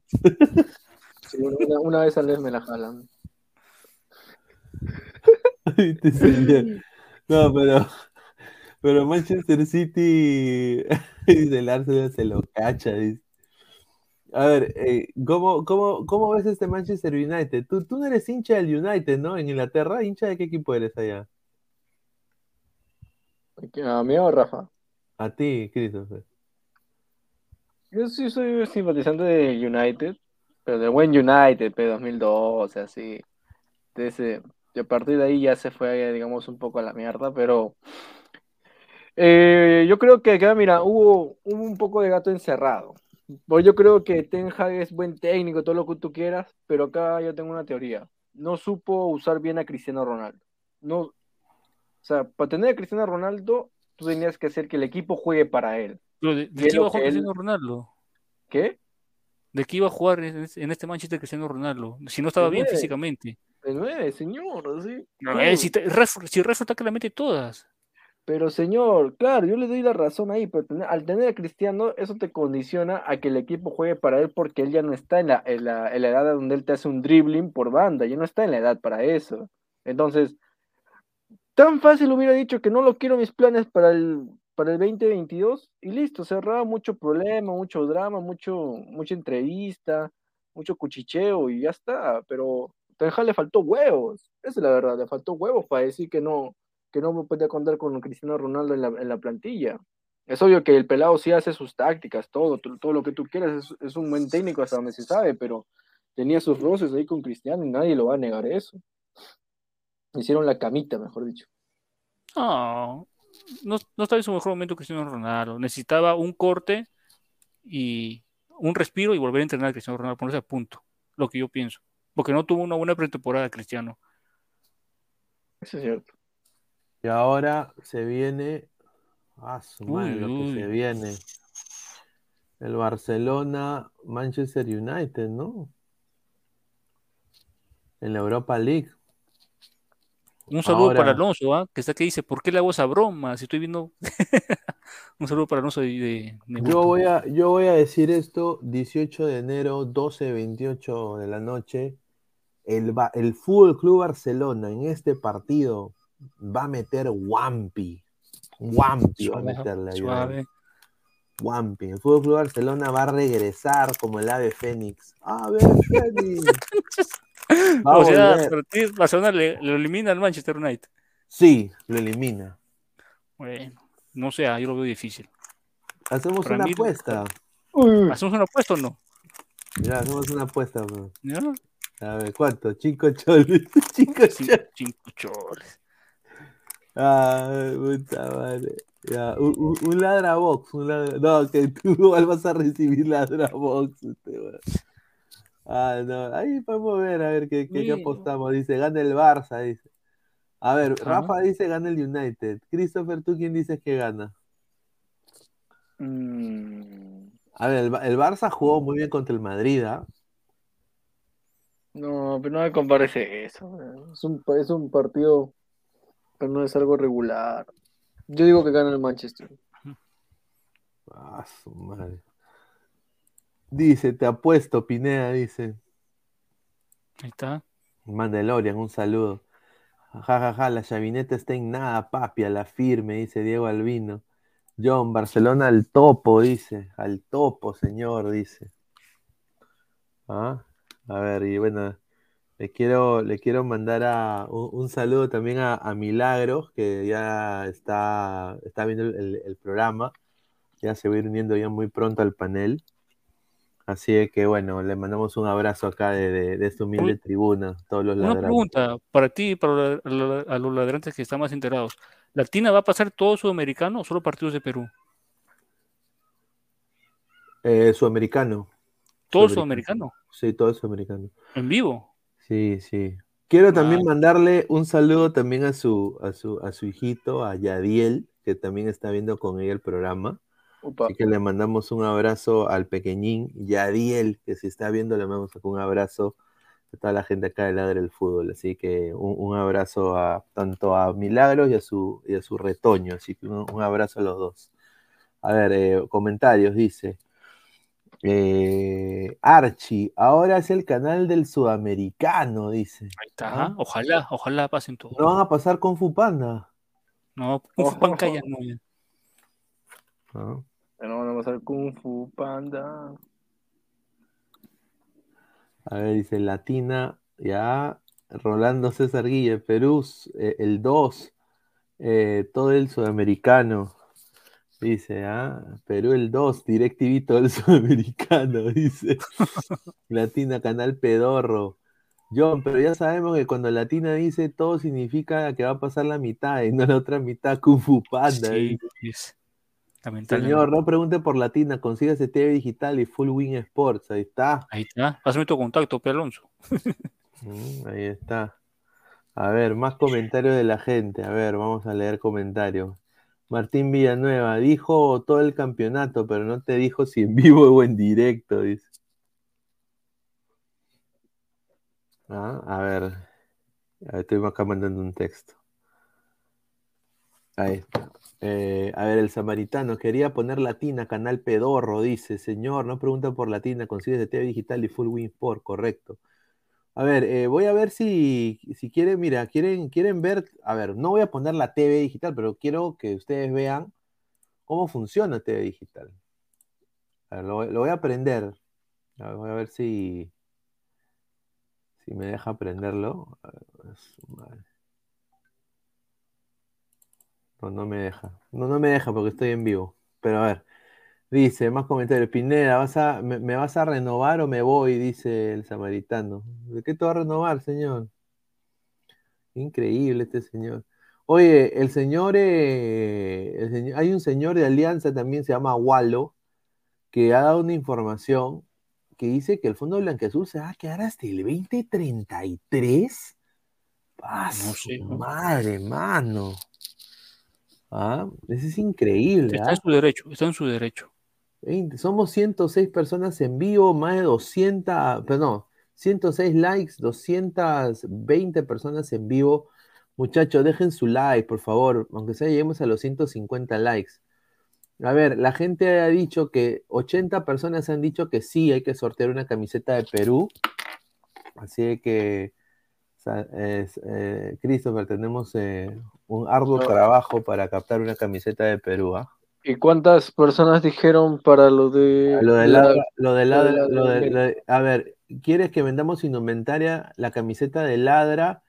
Sí, una, vez al mes me la jalan. *laughs* no, pero, pero Manchester City, *laughs* dice el Arsenal se lo cacha, dice. A ver, eh, ¿cómo, cómo, cómo ves este Manchester United? Tú, tú no eres hincha del United, ¿no? En Inglaterra, ¿hincha de qué equipo eres allá? ¿A mí o Rafa? A ti, Christopher. Yo sí soy simpatizante de United, pero de buen United, P 2012, así. De ese, a partir de ahí ya se fue, digamos, un poco a la mierda, pero eh, yo creo que mira, hubo, hubo un poco de gato encerrado. Pues yo creo que Ten Hag es buen técnico, todo lo que tú quieras, pero acá yo tengo una teoría. No supo usar bien a Cristiano Ronaldo. No, o sea, para tener a Cristiano Ronaldo, tú tenías que hacer que el equipo juegue para él. ¿De, qué iba a jugar Cristiano Ronaldo? ¿Qué? ¿De qué iba a jugar en este Manchester Cristiano Ronaldo? Si no estaba bien físicamente. De nueve, señor, ¿sí? No, eh, si, si resulta que la mete todas. Pero señor, claro, yo le doy la razón ahí, pero al tener a Cristiano, eso te condiciona a que el equipo juegue para él porque él ya no está en la, en la, en la edad donde él te hace un dribbling por banda, ya no está en la edad para eso. Entonces, tan fácil hubiera dicho que no lo quiero mis planes para el, para el 2022 y listo, cerraba mucho problema, mucho drama, mucho, mucha entrevista, mucho cuchicheo y ya está, pero Tenja le faltó huevos, esa es la verdad, le faltó huevos para decir que no, que no puede contar con Cristiano Ronaldo en la, en la, plantilla. Es obvio que el pelado sí hace sus tácticas, todo, todo, lo que tú quieras, es, un buen técnico hasta donde se sabe, pero tenía sus roces ahí con Cristiano y nadie lo va a negar eso. Hicieron la camita, mejor dicho. No, no estaba en su mejor momento Cristiano Ronaldo. Necesitaba un corte y un respiro y volver a entrenar a Cristiano Ronaldo, ponerse a punto, lo que yo pienso. Porque no tuvo una buena pretemporada Cristiano. Eso es cierto. Y ahora se viene. Ah, su madre, lo que se viene. El Barcelona, Manchester United, ¿no? En la Europa League. Un saludo para Alonso, ¿ah? que está que dice, ¿por qué le hago esa broma? Si estoy viendo. *laughs* Un saludo para Alonso de, yo, voy a, yo voy a decir esto: 18 de enero, 12, 28 de la noche. El, el Fútbol Club Barcelona en este partido va a meter Wampi. Wampi va a meterle ahí. Wampi. El Fútbol Club Barcelona va a regresar como el ave Fénix. A ver, Fénix. *laughs* *laughs* o sea, Barcelona le, lo elimina al Manchester United. Sí, lo elimina. Bueno, no sé, yo lo veo difícil. Hacemos una apuesta. ¿Hacemos una apuesta o no? Ya, hacemos una apuesta, bro. A ver, ¿cuánto? Cinco choles. *laughs* Cinco choles. Cinco choles. Ah, puta madre. Ya, un, un, un ladrabox, un ladra... No, que tú *laughs* igual vas a recibir ladrabox. Este, ah, no. Ahí podemos ver, a ver qué, qué, apostamos. Dice, gana el Barça, dice. A ver, Rafa dice gana el United. Christopher, ¿tú quién dices que gana? Mm. A ver, el, el, Barça jugó muy bien contra el Madrid, ¿ah? No, pero no me comparece eso. Es un, es un partido pero no es algo regular. Yo digo que gana el Manchester. Ah, su madre. Dice, te apuesto, Pineda, dice. Ahí está. Mandalorian, un saludo. Ja, ja, la chavineta está en nada, papi, a la firme, dice Diego Albino. John, Barcelona al topo, dice. Al topo, señor, dice. ¿Ah? A ver, y bueno, Le quiero, le quiero mandar a, un, un saludo también a, a Milagros, que ya está, está viendo el, el- el programa. Ya se va a ir uniendo ya muy pronto al panel. Así de que bueno, le mandamos un abrazo acá de, de, de esta humilde Uy. tribuna, todos los Una ladrantes. pregunta para ti y para la- la- a los ladrantes que están más enterados. ¿La Tina va a pasar todo sudamericano o solo partidos de Perú? Eh, sudamericano. Todo Sudamericano. sudamericano, Sí, todo es americano. en vivo. Sí, sí. Quiero también Ah. mandarle un saludo también a su, a su, a su hijito, a Yadiel, que también está viendo con ella el programa. Así que le mandamos un abrazo al pequeñín Yadiel, que si está viendo, le mandamos un abrazo a toda la gente acá de Ladre del Fútbol. Así que un, un abrazo a tanto a Milagros y a su, y a su retoño. Así que un, un abrazo a los dos. A ver, eh, comentarios, dice. Eh, Archie, ahora es el canal del sudamericano, dice. Ahí está. Ojalá, ojalá pasen todo. No van a pasar con Fupanda. No, Kung Fu Panda ya no. ya. ¿No? No van a pasar Kung Fu Panda. A ver, dice Latina, ya. Rolando César Guille, Perú, eh, el 2, eh, todo el sudamericano. Dice, ah, Perú el 2, DirecTV todo el *laughs* sudamericano, dice. *laughs* Latina, canal pedorro. John, pero ya sabemos que cuando Latina dice todo significa que va a pasar la mitad y no la otra mitad Kung Fu Panda. Sí, dice. Señor, no pregunte por Latina, consígase TV Digital y Full Win Sports, ahí está. Ahí está. Pásame tu contacto, P. Alonso. Mm, ahí está. A ver, más comentarios de la gente. A ver, vamos a leer comentarios. Martín Villanueva dijo todo el campeonato, pero no te dijo si en vivo o en directo, dice. Ah. A ver, estoy acá mandando un texto. Ahí está. Eh, a ver, el samaritano quería poner latina, canal pedorro, dice. Señor, no pregunta por latina, consigues de TV digital y full win correcto. A ver, eh, voy a ver si, si quieren, mira, quieren, quieren ver, a ver, no voy a poner la TV digital, pero quiero que ustedes vean cómo funciona TV digital. A ver, lo, voy a aprender. A ver, voy a ver si, si me deja aprenderlo. A ver. No, no me deja. No, no me deja porque estoy en vivo. Pero a ver. Dice, más comentarios. Pineda, ¿vas a, me, me vas a renovar o me voy? Dice el samaritano. ¿De qué te va a renovar, señor? Increíble este señor. Oye, el señor, eh, el señor- hay un señor de Alianza también, se llama Wallo, que ha dado una información que dice que el Fondo Blanqueazul se va a quedar hasta el 2033. ¡Ah, No sé, madre, mano! Ah, eso es increíble. Está ¿ah? en su derecho, está en su derecho. 20, somos 106 personas en vivo, más de 200, perdón, 106 likes, 220 personas en vivo. Muchachos, dejen su like, por favor, aunque sea lleguemos a los 150 likes. A ver, la gente ha dicho que 80 personas han dicho que sí, hay que sortear una camiseta de Perú. Así que, sea, es, eh, Christopher, tenemos eh, un arduo trabajo para captar una camiseta de Perú. ¿ah? ¿Y cuántas personas dijeron para lo de Lo de la- lo de ladra, lo de- ladra- lo de- a ver, ¿quieres que vendamos indumentaria? La camiseta de ladra,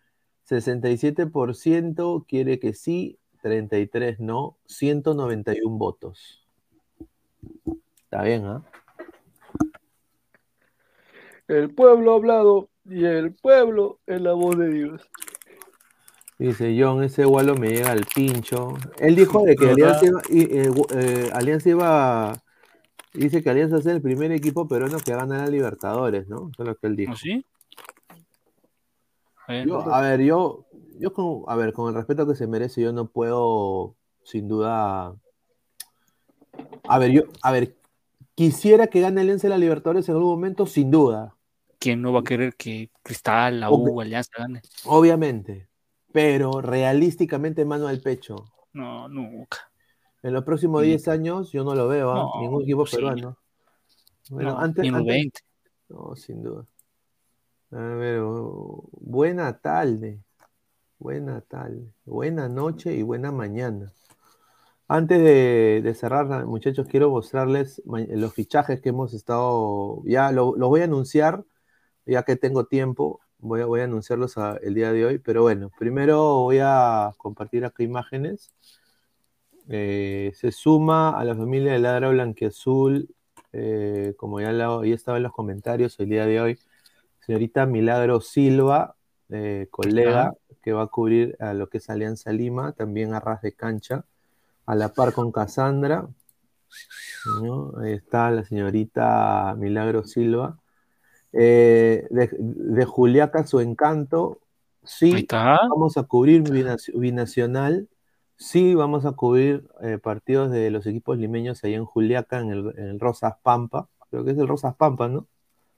67% quiere que sí, 33 no, 191 votos. Está bien, ¿ah? El pueblo ha hablado y el pueblo es la voz de Dios. Dice John, ese gualo me llega al pincho. Él dijo de que. *laughs* Alianza iba, eh, eh, Alianza iba- dice que Alianza es el primer equipo peruano que gana la Libertadores, ¿no? Eso es lo que él dijo. ¿No sí? Eh, Yo, a ver, yo, yo con, a ver, con el respeto que se merece, yo no puedo, sin duda. A ver, yo, a ver, quisiera que gane Alianza la Libertadores en algún momento, sin duda, ¿Quién no va a querer que Cristal, la. U, Alianza gane? obviamente. Pero realísticamente, mano al pecho. No, nunca. En los próximos Sí. 10 años, yo no lo veo, ¿ah? No, ningún equipo sí. peruano. Bueno, No, antes, ni en los antes- 20. No, sin duda. A ver, oh, buena tarde. Buena tarde. Buena noche y buena mañana. Antes de, de cerrar, muchachos, quiero mostrarles los fichajes que hemos estado. Ya lo- los voy a anunciar, ya que tengo tiempo. Voy a, voy a anunciarlos el día de hoy, pero bueno, primero voy a compartir acá imágenes. Eh, se suma a la familia de Ladra Blanquiazul, eh, como ya, estaba en los comentarios el día de hoy, señorita Milagro Silva, eh, colega que va a cubrir a lo que es Alianza Lima, también a ras de cancha, a la par con Cassandra. ¿no? Ahí está la señorita Milagro Silva. Eh, de, de Juliaca su encanto, sí, vamos a cubrir binaci- binacional, sí, vamos a cubrir eh, partidos de los equipos limeños ahí en Juliaca, en el, en el Rosas Pampa, creo que es el Rosas Pampa, ¿no?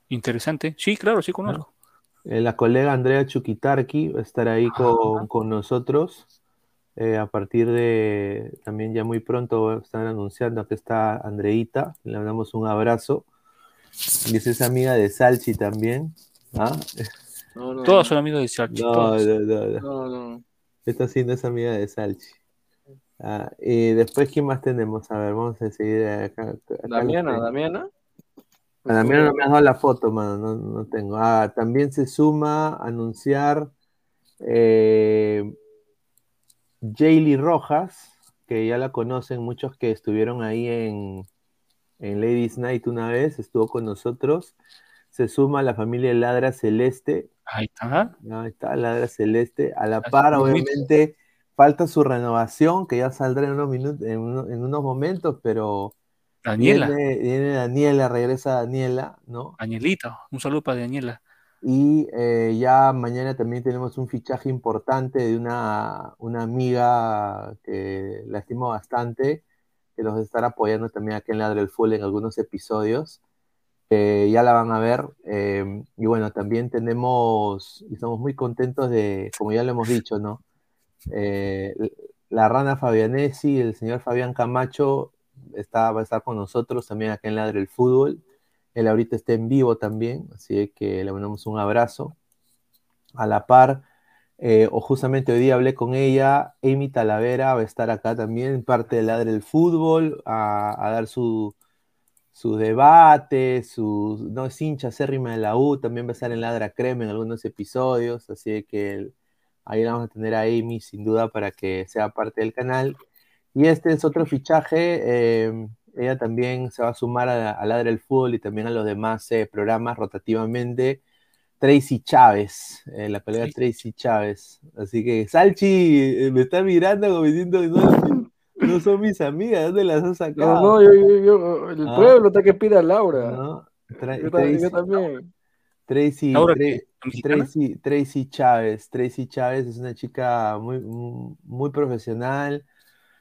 Interesante. Sí, claro, sí conozco. Eh, la colega Andrea Chuquitarqui va a estar ahí con, con nosotros. eh, a partir de también ya muy pronto están anunciando que está Andreita. Le damos un abrazo. Y es esa amiga de Salchi también. ¿ah? No, no, Todos son amigos de Sachi. No, todos. no, no, no. no, no. Esta sí no es amiga de Salchi. Ah, y después, ¿quién más tenemos? A ver, vamos a seguir acá. acá Damiana. Damiana. A Damián no me has dado la foto, mano, no, no tengo. Ah, también se suma a anunciar eh, Jaylee Rojas, que ya la conocen muchos que estuvieron ahí en, en Ladies Night una vez, estuvo con nosotros. Se suma a la familia Ladra Celeste, Ahí está. ahí está, Ladra Celeste. A la par, obviamente, falta su renovación, que ya saldrá en unos minutos, en, uno- en unos momentos, pero Daniela. viene, viene Daniela, regresa Daniela, ¿no? Danielita. Un saludo para Daniela. Y eh, ya mañana también tenemos un fichaje importante de una, una amiga que la estimo bastante, que nos estará apoyando también aquí en Ladre el Full en algunos episodios. Eh, ya la van a ver. eh, y bueno, también tenemos, y estamos muy contentos de, como ya lo hemos dicho, ¿no? Eh, la rana Fabianesi, el señor Fabián Camacho, está, va a estar con nosotros también acá en Ladre el Fútbol. Él ahorita está en vivo también, así que le mandamos un abrazo. A la par, eh, o justamente hoy día hablé con ella, Amy Talavera va a estar acá también, parte de Ladre el Fútbol, a, dar su, su debate, su, no es hincha acérrima de la U, también va a estar en Ladra Crema en algunos episodios, así que el- ahí vamos a tener a Amy sin duda para que sea parte del canal. Y este es otro fichaje, eh, ella también se va a sumar a, a Ladra el Fútbol y también a los demás eh, programas rotativamente. Tracy Chávez, eh, la colega Tracy Chávez. Así que, Salchi, eh, me está mirando como diciendo, no, no son mis amigas, ¿dónde las has sacado? No, no, yo, yo, yo, el Ah. pueblo está que pide a Laura. ¿no? Tra- Yo, también, yo Tracy- también. Tracy. Tracy, Tracy Chávez. Tracy Chávez es una chica muy, muy profesional,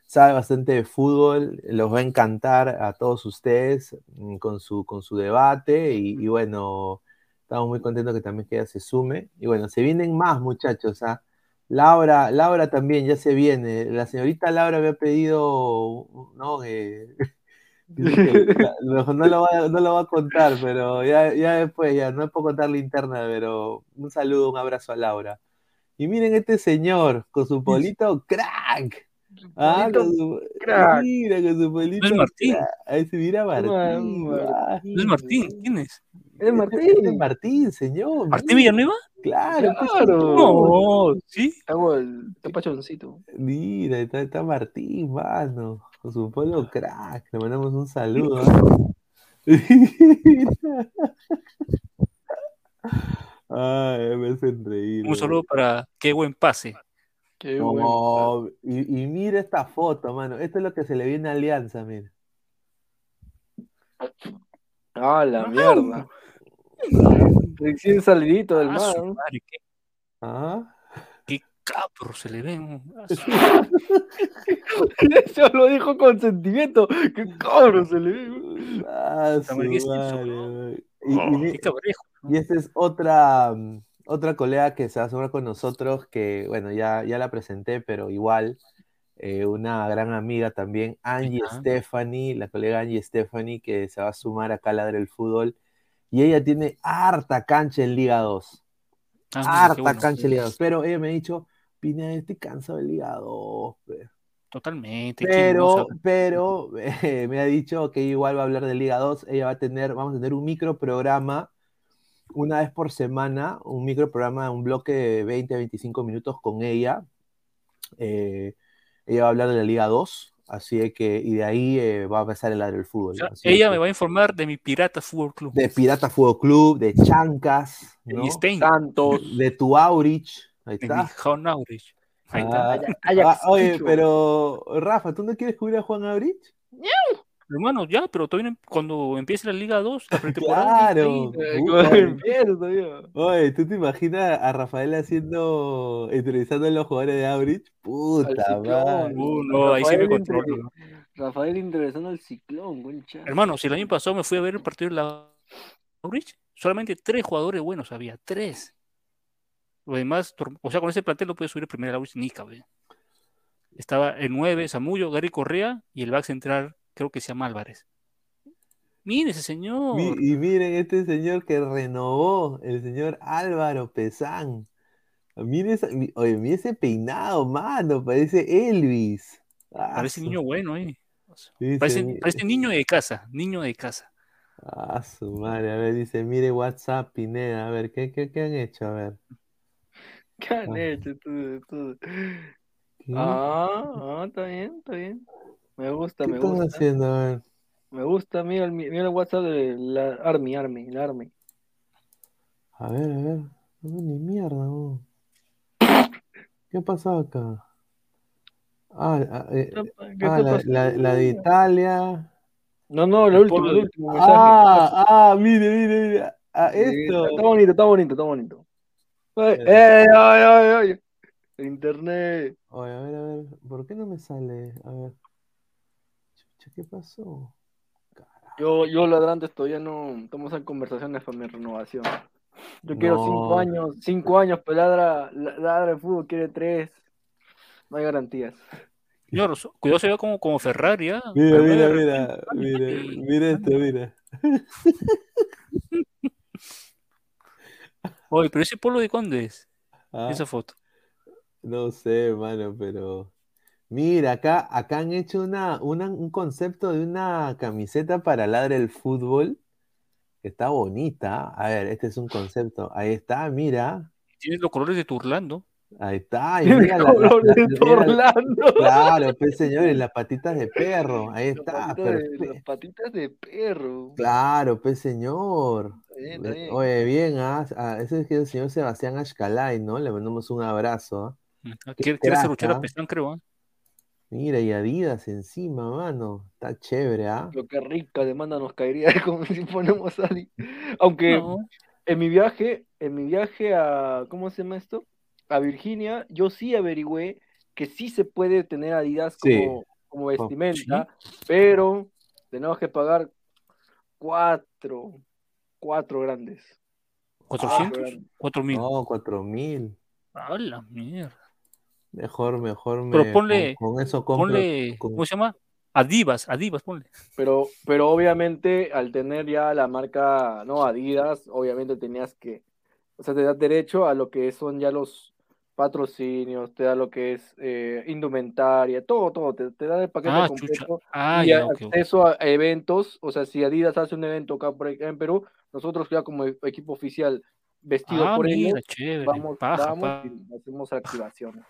sabe bastante de fútbol, los va a encantar a todos ustedes mm, con su, con su debate y, y bueno, estamos muy contentos que también que ella se sume. Y bueno, se vienen más muchachos, ¿ah? Laura, Laura también ya se viene. La señorita Laura había pedido, ¿no? Eh, *laughs* no, lo va, a- no lo va a contar, pero ya, ya después, ya no puedo contar la interna, pero un saludo, un abrazo a Laura. Y miren este señor con su polito crack. Ah, con su, crack. Mira, con su polito es Martín. Ahí se mira Martín. Mar-. No es Martín. ¿Quién es? Es Este es Martín. Martín, señor. ¿Martín Villanueva? Claro, pues, Claro. No, ¿sí? Hago el está pachoncito. Mira, está, está Martín, mano, con su polo crack. Le mandamos un saludo. ¿eh? *laughs* Ay, me hacen reír. Un saludo para qué buen pase. Qué y, y mira esta foto, mano. Esto es lo que se le viene a Alianza, mira. Ah, la mierda. Recién salidito del Ah, mar. su ¿no? madre, qué, ¿Ah? qué capro se le ven. *laughs* *laughs* Eso lo dijo con sentimiento. Qué cabrón se le ve. Ah, su madre. Y, y Oh, mi- qué cabrejo. y esta es otra, mm, otra colega que se va a sumar con nosotros, que bueno, ya, ya la presenté, pero igual, eh, una gran amiga también, Angie. Stephanie, la colega Angie Stephanie, que se va a sumar acá a Ladre el Fútbol. Y ella tiene harta cancha en Liga 2. Ah, harta bueno. cancha en Liga 2. Pero ella me ha dicho, Pineda, estoy cansado de Liga 2. pe". Totalmente. Pero, pero eh, *laughs* me ha dicho que igual va a hablar de Liga 2. Ella va a tener, vamos a tener un micro programa una vez por semana un microprograma, un bloque de 20 a 25 minutos con ella. Eh, ella va a hablar de la Liga 2, así que, y de ahí eh, va a empezar el área del fútbol. O sea, así ella que- me va a informar de mi Pirata Fútbol Club. De Pirata Fútbol Club, de Chancas, de ¿no? Santos. de tu Aurich. Ahí de mi está. Juan Aurich. Ahí está. Ah, ah, oye, pero Rafa, ¿tú no quieres cubrir a Juan Aurich? Hermano, ya, pero todavía no- cuando empiece la Liga 2, la *laughs* pretemporada. Claro. *laughs* Oye, ¿tú te imaginas a Rafael haciendo, entrevistando a los jugadores de Aurich? Puta madre. Uh, no, ahí sí me controlo. Rafael interesando al ciclón, buen chat. Hermano, si el año pasado me fui a ver el partido de la Aurich, solamente tres jugadores buenos había, tres. Lo demás, o sea, con ese plantel no puede subir el primer Aurich ni cabe. Estaba el 9, Zamullo, Gary Correa y el back central, creo que se llama Álvarez. Mire ese señor. Mi- y miren este señor que renovó, el señor Álvaro Pesán. Miren esa- mi- oye, mira ese peinado, mano, parece Elvis. Ah, Parece su- niño bueno, eh. dice, Parece, mi- parece niño de casa, niño de casa. Ah, su madre, a ver, dice, mire WhatsApp, Pineda, a ver, ¿qué, qué, qué han hecho? A ver. ¿Qué han Ah. hecho tú? tú? ¿Qué, Ah, ah, está bien, está bien. Me gusta, ¿Qué me están gusta. haciendo? A ver. Me gusta, mira el, mira el WhatsApp de la Army, Army, la Army. A ver, a ver. No, ni mierda, no. ¿Qué ha pasado acá? Ah, ah, eh, ¿Qué ah, la, la- la de Italia. No, no, el último, el último mensaje. Ah, ah, mire, mire, mire. Ah, Sí, esto. Está bonito, está bonito, está bonito. Ay, Espera. ¡Eh, ay, ay, ay! Internet. Oye, a ver, a ver. ¿Por qué no me sale? A ver. ¿Qué pasó? Yo, yo ladrantes todavía no estamos en conversaciones para mi renovación. Yo quiero No. cinco años, cinco años, pero ladra, la- ladra el fútbol quiere tres. No hay garantías. Señor, cuidado se ve como, como Ferrari, ¿ah? Mira, Pero mira, mira, mira, mira esto, mira. Oye, pero ese polo de Conde es, Ah, esa foto. no sé, mano, pero. Mira, acá, acá han hecho una, una- un concepto de una camiseta para ladre el fútbol. que Está bonita. A ver, este es un concepto. Ahí está, mira. Tienes los colores de Turlando. Ahí está. Y mira la- la- Colores la- Orlando. Claro, pues señores, las *laughs* patitas de perro. Ahí está. patitas de- perfe- las patitas de perro. Claro, pues señor. Está bien, está bien. Oye, bien, ah, ah, ese es el señor Sebastián Ashkalay, ¿no? Le mandamos un abrazo. ¿ah? Qué Quiere, quiere serruchar ¿ah? a Pestán, creo. ¿ah? Mira, y Adidas encima, mano. Está chévere, ¿ah? Lo que rica demanda nos caería *laughs* como si ponemos a Ali. Aunque No. en mi viaje, en mi viaje a, ¿cómo se llama esto? A Virginia, yo sí averigüé que sí se puede tener Adidas Sí. como, como vestimenta, pero tenemos que pagar cuatro, cuatro grandes. Cuatro ¿400? grandes. ¿4000? No, cuatro mil. A la mierda. Mejor, mejor me. Pero ponle- con, con eso compro. Ponle, con- ¿cómo se llama? Adivas, Adivas, ponle. Pero, pero obviamente al tener ya la marca, no, Adidas, obviamente tenías que, o sea, te da derecho a lo que son ya los patrocinios, te da lo que es eh, indumentaria, todo, todo, te, te da el paquete Ah, chucha. completo Ah, y ok. acceso a eventos, o sea, si Adidas hace un evento acá por acá en Perú, nosotros ya como e- equipo oficial vestido Ah, por mira, ellos, chévere. vamos, Paja, vamos paja. y hacemos activaciones.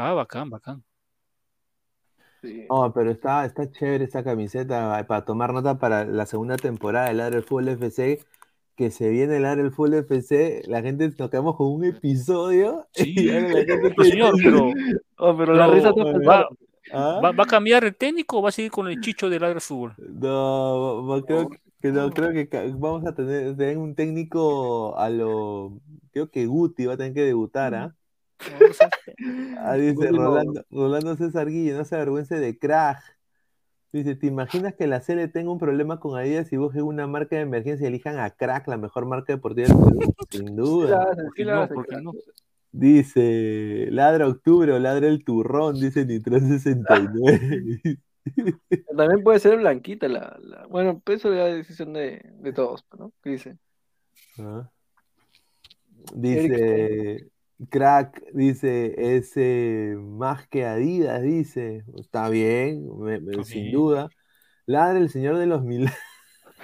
Ah, bacán, bacán. Sí. No, pero está, está chévere esta camiseta para tomar nota para la segunda temporada del Ladre del Fútbol FC. Que se viene el Ladre del Fútbol FC, la gente nos quedamos con un episodio. *laughs* Sí. y la gente señor, pero *laughs* Oh, pero la risa está faltando. ¿Ah? ¿va, va a cambiar el técnico o va a seguir con el chicho del Ladre Fútbol? No, va- creo que no, creo que vamos a tener, tener un técnico a lo, creo que Guti va a tener que debutar, ¿ah? Ah, dice. Rolando, Rolando César Guille, no se avergüence de crack. Dice, ¿te imaginas que la CL tenga un problema con Adidas y busquen una marca de emergencia y elijan a Crack, la mejor marca deportiva del Perú? *laughs* Sin Sí duda. Dice, ladra octubre o ladra el turrón, dice Nitro 69. *laughs* También puede ser blanquita la, la- bueno, pues eso ya es decisión de, de todos, ¿no? ¿Qué dice? Ah. Dice, crack, dice, es eh, más que Adidas, dice. Está bien, me- me- Está sin duda. Ladra el señor de los milagros.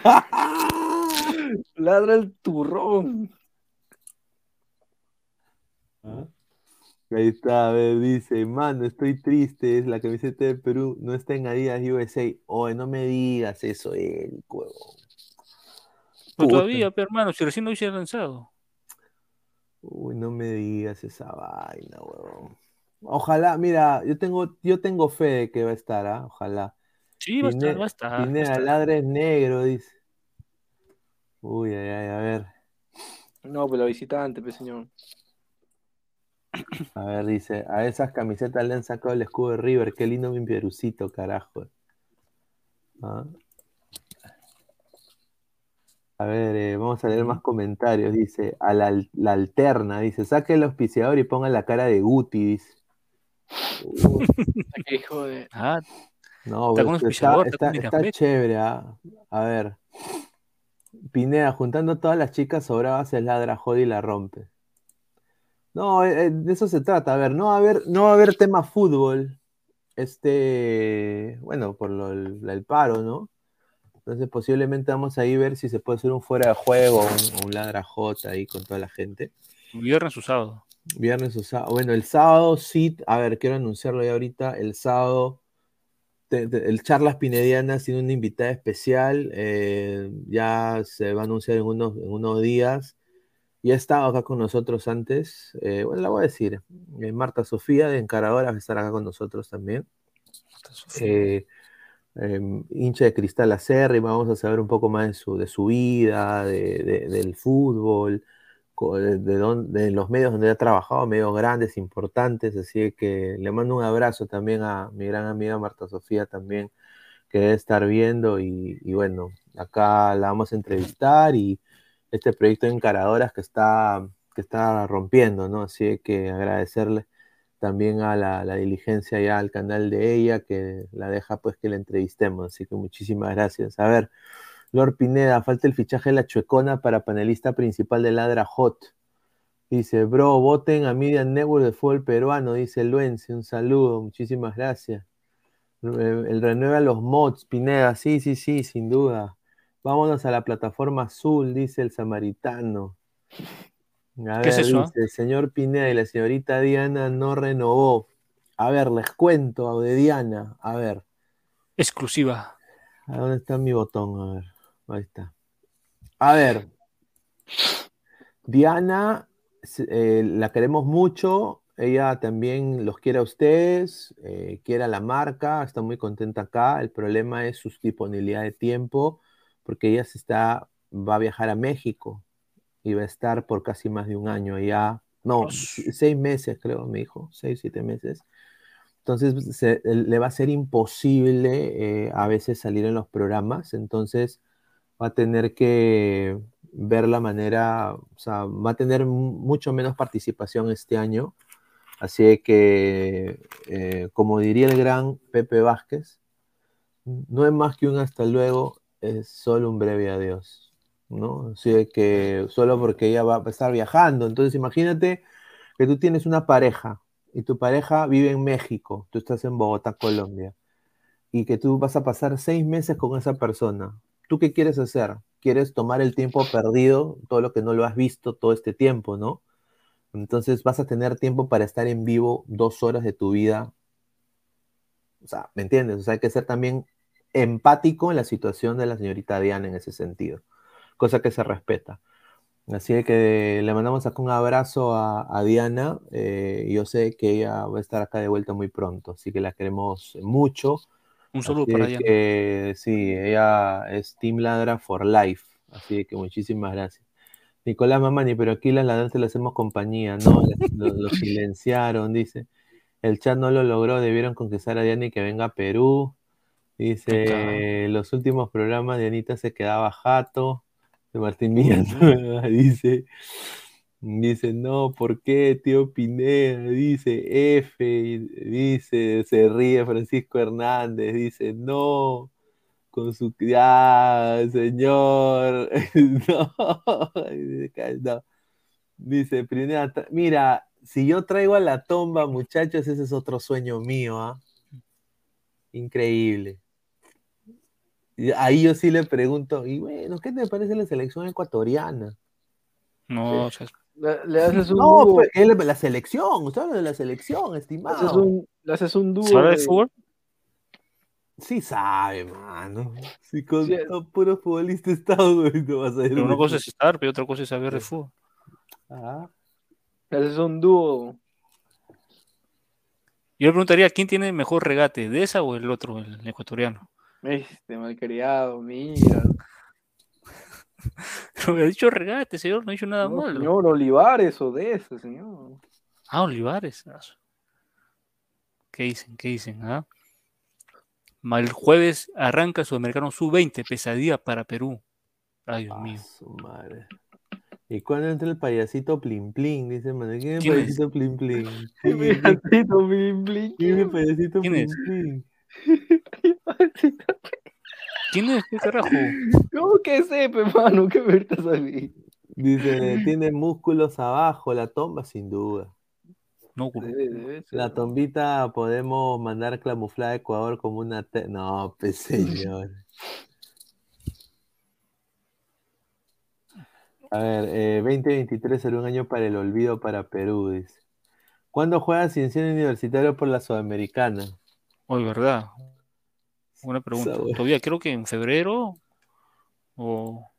*laughs* Ladra el turrón. ¿Ah? Ahí está, a ver, dice, mano, estoy triste, es la camiseta de Perú, no está en Adidas USA. Oye, no me digas eso, el Puta. todavía, pero hermano, si recién lo hubiese lanzado. Uy, no me digas esa vaina, huevón. Ojalá, mira, yo tengo, yo tengo fe de que va a estar, ¿ah? Ojalá. Sí, va a estar, va a estar. Pineda, estar. ladra es negro, dice. Uy, ay, ay, a ver. No, pues la visitante, pues señor. A ver, dice, a esas camisetas le han sacado el escudo de River, qué lindo mi Pierucito, carajo. Ah. A ver, eh, vamos a leer más comentarios. Dice, a la, al- la alterna, dice, saque el auspiciador y ponga la cara de Guti, dice. *laughs* Qué hijo de. Ah, no, Está pues, con chévere, ah. A ver. Pineda, juntando todas las chicas sobradas, el ladra, jode y la rompe. No, eh, eh, de eso se trata. A ver, no va a haber, no va a haber tema fútbol. Este, bueno, por lo, el, el paro, ¿no? Entonces posiblemente vamos ahí a ver si se puede hacer un fuera de juego, un, un ladra J ahí con toda la gente. viernes o sábado. Viernes o sábado. Bueno, el sábado sí, a ver, quiero anunciarlo ya ahorita. El sábado, te- te- el Charlas Pinedianas tiene una invitada especial. eh, ya se va a anunciar en unos, en unos días. Ya ha estado acá con nosotros antes. eh, bueno, la voy a decir. eh, Marta Sofía de Encaradora va a estar acá con nosotros también. Eh, eh, hincha de Cristal Acérrima, vamos a saber un poco más de su, vida, de- de- del fútbol, de, de dónde- de los medios donde ha trabajado, medios grandes, importantes, así que le mando un abrazo también a mi gran amiga Marta Sofía también, que debe estar viendo y, y bueno, acá la vamos a entrevistar y este proyecto de encaradoras que está, que está rompiendo, ¿no? Así que agradecerle también a la, diligencia ya al canal de ella que la deja pues que la entrevistemos, así que muchísimas gracias. A ver, Lord Pineda, falta el fichaje de la chuecona para panelista principal de Ladra Hot. Dice, bro, voten a Media Network de fútbol peruano, dice Luense, un saludo, muchísimas gracias. El renueva los mods, Pineda, sí, sí, sí, sin duda. Vámonos a la plataforma azul, dice el samaritano. A ¿Qué es ver, eso, ah? dice, el señor Pineda y la señorita Diana no renovó. A ver, les cuento de Diana. A ver, Exclusiva. ¿a dónde está mi botón? A ver, ahí está. A ver, Diana, eh, la queremos mucho. Ella también los quiere a ustedes, eh, quiere a la marca, está muy contenta acá. El problema es su disponibilidad de tiempo, porque ella se está, va a viajar a México y va a estar por casi más de un año allá. No, seis meses creo, me dijo, seis, siete meses. Entonces se- le va a ser imposible eh, a veces salir en los programas, entonces va a tener que ver la manera, o sea, va a tener mu- mucho menos participación este año. Así que, eh, como diría el gran Pepe Vázquez, no es más que un hasta luego, es solo un breve adiós, ¿no? Así que solo porque ella va a estar viajando. Entonces, imagínate que tú tienes una pareja y tu pareja vive en México, tú estás en Bogotá, Colombia, y que tú vas a pasar seis meses con esa persona. ¿Tú qué quieres hacer? ¿Quieres tomar el tiempo perdido, todo lo que no lo has visto todo este tiempo, ¿no? Entonces vas a tener tiempo para estar en vivo dos horas de tu vida. O sea, ¿me entiendes? O sea, hay que ser también empático en la situación de la señorita Diana en ese sentido, cosa que se respeta. Así que le mandamos acá un abrazo a, a Diana. eh, yo sé que ella va a estar acá de vuelta muy pronto, así que la queremos mucho. Un saludo Así para Diana. que sí, ella es Team Ladra for Life. Así que muchísimas gracias. Nicolás Mamani, pero aquí las ladrantes le hacemos compañía, ¿no? Lo, lo *laughs* silenciaron, dice. El chat no lo logró, debieron conquistar a Diana y que venga a Perú. Dice, los últimos programas de Anita se quedaba jato. De Martín Villanueva, *laughs* dice. Dice, no, ¿por qué, tío Pineda? Dice, F, dice, se ríe Francisco Hernández, dice, no, con su, ya, señor, *laughs* no. Dice, Pineda, mira, si yo traigo a la tomba, muchachos, ese es otro sueño mío, ¿ah? Increíble. Y ahí yo sí le pregunto, y bueno, ¿qué te parece la selección ecuatoriana? No, o sea, Le, le haces un No, dúo. pues, él- la selección, usted habla de la selección, le estimado. haces un, le haces un dúo. ¿se habla de fútbol? Sí sabe, mano. Si con Sí. puro futbolista estado, güey, no vas a ir. Pero una cosa es estar, pero otra cosa es saber de fútbol. Ah, Le haces un dúo. Yo le preguntaría, ¿quién tiene mejor regate? ¿De esa o el otro, el ecuatoriano? Este malcriado, mira. Pero me ha dicho regate, señor, no ha dicho nada No, malo. señor Olivares o de ese, señor. Ah, Olivares. ah, su- ¿Qué dicen? ¿Qué dicen? ah? El jueves arranca Sudamericano Sub-20, pesadilla para Perú. Ay, Dios ah, mío. su madre. ¿Y cuándo entra el payasito Plin Plin? Dice, mano, *laughs* ¿quién es el payasito Plin Plin? ¿Quién es Payasito, blin, blin. quién es el payasito ¿Quién Plin? Plin? ¿Quién es? ¿Qué carajo? ¿Cómo que sepe, mano? ¿Qué verdad sabí? Dice, tiene músculos abajo, la tomba sin duda. No. Debe- debe ser. La tombita podemos mandar camuflar a Ecuador como una... te- No, pues señor. A ver, eh, 2023 será un año para el olvido para Perú, dice. ¿Cuándo juega Cienciano Universitario por la Sudamericana? Hoy, ¿verdad? Buena pregunta. Todavía creo que en febrero o...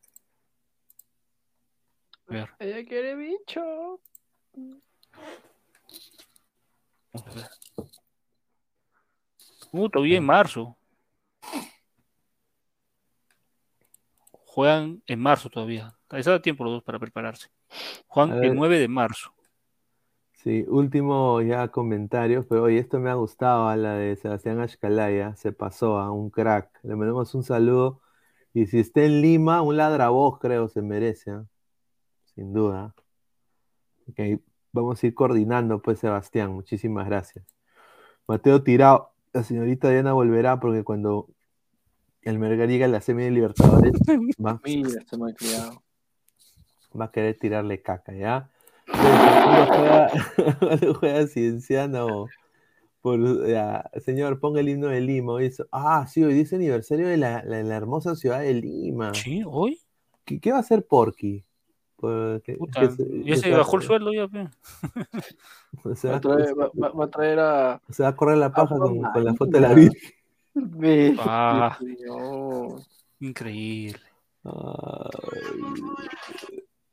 A ver, Ella quiere bicho. vamos a ver. Uh, todavía en marzo. Juegan en marzo todavía. Les da tiempo los dos para prepararse. Ver. el 9 de marzo. Sí, último ya comentario, pero oye, esto me ha gustado, a la de Sebastián Ashkalaya, se pasó a un crack. Le mandamos un saludo. Y si está en Lima, un ladravoz creo se merece, ¿ah? sin duda. Ok, vamos a ir coordinando, pues, Sebastián. Muchísimas gracias. Mateo Tirado, la señorita Diana volverá porque cuando el Melgar llegue a la semi de Libertadores *laughs* va, Mira, malcriado. va a querer tirarle caca, ¿ya? Cuando juega, *laughs* juega Cienciano, por, ya, señor, ponga el himno de Lima. Hoy es- ah, sí, hoy dice aniversario de la, la- la hermosa ciudad de Lima. Sí, hoy. ¿Qué, qué va a hacer Porky? Pues, que- Puta, que se- ya que se va- bajó el sueldo ya, pe. *laughs* Se Va va, a traer, va, va- va a traer a. se va a correr la paja con, la foto de la. Virgen. Ve, Ah. Increíble. Ay.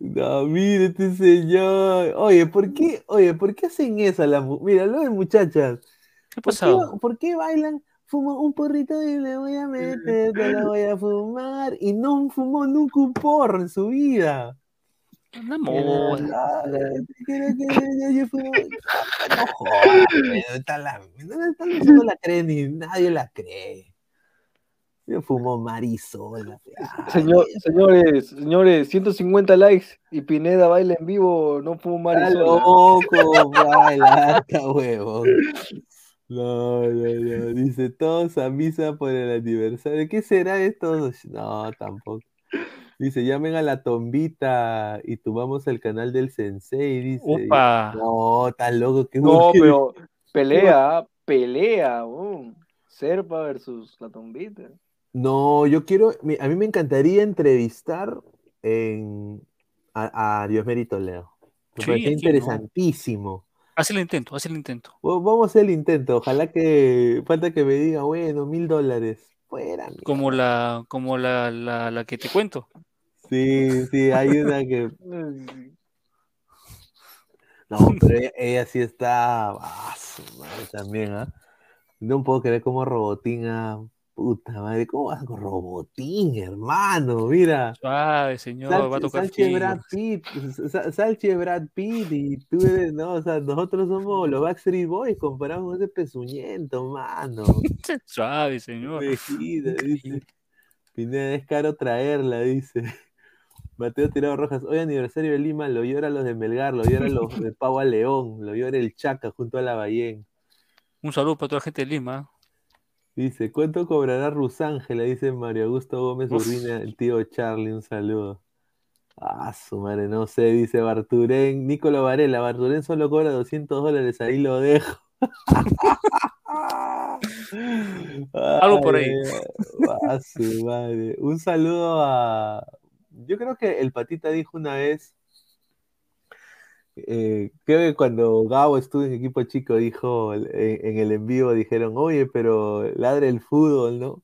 No, mire este señor. Oye, ¿por qué, oye, ¿por qué hacen eso a la mu- Mira, lo de muchachas. ¿Qué ha ¿Por qué, pasado? por qué bailan? Fumo un porrito y le voy a meter, te lo voy a fumar. Y no fumó nunca un porro en su vida. Una moda. No jodas, no está la- no está- no la cree ni nadie la cree. Yo fumo marisola. Señor, señores, señores, 150 likes y Pineda baila en vivo, no fumo Está marisola. loco, baila, huevón. No, no, no. Dice todos a misa por el aniversario. ¿Qué será esto? No, tampoco. Dice, llamen a la tombita y tomamos el canal del sensei. Dice. Opa. No, está loco. ¿qué No, pero *laughs* pelea, pelea. Serpa versus la tombita. No, yo quiero, a mí me encantaría entrevistar en, a, a Dios Mérito Leo. Me Sí, parece interesantísimo. Haz el intento, haz el intento. Va- Vamos a hacer el intento. Ojalá que falta que me diga, bueno, mil dólares. Fuera. Como la, como la, la, la que te cuento. Sí, sí, hay una que. *laughs* No, pero ella, ella sí está. Ah, su madre también, ¿ah? No puedo creer como Robotín, ah, Puta madre, ¿cómo vas con Robotín, hermano? Mira. Suave, señor, va a tocar fibras. Brad Pitt, Sa- Salchi Brad Pitt y tú eres, no, o sea, nosotros somos los Backstreet Boys comparado con ese pezuñento, mano. *laughs* Suave, señor. Mejida, *laughs* dice. Pineda, es caro traerla, dice. Mateo Tirado Rojas, hoy aniversario de Lima, lo llora los de Melgar, lo llora los de Pau a León, lo llora el Chaca junto a la Ballén. Un saludo para toda la gente de Lima. Dice, ¿cuánto cobrará Rusángela? Dice Mario Augusto Gómez Uf. Urbina, el tío Charlie, un saludo. Ah, su madre, no sé, dice Barturén, Nicolo Varela, Barturén solo cobra 200 dólares, ahí lo dejo. *laughs* Algo por ahí. Ay, a su madre. Un saludo a. Yo creo que el patita dijo una vez. Eh, creo que cuando Gabo estuvo en equipo chico, dijo en, en el en vivo, dijeron, oye, pero ladre el fútbol, ¿no?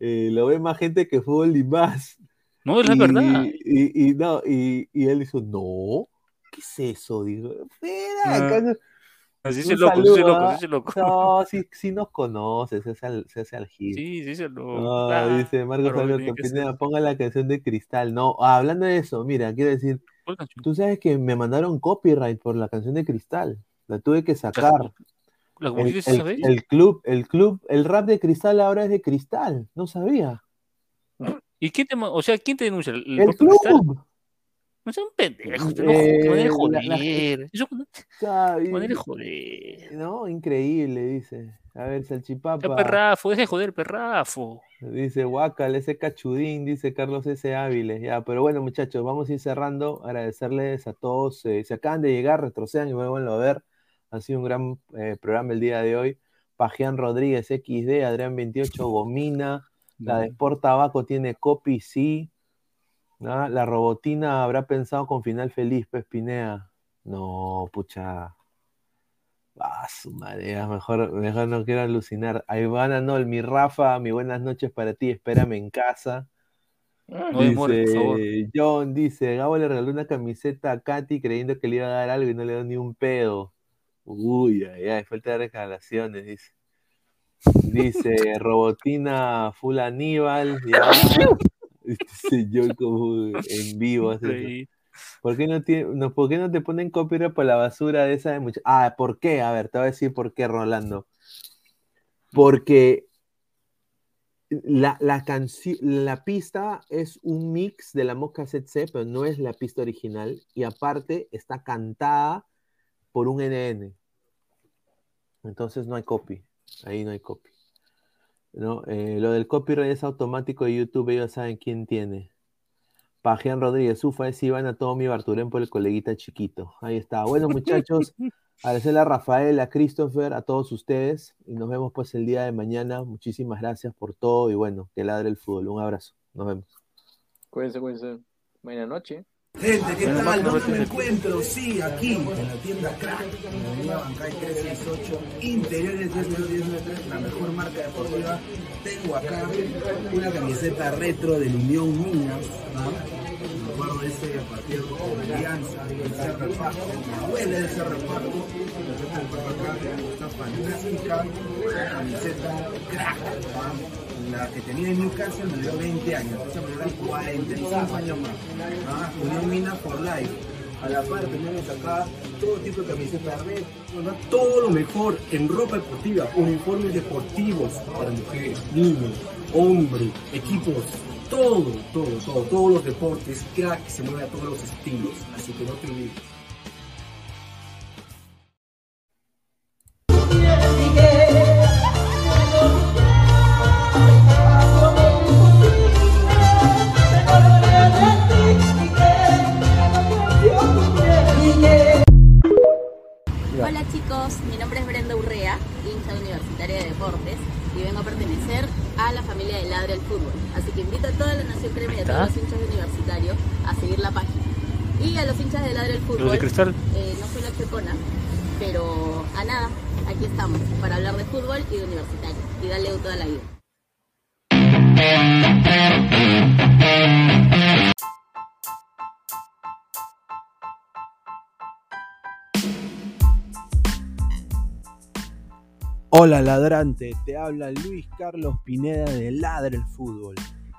Eh, lo ve más gente que fútbol y más. No, es la verdad. Y, y no, y, y él dijo, no, ¿qué es eso? Digo, espera, Ah, Así se loco, así se loco, ¿ah? así se loco. No, sí, sí nos conoce, se hace al, se hace al gil. Sí, sí se loco. No, Claro, dice Marcos Alberto. Pineda, ponga la canción de Cristal. No, ah, hablando de eso, mira, quiero decir. Tú sabes que me mandaron copyright por la canción de Cristal. La tuve que sacar. ¿La El, el- el club, el club, el rap de Cristal ahora es de Cristal. No sabía. ¿Y quién te, o sea, quién te denuncia? ¿El, Cristal? No sean pendejos, no, Eh, de la- la- joder. Eso, joder. No, increíble, dice. A ver, Salchipapa. perrafo, deje de joder, perrafo. Dice Huacal, ese cachudín, dice Carlos S. Áviles. Ya, pero bueno, muchachos, vamos a ir cerrando. Agradecerles a todos. eh, si acaban de llegar, retrocedan y vuelvan a ver. Ha sido un gran eh, programa el día de hoy. Pajian Rodríguez, XD, Adrián 28, Gomina. La de Sport Tabaco tiene copy, sí. ¿No? La robotina habrá pensado con final feliz, Pespinea. No, pucha. Ah, su madre, mejor, mejor no quiero alucinar. Ivana Nol, mi Rafa, mi buenas noches para ti, espérame en casa. No por favor. Dice, John dice, Gabo le regaló una camiseta a Katy creyendo que le iba a dar algo y no le dio ni un pedo. Uy, ay, ay, falta de regalaciones, dice. Dice, *laughs* Robotina Full Aníbal, ya. Yo como en vivo. hace eso. Sí. ¿Por qué no, tiene, no, ¿Por qué no te ponen copyright por la basura de esa de mucha- Ah, ¿por qué? A ver, te voy a decir por qué, Rolando. Porque la, la, canci- la pista es un mix de la Mosca C, pero no es la pista original. Y aparte está cantada por un NN. Entonces no hay copy. Ahí no hay copy. ¿No? Eh, lo del copyright es automático de YouTube, ellos saben quién tiene. Pajean Rodríguez, ufa, es Iván a todo mi Barturén por el coleguita chiquito. Ahí está. Bueno, muchachos, *laughs* agradecerle a Rafael, a Christopher, a todos ustedes. Y nos vemos pues el día de mañana. Muchísimas gracias por todo y bueno, que ladre el fútbol. Un abrazo. Nos vemos. Cuídense, cuídense. Buenas noches. Gente, ¿qué tal? ¿Dónde me encuentro? Sí, aquí, en la tienda Crack, en la avenida Bancay 368, interiores 1093, la mejor marca deportiva. Tengo acá una camiseta retro del Unión Minas, ¿no? Me acuerdo de ese partido con Alianza, el Cerro Parco, mi abuela del Cerro el Parco acá, esta fantástica camiseta Crack, ¿no? La que tenía en Newcastle me dio 20 años, esa me dio 45 años más. ¿ah? Unión Mina for Life. A la par tenemos acá todo tipo de camisetas red, ¿verdad? todo lo mejor en ropa deportiva, uniformes deportivos para mujeres, niños, hombres, equipos, todo, todo, todo, todos los deportes, crack se mueve a todos los estilos, así que no te olvides. A todos los hinchas de universitario a seguir la página. Y a los hinchas de Ladre al Fútbol, de Cristal? eh, no soy la checona, pero a nada, aquí estamos para hablar de fútbol y de universitario y darle toda la vida. Hola ladrante, te habla Luis Carlos Pineda de Ladre el Fútbol.